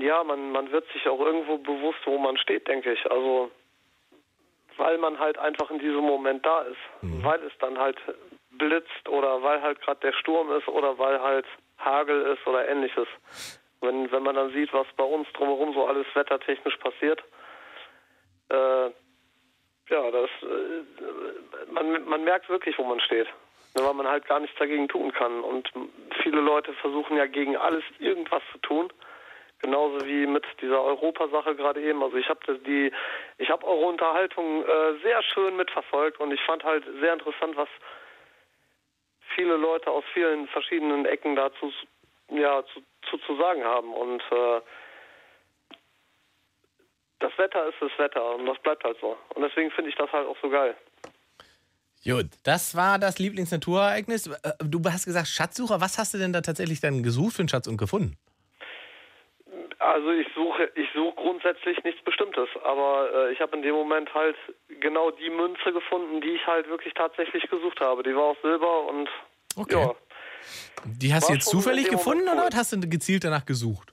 Ja, man, man wird sich auch irgendwo bewusst, wo man steht, denke ich. Also, weil man halt einfach in diesem Moment da ist. Weil es dann halt blitzt oder weil halt gerade der Sturm ist oder weil halt Hagel ist oder ähnliches. Wenn, wenn man dann sieht, was bei uns drumherum so alles wettertechnisch passiert, äh, ja, das, äh, man, man merkt wirklich, wo man steht. Ne, Weil man halt gar nichts dagegen tun kann. Und viele Leute versuchen ja gegen alles irgendwas zu tun. Genauso wie mit dieser Europasache gerade eben. Also ich habe die, ich habe eure Unterhaltung äh, sehr schön mitverfolgt und ich fand halt sehr interessant, was viele Leute aus vielen verschiedenen Ecken dazu ja zu, zu, zu sagen haben. Und äh, das Wetter ist das Wetter und das bleibt halt so. Und deswegen finde ich das halt auch so geil. Gut, das war das Lieblingsnaturereignis. Äh, Du hast gesagt Schatzsucher. Was hast du denn da tatsächlich dann gesucht für einen Schatz und gefunden? Also ich suche, ich suche grundsätzlich nichts Bestimmtes, aber äh, ich habe in dem Moment halt genau die Münze gefunden, die ich halt wirklich tatsächlich gesucht habe. Die war aus Silber und ja. Die hast du jetzt zufällig gefunden Moment oder hast du gezielt danach gesucht?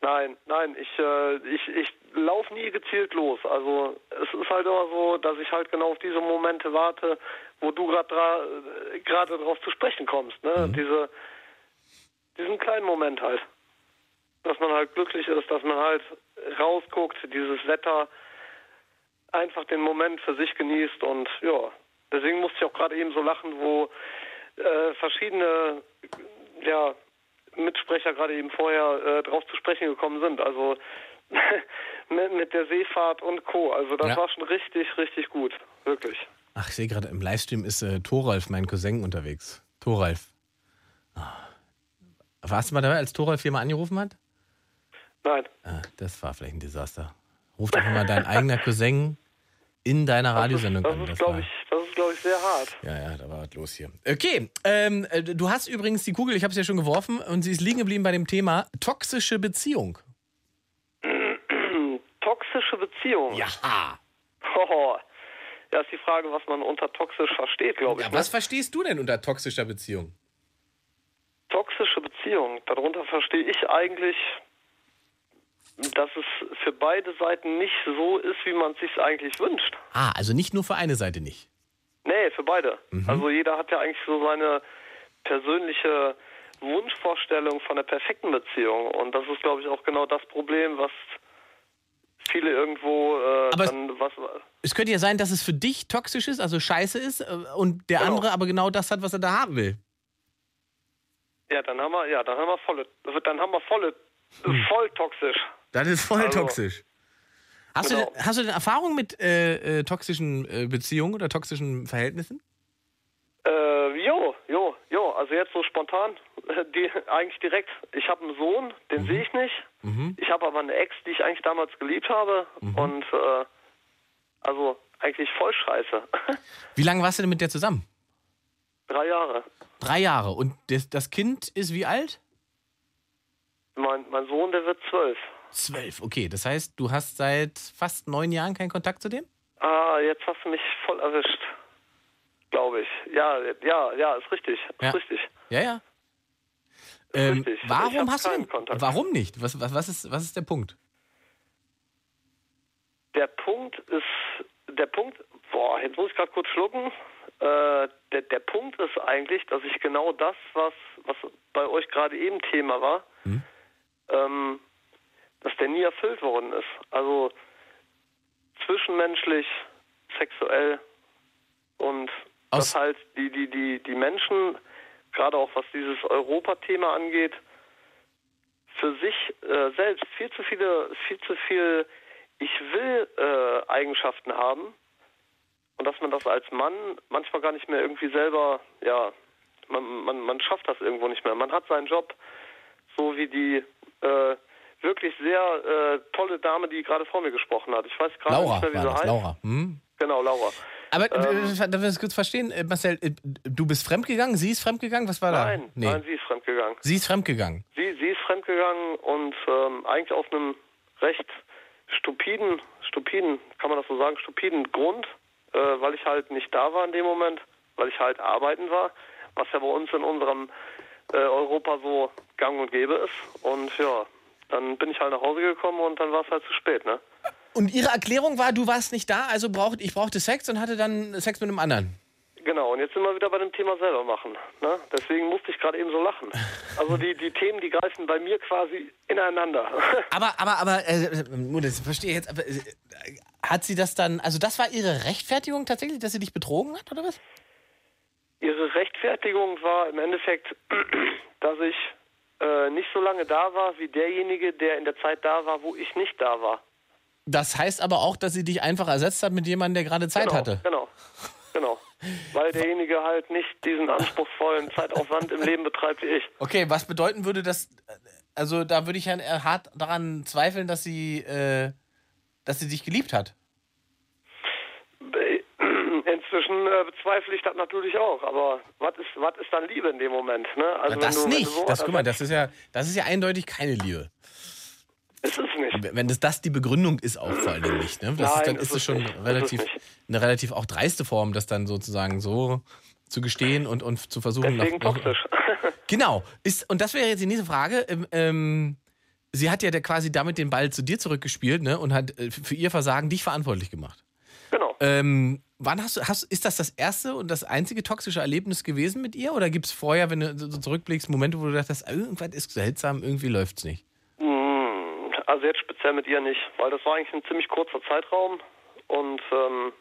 Nein, nein, ich, äh, ich, ich laufe nie gezielt los. Also es ist halt immer so, dass ich halt genau auf diese Momente warte, wo du gerade gerade drauf zu sprechen kommst. Ne? Diese, diesen kleinen Moment halt. Dass man halt glücklich ist, dass man halt rausguckt, dieses Wetter, einfach den Moment für sich genießt und ja, deswegen musste ich auch gerade eben so lachen, wo äh, verschiedene ja, Mitsprecher gerade eben vorher äh, drauf zu sprechen gekommen sind. Also *laughs* mit, mit der Seefahrt und Co. Also das Ja. war schon richtig, richtig gut. Wirklich. Ach, ich sehe gerade im Livestream ist äh, Thoralf, mein Cousin, unterwegs. Thoralf. Ah. Warst du mal dabei, als Thoralf hier mal angerufen hat? Nein. Ah, das war vielleicht ein Desaster. Ruf doch mal dein eigener Cousin in deiner Radiosendung Das an. ist, Das glaube war, ich, das ist, glaube ich, sehr hart. ja, ja, da war was los hier. Okay, ähm, äh, du hast übrigens die Kugel, ich habe es ja schon geworfen, und sie ist liegen geblieben bei dem Thema toxische Beziehung. Toxische Beziehung. Ja. Oh, ja, ist die Frage, was man unter toxisch versteht, glaube ich. Ja, ne? was verstehst du denn unter toxischer Beziehung? Toxische Beziehung. Darunter verstehe ich eigentlich, dass es für beide Seiten nicht so ist, wie man es sich eigentlich wünscht. Ah, also nicht nur für eine Seite nicht. Nee, für beide. Mhm. Also jeder hat ja eigentlich so seine persönliche Wunschvorstellung von der perfekten Beziehung. Und das ist, glaube ich, auch genau das Problem, was viele irgendwo äh, Aber es- dann was. Es könnte ja sein, dass es für dich toxisch ist, also scheiße ist, äh, und der Genau. andere aber genau das hat, was er da haben will. Ja, dann haben wir, ja, dann haben wir volle, dann haben wir volle, voll toxisch. Das ist voll Also, toxisch. Hast, genau. du, denn- hast du denn Erfahrung mit äh, äh, toxischen äh, Beziehungen oder toxischen Verhältnissen? Äh, jo, jo, jo. Also jetzt so spontan, *laughs* die eigentlich direkt. Ich habe einen Sohn, den sehe ich nicht. Mhm. Ich habe aber eine Ex, die ich eigentlich damals geliebt habe. Und äh, also eigentlich voll scheiße. *laughs* Wie lange warst du denn mit der zusammen? Drei Jahre. Drei Jahre. Und das, das Kind ist wie alt? Mein, mein Sohn, der wird zwölf. Zwölf, okay. Das heißt, du hast seit fast neun Jahren keinen Kontakt zu dem? Ah, jetzt hast du mich voll erwischt. Glaube ich. Ja, ja, ja, ist richtig. Ist Ja. richtig. Ja, ja. Ähm, warum hast du keinen denn, Kontakt. Warum nicht? Was, was, was, ist, was ist der Punkt? Der Punkt ist der Punkt, boah, jetzt muss ich gerade kurz schlucken. Äh, der, der Punkt ist eigentlich, dass ich genau das, was, was bei euch gerade eben Thema war, ähm, dass der nie erfüllt worden ist. Also zwischenmenschlich, sexuell und dass halt die, die, die, die Menschen, gerade auch was dieses Europa-Thema angeht, für sich äh, selbst viel zu viele, viel zu viel Ich will äh, Eigenschaften haben und dass man das als Mann manchmal gar nicht mehr irgendwie selber, ja, man, man, man schafft das irgendwo nicht mehr. Man hat seinen Job, so wie die äh, wirklich sehr äh, tolle Dame, die gerade vor mir gesprochen hat. Ich weiß gerade nicht mehr, wie sie heißt. Laura. Hm? Genau, Laura. Aber äh, Ähm, damit wir das kurz verstehen, äh, Marcel, äh, du bist fremdgegangen, sie ist fremdgegangen, was war Nein, da? nein, sie ist fremdgegangen. Sie ist fremdgegangen. Sie, sie ist fremdgegangen und ähm, eigentlich auf einem recht stupiden, stupiden, kann man das so sagen, stupiden Grund, äh, weil ich halt nicht da war in dem Moment, weil ich halt arbeiten war, was ja bei uns in unserem äh, Europa so gang und gäbe ist. Und ja, dann bin ich halt nach Hause gekommen und dann war es halt zu spät, ne? Und ihre Erklärung war, du warst nicht da, also braucht, ich brauchte Sex und hatte dann Sex mit einem anderen. Genau, und jetzt sind wir wieder bei dem Thema selber machen. Ne? Deswegen musste ich gerade eben so lachen. Also die, die Themen, die greifen bei mir quasi ineinander. *laughs* Aber, aber, aber, äh, äh, das verstehe ich jetzt, aber äh, hat sie das dann, also das war ihre Rechtfertigung tatsächlich, dass sie dich betrogen hat, oder was? Ihre Rechtfertigung war im Endeffekt, *clears throat* dass ich äh, nicht so lange da war wie derjenige, der in der Zeit da war, wo ich nicht da war. Das heißt aber auch, dass sie dich einfach ersetzt hat mit jemandem, der gerade Zeit genau, hatte. Genau, genau. Weil derjenige halt nicht diesen anspruchsvollen Zeitaufwand im Leben betreibt wie ich. Okay, was bedeuten würde das, also da würde ich ja hart daran zweifeln, dass sie, äh, dass sie dich geliebt hat. Inzwischen äh, bezweifle ich das natürlich auch, aber was ist, was ist dann Liebe in dem Moment? Ne? Also Na, das du, nicht. Sowas das, guck mal, das ist ja, das ist ja eindeutig keine Liebe. Ist es nicht. Wenn das, das die Begründung ist, auch vor allen Dingen nicht. Ne? Das ist, Nein, dann ist ist es es schon nicht. Ist relativ, eine relativ auch dreiste Form, das dann sozusagen so zu gestehen und, und zu versuchen. Deswegen noch, toxisch. *laughs* Genau. Ist, und das wäre jetzt die nächste Frage. Ähm, ähm, sie hat ja quasi damit den Ball zu dir zurückgespielt ne? und hat äh, für ihr Versagen dich verantwortlich gemacht. Genau. Ähm, wann hast du, hast, ist das das erste und das einzige toxische Erlebnis gewesen mit ihr? Oder gibt es vorher, wenn du so so zurückblickst, Momente, wo du dachtest, irgendwas ist seltsam, irgendwie läuft es nicht? Also jetzt speziell mit ihr nicht, weil das war eigentlich ein ziemlich kurzer Zeitraum und ähm,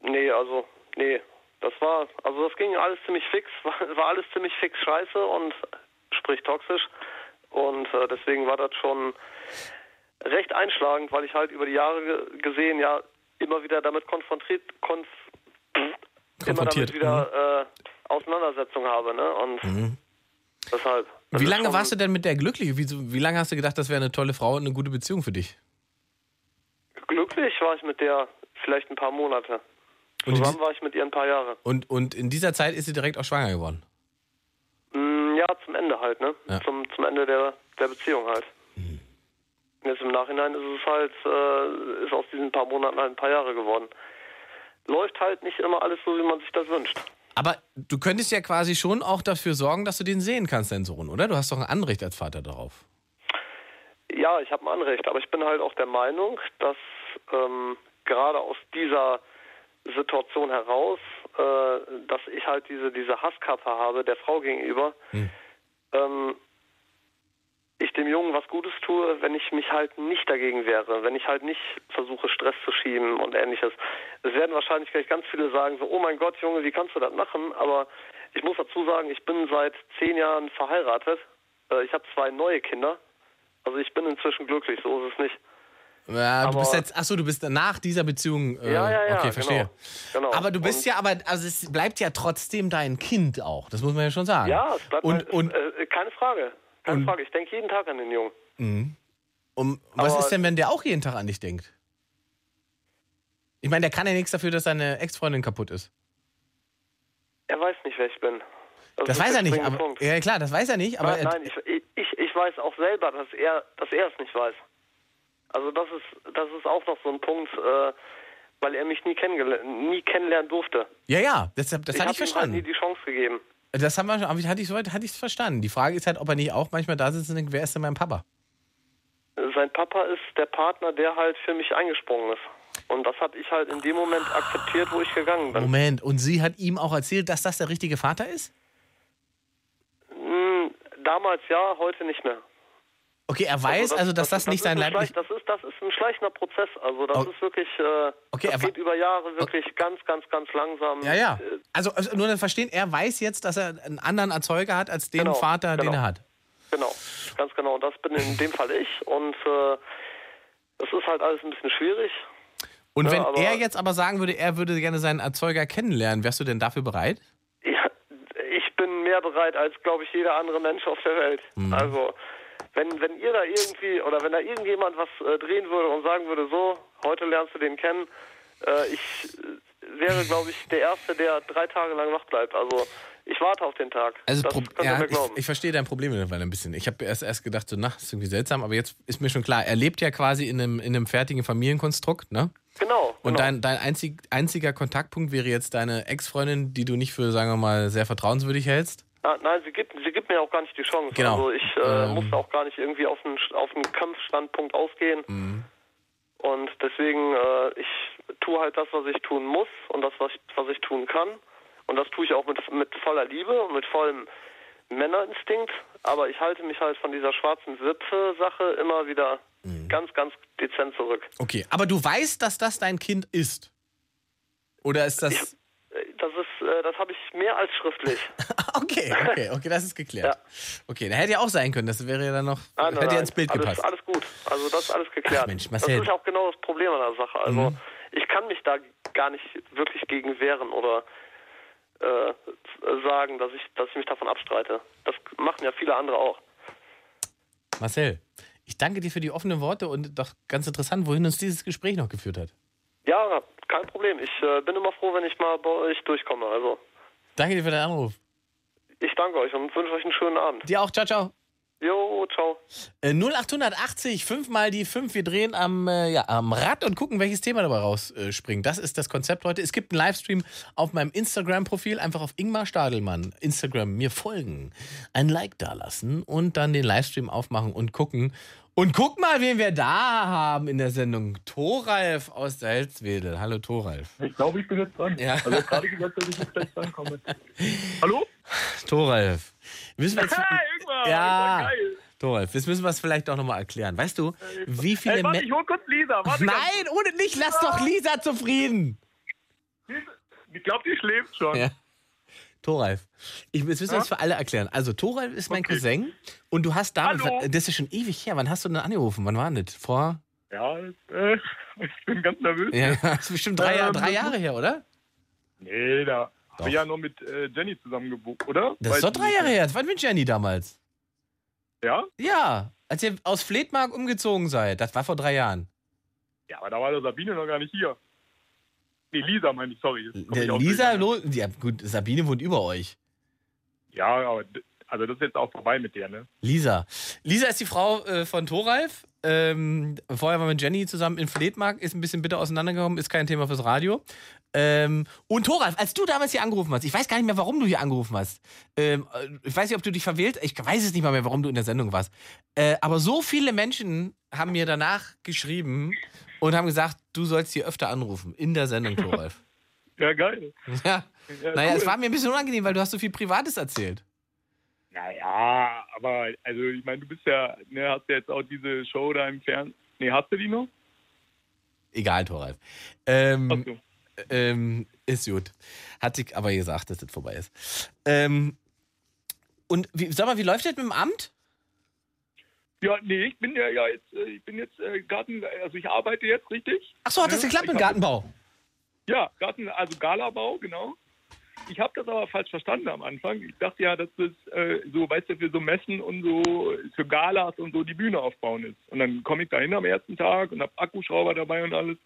nee, also nee, das war, also das ging alles ziemlich fix, *laughs* war, war alles ziemlich fix scheiße und sprich toxisch und äh, deswegen war das schon recht einschlagend, weil ich halt über die Jahre ge gesehen ja immer wieder damit konfrontiert, konf immer Konfrontiert, damit wieder äh, Auseinandersetzung habe, ne? Und Mhm. deshalb. Wie lange warst du denn mit der glücklich? Wie, wie lange hast du gedacht, das wäre eine tolle Frau und eine gute Beziehung für dich? Glücklich war ich mit der vielleicht ein paar Monate. Und in Zusammen war ich mit ihr ein paar Jahre. Und, und in dieser Zeit ist sie direkt auch schwanger geworden. Mm, Ja, zum Ende halt, ne? Ja. Zum, zum Ende der, der Beziehung halt. Jetzt im Nachhinein ist es halt, äh, ist aus diesen paar Monaten halt ein paar Jahre geworden. Läuft halt nicht immer alles so, wie man sich das wünscht. Aber du könntest ja quasi schon auch dafür sorgen, dass du den sehen kannst, deinen Sohn, oder? Du hast doch ein Anrecht als Vater darauf. Ja, ich habe ein Anrecht, aber ich bin halt auch der Meinung, dass ähm, gerade aus dieser Situation heraus, äh, dass ich halt diese, diese Hasskappe habe der Frau gegenüber, ähm, ich dem Jungen was Gutes tue, wenn ich mich halt nicht dagegen wehre, wenn ich halt nicht versuche, Stress zu schieben und ähnliches. Es werden wahrscheinlich gleich ganz viele sagen, so, oh mein Gott, Junge, wie kannst du das machen? Aber ich muss dazu sagen, ich bin seit zehn Jahren verheiratet. Äh, ich habe zwei neue Kinder. Also ich bin inzwischen glücklich, so ist es nicht. Ja, du Aber- bist jetzt, ach so, du bist nach dieser Beziehung. Äh, Ja, ja, ja, Okay, verstehe. Genau. Aber du bist Und- ja, aber also es bleibt ja trotzdem dein Kind auch. Das muss man ja schon sagen. Ja, es bleibt und, halt, und, äh, keine Frage. Keine Frage. Ich denke jeden Tag an den Jungen. Mhm. um, was ist denn, wenn der auch jeden Tag an dich denkt? Ich meine, der kann ja nichts dafür, dass seine Ex-Freundin kaputt ist. Er weiß nicht, wer ich bin. Das ist weiß er nicht. Aber, Punkt. ja, klar, das weiß er nicht. Aber nein, nein, ich, ich, ich weiß auch selber, dass er, dass er es nicht weiß. Also das ist, das ist auch noch so ein Punkt, äh, weil er mich nie, kennengel- nie kennenlernen durfte. ja, ja, das, das ich hatte ich ihm halt verstanden. nie die Chance gegeben. Das haben wir, schon- aber hatte ich soweit hatte ich es verstanden. Die Frage ist halt, ob er nicht auch manchmal da sitzt und denkt, wer ist denn mein Papa? Sein Papa ist der Partner, der halt für mich eingesprungen ist. Und das habe ich halt in dem Moment akzeptiert, wo ich gegangen bin. Moment, und sie hat ihm auch erzählt, dass das der richtige Vater ist? Hm, damals ja, heute nicht mehr. Okay, er weiß also, dass das, nicht ist sein. Schleich- Das ist, das ist ein schleichender Prozess. Also das Oh. ist wirklich, äh, Okay, er das geht über Jahre wirklich ganz, ganz, ganz langsam. Ja, ja. Äh, Also, also nur das Verstehen, er weiß jetzt, dass er einen anderen Erzeuger hat als den Genau, Vater, den genau. er hat. Genau, ganz genau. Und das bin in dem Fall ich. Und äh, das ist halt alles ein bisschen schwierig. Und Ja, wenn aber- er jetzt aber sagen würde, er würde gerne seinen Erzeuger kennenlernen, wärst du denn dafür bereit? Ja, ich bin mehr bereit als, glaube ich, jeder andere Mensch auf der Welt. Mhm. Also, wenn, wenn ihr da irgendwie, oder wenn da irgendjemand was äh, drehen würde und sagen würde, so, heute lernst du den kennen, äh, ich äh, wäre, glaube ich, der Erste, der drei Tage lang wach bleibt. Also, ich warte auf den Tag. Also das Pro ja, ich, ich verstehe dein Problem mittlerweile ein bisschen. Ich habe erst, erst gedacht, so, na, ist irgendwie seltsam, aber jetzt ist mir schon klar, er lebt ja quasi in einem, in einem fertigen Familienkonstrukt, ne? Genau. Und genau. dein, dein einzig, einziger Kontaktpunkt wäre jetzt deine Ex-Freundin, die du nicht für, sagen wir mal, sehr vertrauenswürdig hältst? Ah, nein, sie gibt, sie gibt mir auch gar nicht die Chance. Genau. Also ich äh, Ähm. muss auch gar nicht irgendwie auf einen, auf einen Kampfstandpunkt ausgehen. Mhm. Und deswegen, äh, ich tue halt das, was ich tun muss und das, was ich, was ich tun kann. Und das tue ich auch mit, mit voller Liebe und mit vollem Männerinstinkt. Aber ich halte mich halt von dieser schwarzen Wipfe-Sache immer wieder Mhm. ganz, ganz dezent zurück. Okay, aber du weißt, dass das dein Kind ist? Oder ist das... Äh, Das ist, äh, das habe ich mehr als schriftlich. *laughs* Okay, okay, okay, das ist geklärt. *laughs* Okay, da hätte ja auch sein können, das wäre ja dann noch, Nein, nein, hätte ja ins Bild alles, gepasst. Alles gut. Also das ist alles geklärt. Ach Mensch, Marcel. Das ist auch genau das Problem an der Sache. Also Mhm. ich kann mich da gar nicht wirklich gegen wehren oder äh, sagen, dass ich, dass ich mich davon abstreite. Das machen ja viele andere auch. Marcel, ich danke dir für die offenen Worte und doch ganz interessant, wohin uns dieses Gespräch noch geführt hat. Ja, kein Problem. Ich äh, bin immer froh, wenn ich mal bei euch durchkomme. Also Danke dir für deinen Anruf. ich danke euch und wünsche euch einen schönen Abend. Dir auch, ciao, ciao. Jo, ciao. Äh, 0880, 5 mal die 5. Wir drehen am, äh, ja, am Rad und gucken, welches Thema dabei rausspringt. das ist das Konzept heute. Es gibt einen Livestream auf meinem Instagram-Profil. Einfach auf Ingmar Stadelmann, Instagram, mir folgen, ein Like dalassen und dann den Livestream aufmachen und gucken. Und guck mal, wen wir da haben in der Sendung. Thoralf aus der Helswedel. Hallo, Thoralf. Ich glaube, ich bin jetzt dran. Ja. Also, er gerade gesagt, dass ich jetzt gleich drankomme. Hallo? Thoralf. Müssen wir jetzt, Ingmar, ja, geil. Thoralf, jetzt müssen wir es vielleicht auch nochmal erklären. Weißt du, wie viele Ey, warte, ich hol kurz Lisa. Warte Nein, ohne nicht. Lass doch Lisa zufrieden. Ich glaube, die schläft schon. Ja. Thoralf, ich, jetzt müssen wir Ja? das für alle erklären. Also, Thoralf ist mein Cousin und du hast damals, Hallo. das ist schon ewig her. Wann hast du denn angerufen? Wann war das? Vor? Ja, äh, ich bin ganz nervös. Ja, *laughs* das ist bestimmt drei, Jahre- Ähm, drei Jahre her, oder? Nee, da habe ich ja noch mit äh, Jenny zusammen gewohnt, oder? Das ist Weiß doch drei. Jahre her. Das war mit Jenny damals. Ja? Ja, als ihr aus Fledmark umgezogen seid. Das war vor drei Jahren. Ja, aber da war der Sabine noch gar nicht hier. Nee, Lisa meine ich, sorry. Der auf Lisa, ja gut, Sabine wohnt über euch. Ja, aber also das ist jetzt auch vorbei mit der, ne? Lisa. Lisa ist die Frau äh, von Thoralf. Ähm, vorher war mit Jenny zusammen in Fledmark, ist ein bisschen bitter auseinandergekommen, ist kein Thema fürs Radio. Ähm, und Thoralf, als du damals hier angerufen hast, ich weiß gar nicht mehr, warum du hier angerufen hast. Ähm, äh, ich weiß nicht, ob du dich verwählt, ich weiß es nicht mal mehr, warum du in der Sendung warst. Äh, aber so viele Menschen haben mir danach geschrieben und haben gesagt, du sollst hier öfter anrufen in der Sendung, Thoralf. *laughs* Ja, geil. ja. Ja, Naja, cool. es war mir ein bisschen unangenehm, weil du hast so viel Privates erzählt. Naja, aber also ich meine, du bist ja, ne, hast ja jetzt auch diese Show da im Fernsehen. Nee, hast du die noch? Egal, Thoralf. Ähm, ähm, ist gut. Hat sich aber gesagt, dass das vorbei ist. Ähm, und wie, sag mal, wie läuft das mit dem Amt? Ja, nee, ich bin ja, ja jetzt, äh, ich bin jetzt äh, Garten, also ich arbeite jetzt richtig. Ach so, hat das geklappt mit Gartenbau? Ja, Garten, also Galabau, genau. Ich habe das aber falsch verstanden am Anfang. Ich dachte ja, dass das äh, so, weißt du, für so Messen und so, für Galas und so die Bühne aufbauen ist. Und dann komme ich da hin am ersten Tag und habe Akkuschrauber dabei und alles.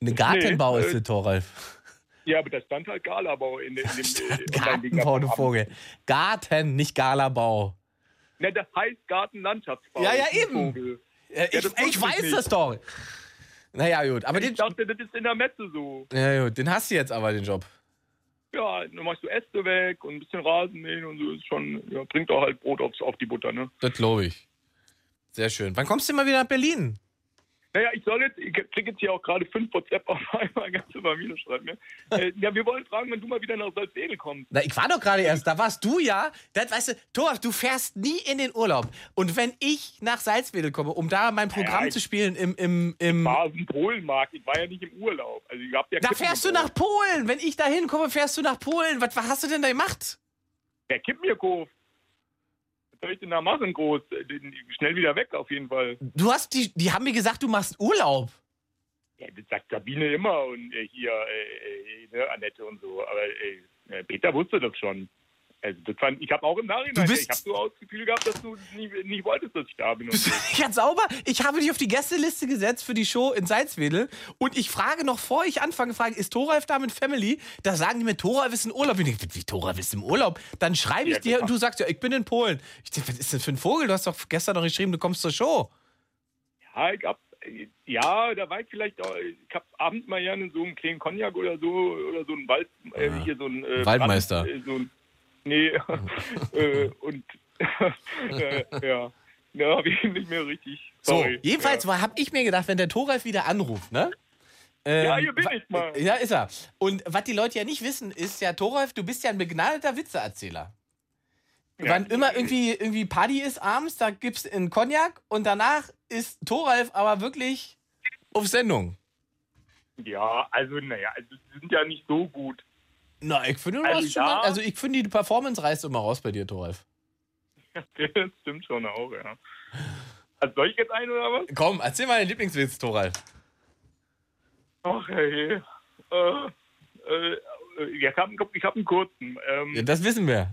Eine Gartenbau Nee, ist äh, das, Thoralf. Ja, aber da stand halt Galabau in, dem- *laughs* in dem äh, Gartenbau, du. Vogel. Garten, nicht Galabau. Ne, das heißt Gartenlandschaftsbau. Ja, ja, eben. Ja, ich, das ich weiß nicht. das doch. Naja, gut. Aber ich den, dachte, das ist in der Messe so. ja, gut, den hast du jetzt aber, den Job. Ja, dann machst du Äste weg und ein bisschen Rasenmähen und so ist schon, ja, bringt auch halt Brot aufs, auf die Butter, ne? Das glaube ich. Sehr schön. Wann kommst du mal wieder nach Berlin? Naja, ich soll jetzt, ich krieg jetzt hier auch gerade fünf WhatsApp auf einmal, *laughs* ganz Familie schreibt mir. Äh, ja, wir wollen fragen, wenn du mal wieder nach Salzwedel kommst. Na, ich war doch gerade erst, da warst du ja. Das, weißt du, Thoralf, du fährst nie in den Urlaub. Und wenn ich nach Salzwedel komme, um da mein Programm Ja, ich- zu spielen im... im, im War im Polenmarkt, ich war ja nicht im Urlaub. Also ich hab ja da Kippen fährst du nach Polen. Wenn ich da hinkomme, fährst du nach Polen. Was, was hast du denn da gemacht? Der Kippen gekauft. Was soll ich denn da machen, groß? Äh, Schnell wieder weg, auf jeden Fall. Du hast die, die haben mir gesagt, du machst Urlaub. Ja, das sagt Sabine immer und äh, hier, äh, äh, ne, Annette und so. Aber äh, äh, Peter wusste das schon. Also fand, ich habe auch im Nachhinein, ich habe so das Gefühl gehabt, dass du nicht, nicht wolltest, dass ich da bin. *laughs* So. Ganz sauber. Ich habe dich auf die Gästeliste gesetzt für die Show in Salzwedel. Und ich frage noch, vor ich anfange, frage, ist Thoralf da mit Family? Da sagen die mir, Thoralf ist im Urlaub. Ich denke, wie Thoralf ist im Urlaub? Dann schreibe ich Ja, dir klar. und du sagst, ja, ich bin in Polen. Ich denke, was ist das für ein Vogel? Du hast doch gestern noch geschrieben, du kommst zur Show. Ja, ich hab, ja, da war ich vielleicht auch, ich hab abends mal gerne so einen kleinen Cognac oder so, oder so einen Wald, äh, hier so ein äh, Waldmeister. Brand, äh, so ein, nee, *laughs* äh, und, *laughs* äh, ja, da habe ich nicht mehr richtig, So, sorry. jedenfalls ja. habe ich mir gedacht, wenn der Thoralf wieder anruft, ne? Ähm, Ja, hier bin ich mal. Ja, ist er. Und was die Leute ja nicht wissen, ist ja, Thoralf, du bist ja ein begnadeter Witzeerzähler. Wann immer irgendwie, irgendwie Party ist abends, da gibt's einen Cognac und danach ist Thoralf aber wirklich auf Sendung. Ja, also, naja, also, sie sind ja nicht so gut. Na, ich finde, du Also schon ja. mal, also ich finde, die Performance reißt immer raus bei dir, Thoralf. *laughs* Das stimmt schon auch, ja. Also, soll ich jetzt ein oder was? Komm, erzähl mal deinen Lieblingswitz, Thoralf. Ach, hey. Äh, äh, ich habe ich hab einen kurzen. Ähm, Ja, das wissen wir.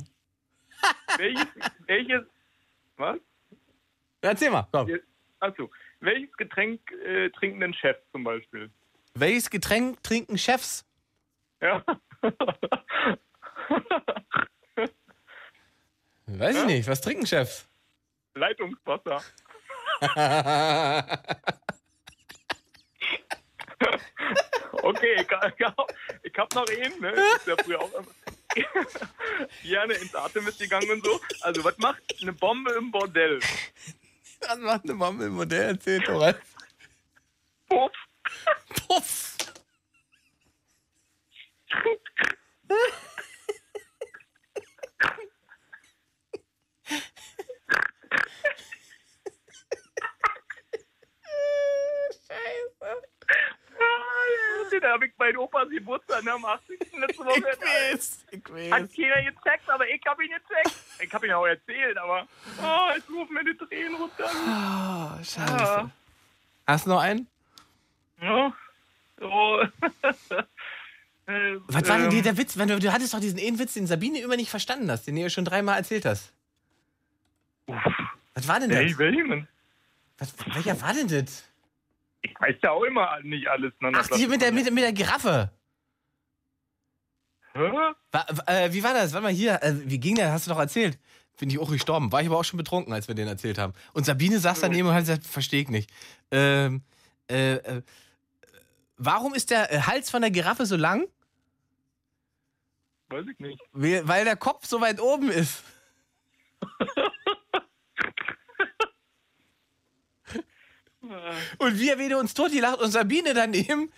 *laughs* welches, welches, was? Erzähl mal, komm. Achso, welches Getränk äh, trinken denn Chefs zum Beispiel? Welches Getränk trinken Chefs? Ja. Weiß ich nicht. Was trinken Chefs? Leitungswasser. *laughs* Okay, ich, hab- ich hab noch einen, ne? Ich ist ja früher auch immer *laughs* gerne ins Atem mitgegangen und so. Also, was macht eine Bombe im Bordell? Was macht eine Bombe im Modell? Erzähl, Thoralf. Puff. Puff. Da habe ich meinen Opas Geburtstag ne, am 80. letzte Woche. Ich weiß, ich weiß. Hat keiner gecheckt, aber ich habe ihn gecheckt. Ich habe ihn auch erzählt, aber oh, jetzt rufen mir die Tränen runter. Ah, scheiße. Hast du noch einen? Ja. So. *laughs* Äh, Was war denn ähm, dir der Witz? Wenn du, du hattest doch diesen einen Witz, den Sabine immer nicht verstanden hast, den ihr schon dreimal erzählt hast. Was war denn das? Hey, welchen? Was, welcher war denn das? Ich weiß ja auch immer nicht alles. Ne? Ach, die mit der, mit, mit der Giraffe. Hä? Wa- wa- äh, wie war das? Warte mal hier. Äh, wie ging der? Hast du doch erzählt. Bin ich auch gestorben. War ich aber auch schon betrunken, als wir den erzählt haben. Und Sabine saß daneben und hat gesagt, verstehe ich nicht. Ähm, äh, äh, warum ist der äh, Hals von der Giraffe so lang? Weiß ich nicht. Weil der Kopf so weit oben ist. *laughs* Und wir wieder uns tot gelacht und Sabine daneben.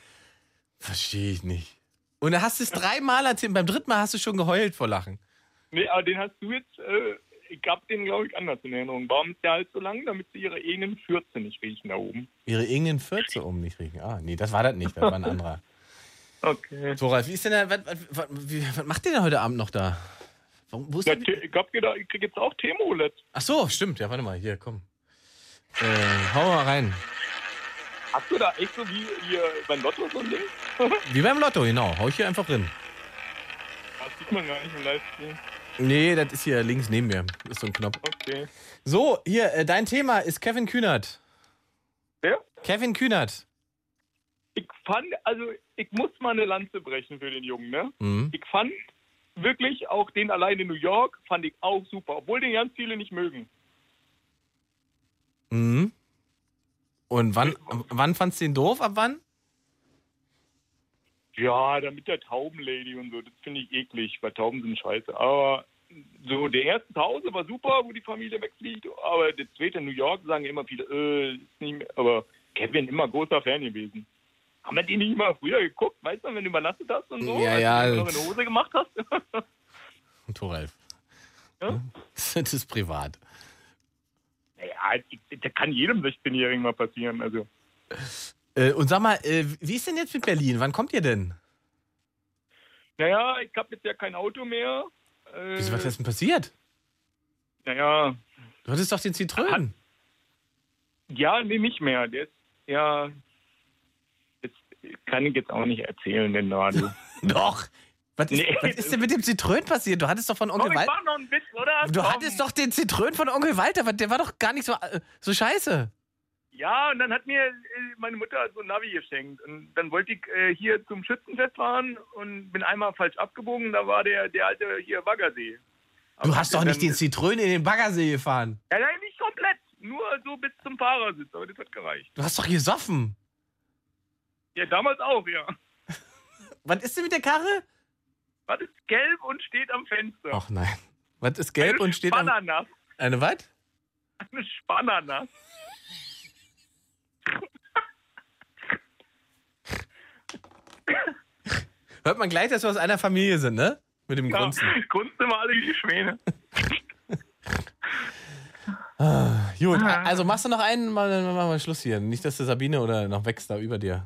Verstehe ich nicht. Und dann hast du es dreimal erzählt. Beim dritten Mal hast du schon geheult vor Lachen. Nee, aber den hast du jetzt, äh, ich hab den, glaube ich, anders in Erinnerung. Warum ist der Hals so lang? Damit sie ihre eigenen Fürze nicht riechen da oben. Ihre irgendeinen Fürze um nicht riechen. Ah, nee, das war das nicht. Das war ein anderer. *laughs* Okay. So, Ralf, wie ist denn der, was, was, was, macht ihr denn heute Abend noch da? Warum, wo ist? Te- ich hab gedacht, ich krieg jetzt auch Themenroulette. Ach so, stimmt. Ja, warte mal. Hier, komm. Äh, hau mal rein. Hast du da echt so wie hier beim Lotto so ein Ding? *laughs* Wie beim Lotto, genau. Hau ich hier einfach drin. Das sieht man gar nicht im Livestream. Nee, das ist hier links neben mir. Ist so ein Knopf. Okay. So, hier, äh, dein Thema ist Kevin Kühnert. Wer? Kevin Kühnert. Ich fand, also ich muss mal eine Lanze brechen für den Jungen, ne? Mhm. Ich fand wirklich auch den allein in New York, fand ich auch super, obwohl den ganz viele nicht mögen. Mhm. Und wann, wann fandst du den doof? Ab wann? Ja, da mit der Taubenlady und so, das finde ich eklig, weil Tauben sind scheiße. Aber so, der erste Pause war super, wo die Familie wegfliegt, aber der zweite in New York sagen immer viele, äh, ist nicht mehr, aber Kevin immer großer Fan gewesen. Haben wir die nicht mal früher geguckt, weißt du, wenn du übernastet hast und so? Ja, ja, du noch das- eine Hose gemacht hast? *laughs* Thoralf. Ja? *laughs* Das ist privat. naja, da kann jedem 16-Jährigen mal passieren. Also, Äh, und sag mal, äh, wie ist denn jetzt mit Berlin? Wann kommt ihr denn? naja, ich habe jetzt ja kein Auto mehr. Äh, Wieso, was ist denn passiert? Naja, Du hattest doch den Zitrönen. ja, nee, nicht mehr. Der ist, ja, jetzt kann ich jetzt auch nicht erzählen, den Radio. *laughs* Doch. Was ist, Nee. was ist denn mit dem Zitrön passiert? Du hattest doch von Onkel Walter. Du Komm. hattest doch den Zitrön von Onkel Walter. Der war doch gar nicht so, äh, so scheiße. Ja, und dann hat mir äh, meine Mutter so ein Navi geschenkt. Und dann wollte ich äh, hier zum Schützenfest fahren und bin einmal falsch abgebogen. Da war der, der alte hier Baggersee. Du hast doch nicht den Zitrön in den Baggersee gefahren. Ja, nein, nicht komplett. Nur so bis zum Fahrersitz. Aber das hat gereicht. Du hast doch gesoffen. Ja, damals auch, ja. *laughs* Was ist denn mit der Karre? Was ist gelb und steht am Fenster? Ach nein. Was ist gelb Eine und steht am... Spannanass. Eine was? Eine Spannanass. Hört man gleich, dass wir aus einer Familie sind, ne? Mit dem Ja, Grunzen. grunzen immer alle wie die Schwäne. Ah, gut, also machst du noch einen, mal, dann machen wir Schluss hier. Nicht, dass der Sabine oder noch wächst da über dir.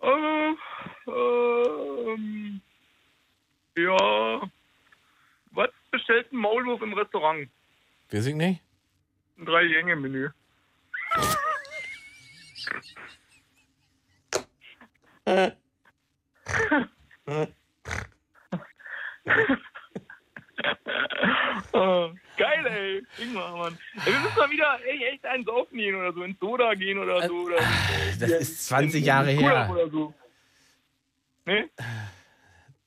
Äh, ähm, ja. Was bestellt ein Maulwurf im Restaurant? Weiß ich nicht. Ein Drei-Gänge-Menü. Oh, geil, ey. Ingmar, Mann. Ey, wir müssen mal wieder ey, echt einen saufen gehen oder so, ins Soda gehen oder so. Oder Das ist 20 Jahre her. Oder so. Ne?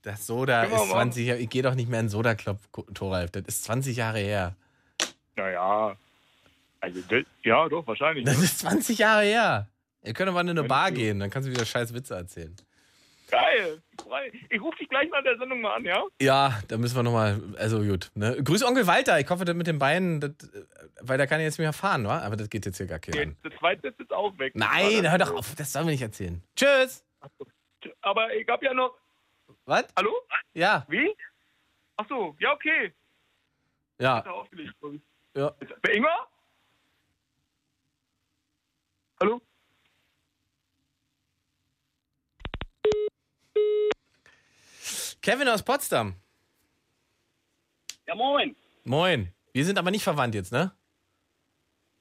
Das Soda ist mal- 20 Jahre. Ich gehe doch nicht mehr in den Soda Club, Thoralf. Das ist 20 Jahre her. Naja. Also, das, ja, doch, wahrscheinlich. Das ist 20 Jahre her. Ihr könnt aber in eine Bar gehen, dann kannst du wieder scheiß Witze erzählen. Geil. Ich rufe dich gleich nach der Sendung mal an, ja? Ja, da müssen wir nochmal, also gut. Ne? Grüß Onkel Walter, ich hoffe, das mit den Beinen, das, äh, weil da kann ich jetzt mehr fahren, wa? aber das geht jetzt hier gar keinen an. Der zweite ist jetzt auch weg. Nein, hör doch auf, das sollen wir nicht erzählen. Tschüss. Aber ich hab ja noch. Was? Hallo? Ja. Wie? Ach so, ja, okay. Ja. Er aufgelegt, ich. Ja. Wer, Ingmar? Hallo? Kevin aus Potsdam. Ja, moin. Moin. Wir sind aber nicht verwandt jetzt, ne?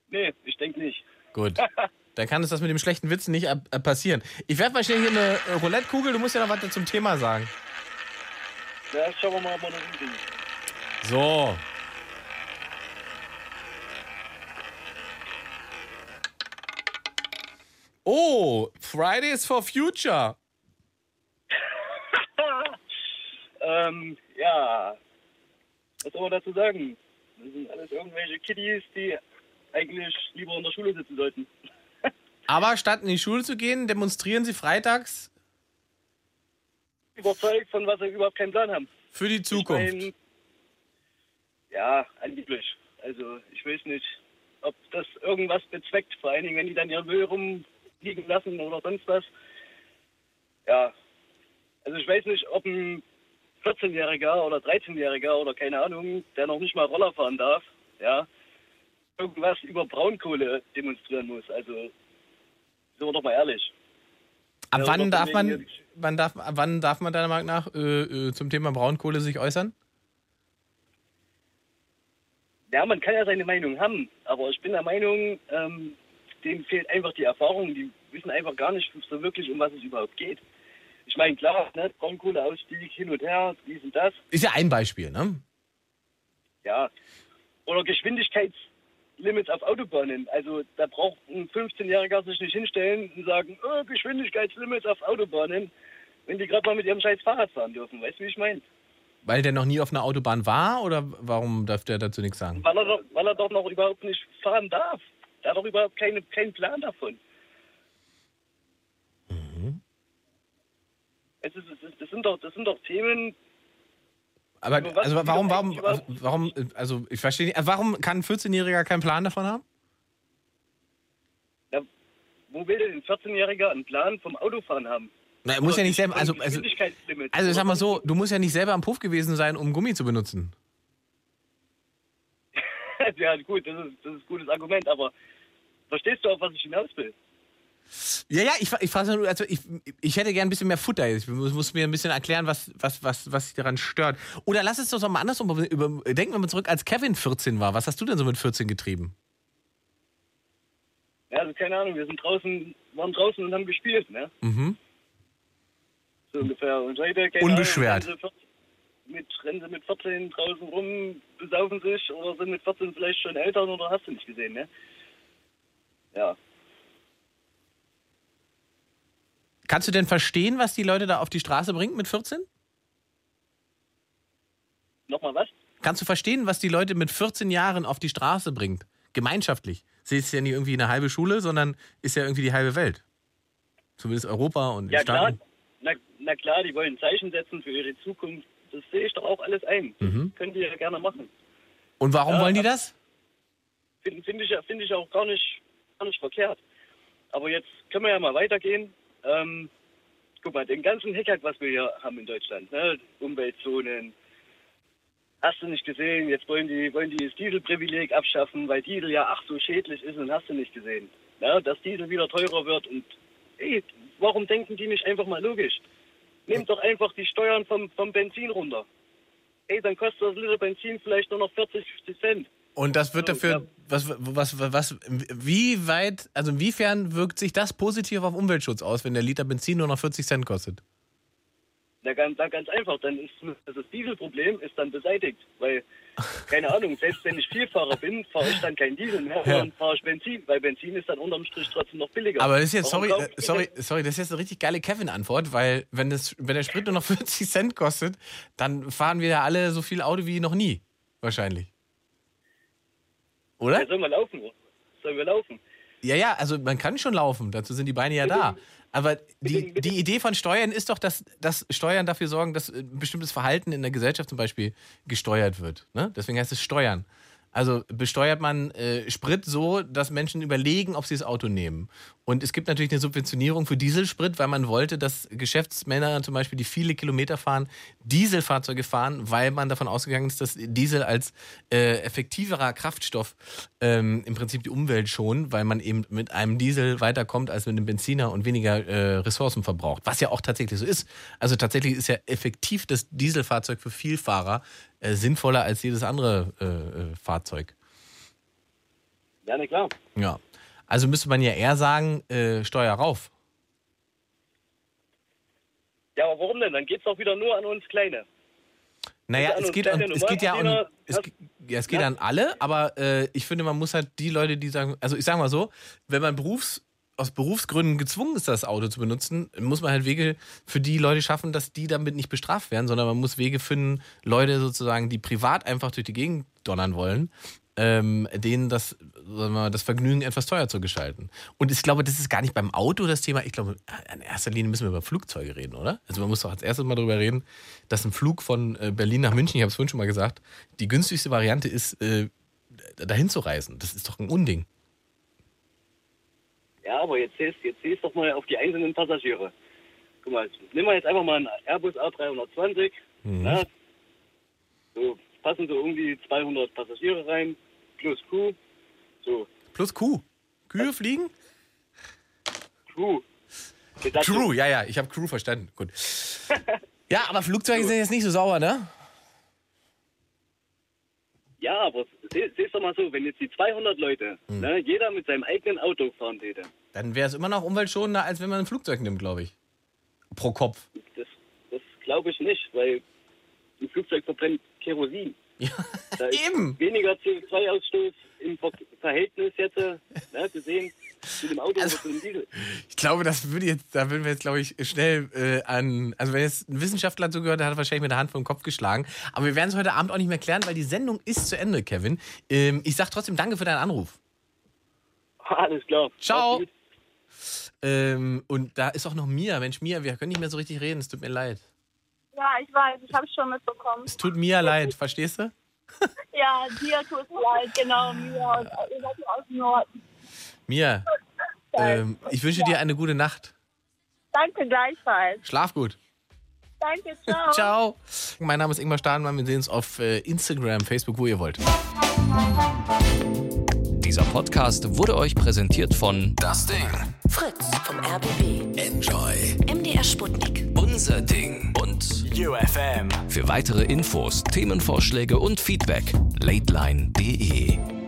Nee, ich denke nicht. Gut. *laughs* Dann kann uns das mit dem schlechten Witz nicht äh, passieren. Ich werfe mal schnell hier eine äh, Roulette-Kugel. Du musst ja noch was zum Thema sagen. Ja, schauen wir mal, ob wir noch hinkriegen. So. Oh, Fridays for Future. *laughs* ähm, ja. Was soll man dazu sagen? Das sind alles irgendwelche Kiddies, die eigentlich lieber in der Schule sitzen sollten. *laughs* Aber statt in die Schule zu gehen, demonstrieren sie freitags Überzeugt von was sie überhaupt keinen Plan haben. für die Zukunft. Ich mein, ja, angeblich. Also ich weiß nicht, ob das irgendwas bezweckt, vor allen Dingen, wenn die dann ihr Müll rumliegen lassen oder sonst was. Ja, also ich weiß nicht, ob ein 14-Jähriger oder 13-Jähriger oder keine Ahnung, der noch nicht mal Roller fahren darf, ja, irgendwas über Braunkohle demonstrieren muss. Also sind wir doch mal ehrlich. Ab Ja, wann darf man, wann darf, wann darf man deiner Meinung nach äh, äh, zum Thema Braunkohle sich äußern? Ja, man kann ja seine Meinung haben, aber ich bin der Meinung, ähm, denen fehlt einfach die Erfahrung. Die wissen einfach gar nicht so wirklich, um was es überhaupt geht. Ich meine, klar, ne, Braunkohleausstieg hin und her, dies und das, Ist ja ein Beispiel, ne? ja. Oder Geschwindigkeitslimits auf Autobahnen. Also da braucht ein 15-Jähriger sich nicht hinstellen und sagen, oh, Geschwindigkeitslimits auf Autobahnen, wenn die gerade mal mit ihrem scheiß Fahrrad fahren dürfen. Weißt du, wie ich meine? Weil der noch nie auf einer Autobahn war oder warum darf der dazu nichts sagen? Weil er, doch, weil er doch noch überhaupt nicht fahren darf. Der hat doch überhaupt keine, keinen Plan davon. Es ist, es ist, das, sind doch, das sind doch Themen, Aber also warum, warum, überhaupt- warum, also ich verstehe nicht, warum kann ein 14-Jähriger keinen Plan davon haben? wo will denn ein 14-Jähriger einen Plan vom Autofahren haben? Na, er muss ja nicht selber, also, also, also sag mal so, du musst ja nicht selber am Puff gewesen sein, um Gummi zu benutzen. *laughs* ja, gut, das ist, das ist ein gutes Argument, aber verstehst du auch, was ich hinaus will? Ja, ja, ich, ich frage nur, also ich, ich hätte gern ein bisschen mehr Futter. Ich muss, muss mir ein bisschen erklären, was, was, was, was dich daran stört. Oder lass es doch mal andersrum über, denken wir mal zurück, als Kevin 14 war. Was hast du denn so mit 14 getrieben? Ja, also keine Ahnung, wir sind draußen, waren draußen und haben gespielt, ne? Mhm. So ungefähr. Und heute, keine Unbeschwert. Ahnung, sie mit, rennen sie mit 14 draußen rum, besaufen sich oder sind mit 14 vielleicht schon Eltern oder hast du nicht gesehen, ne? Ja. Kannst du denn verstehen, was die Leute da auf die Straße bringt mit 14? Nochmal was? Kannst du verstehen, was die Leute mit 14 Jahren auf die Straße bringt? Gemeinschaftlich. Sie ist ja nicht irgendwie eine halbe Schule, sondern ist ja irgendwie die halbe Welt. Zumindest Europa und Ja, klar. Staaten. Na, na klar, die wollen Zeichen setzen für ihre Zukunft. Das sehe ich doch auch alles ein. Mhm. Können die ja gerne machen. Und warum Ja, wollen die das? Finde find ich, find ich auch gar nicht, gar nicht verkehrt. Aber jetzt können wir ja mal weitergehen. Ähm, guck mal, den ganzen Hickhack, was wir hier haben in Deutschland, ne? Umweltzonen, hast du nicht gesehen, jetzt wollen die, wollen die das Dieselprivileg abschaffen, weil Diesel ja ach so schädlich ist und hast du nicht gesehen. Ja, dass Diesel wieder teurer wird und ey, warum denken die nicht einfach mal logisch? Nehmt doch einfach die Steuern vom, vom Benzin runter. Ey, dann kostet das Liter Benzin vielleicht nur noch 40, 50 Cent. Und das wird dafür, was, was, was, was, wie weit, also inwiefern wirkt sich das positiv auf Umweltschutz aus, wenn der Liter Benzin nur noch 40 Cent kostet? Na, ganz, ganz einfach, dann ist das Dieselproblem ist dann beseitigt. Weil, keine Ahnung, selbst wenn ich Vielfahrer bin, fahre ich dann kein Diesel mehr, *laughs* Ja. sondern fahre ich Benzin, weil Benzin ist dann unterm Strich trotzdem noch billiger. Aber das ist jetzt, sorry, äh, sorry, sorry, das ist jetzt eine richtig geile Kevin-Antwort, weil wenn, das, wenn der Sprit nur noch *laughs* 40 Cent kostet, dann fahren wir ja alle so viel Auto wie noch nie. Wahrscheinlich. Oder? Ja, sollen wir laufen? Sollen wir laufen? Ja, ja, also man kann schon laufen, dazu sind die Beine ja da. *laughs* Aber die, die Idee von Steuern ist doch, dass, dass Steuern dafür sorgen, dass ein bestimmtes Verhalten in der Gesellschaft zum Beispiel gesteuert wird. Ne? Deswegen heißt es Steuern. Also besteuert man äh, Sprit so, dass Menschen überlegen, ob sie das Auto nehmen. Und es gibt natürlich eine Subventionierung für Dieselsprit, weil man wollte, dass Geschäftsmänner zum Beispiel, die viele Kilometer fahren, Dieselfahrzeuge fahren, weil man davon ausgegangen ist, dass Diesel als äh, effektiverer Kraftstoff ähm, im Prinzip die Umwelt schont, weil man eben mit einem Diesel weiterkommt als mit einem Benziner und weniger äh, Ressourcen verbraucht. Was ja auch tatsächlich so ist. Also tatsächlich ist ja effektiv das Dieselfahrzeug für Vielfahrer äh, sinnvoller als jedes andere äh, äh, Fahrzeug. Ja, na klar. Ja. Also müsste man ja eher sagen, äh, Steuer rauf. Ja, aber warum denn? Dann geht's doch wieder nur an uns Kleine. Naja, an es geht, an, es geht ja Normalverdiener, es, ja, es geht an alle, aber äh, ich finde, man muss halt die Leute, die sagen, also ich sage mal so, wenn man Berufs, aus Berufsgründen gezwungen ist, das Auto zu benutzen, muss man halt Wege für die Leute schaffen, dass die damit nicht bestraft werden, sondern man muss Wege finden, Leute sozusagen, die privat einfach durch die Gegend donnern wollen, ähm, denen das, sagen wir das Vergnügen etwas teuer zu gestalten. Und ich glaube, das ist gar nicht beim Auto das Thema. Ich glaube, in erster Linie müssen wir über Flugzeuge reden, oder? Also man muss doch als erstes mal darüber reden, dass ein Flug von äh, Berlin nach München, ich habe es vorhin schon mal gesagt, die günstigste Variante ist, äh, dahin zu reisen. Das ist doch ein Unding. Ja, aber jetzt siehst, jetzt siehst doch mal auf die einzelnen Passagiere. Guck mal, nehmen wir jetzt einfach mal einen Airbus A320. Mhm. Ne? So passen so um die 200 Passagiere rein, plus Crew. So, Plus Kuh. Kühe fliegen? Crew. Besatzung. Crew, ja, ja, ich habe Crew verstanden. Gut. *laughs* Ja, aber Flugzeuge sind jetzt nicht so sauber, ne? Ja, aber seh- siehst doch mal so, wenn jetzt die 200 Leute, Hm. ne, jeder mit seinem eigenen Auto fahren täte, Dann wäre es immer noch umweltschonender, als wenn man ein Flugzeug nimmt, glaube ich. Pro Kopf. das, das glaube ich nicht, weil ein Flugzeug verbrennt Kerosin. Ja, da ist *laughs* eben. Weniger CO2-Ausstoß im Ver Verhältnis jetzt äh, ne, gesehen zu dem Auto Also oder zu dem Diesel. Ich glaube, das würde jetzt, da würden wir jetzt, glaube ich, schnell äh, an. Also wenn jetzt ein Wissenschaftler zugehört, der hat wahrscheinlich mit der Hand vor den Kopf geschlagen. Aber wir werden es heute Abend auch nicht mehr klären, weil die Sendung ist zu Ende, Kevin. Ähm, ich sag trotzdem danke für deinen Anruf. Alles klar. Ciao. Ähm, und da ist auch noch Mia. Mensch, Mia, wir können nicht mehr so richtig reden. Es tut mir leid. Ja, ich weiß, ich habe es schon mitbekommen. Es tut Mia leid, verstehst du? Ja, dir tut es leid, genau, mir. Und ihr seid aus dem Norden. Mia, Ähm, ich wünsche dir eine gute Nacht. Danke gleichfalls. Schlaf gut. Danke, ciao. *laughs* Ciao. Mein Name ist Ingmar Stadelmann. Wir sehen uns auf äh, Instagram, Facebook, wo ihr wollt. Dieser Podcast wurde euch präsentiert von Das Ding. Fritz vom RBB. Enjoy. MDR Sputnik. Unser Ding. Und UFM. Für weitere Infos, Themenvorschläge und Feedback, lateline.de.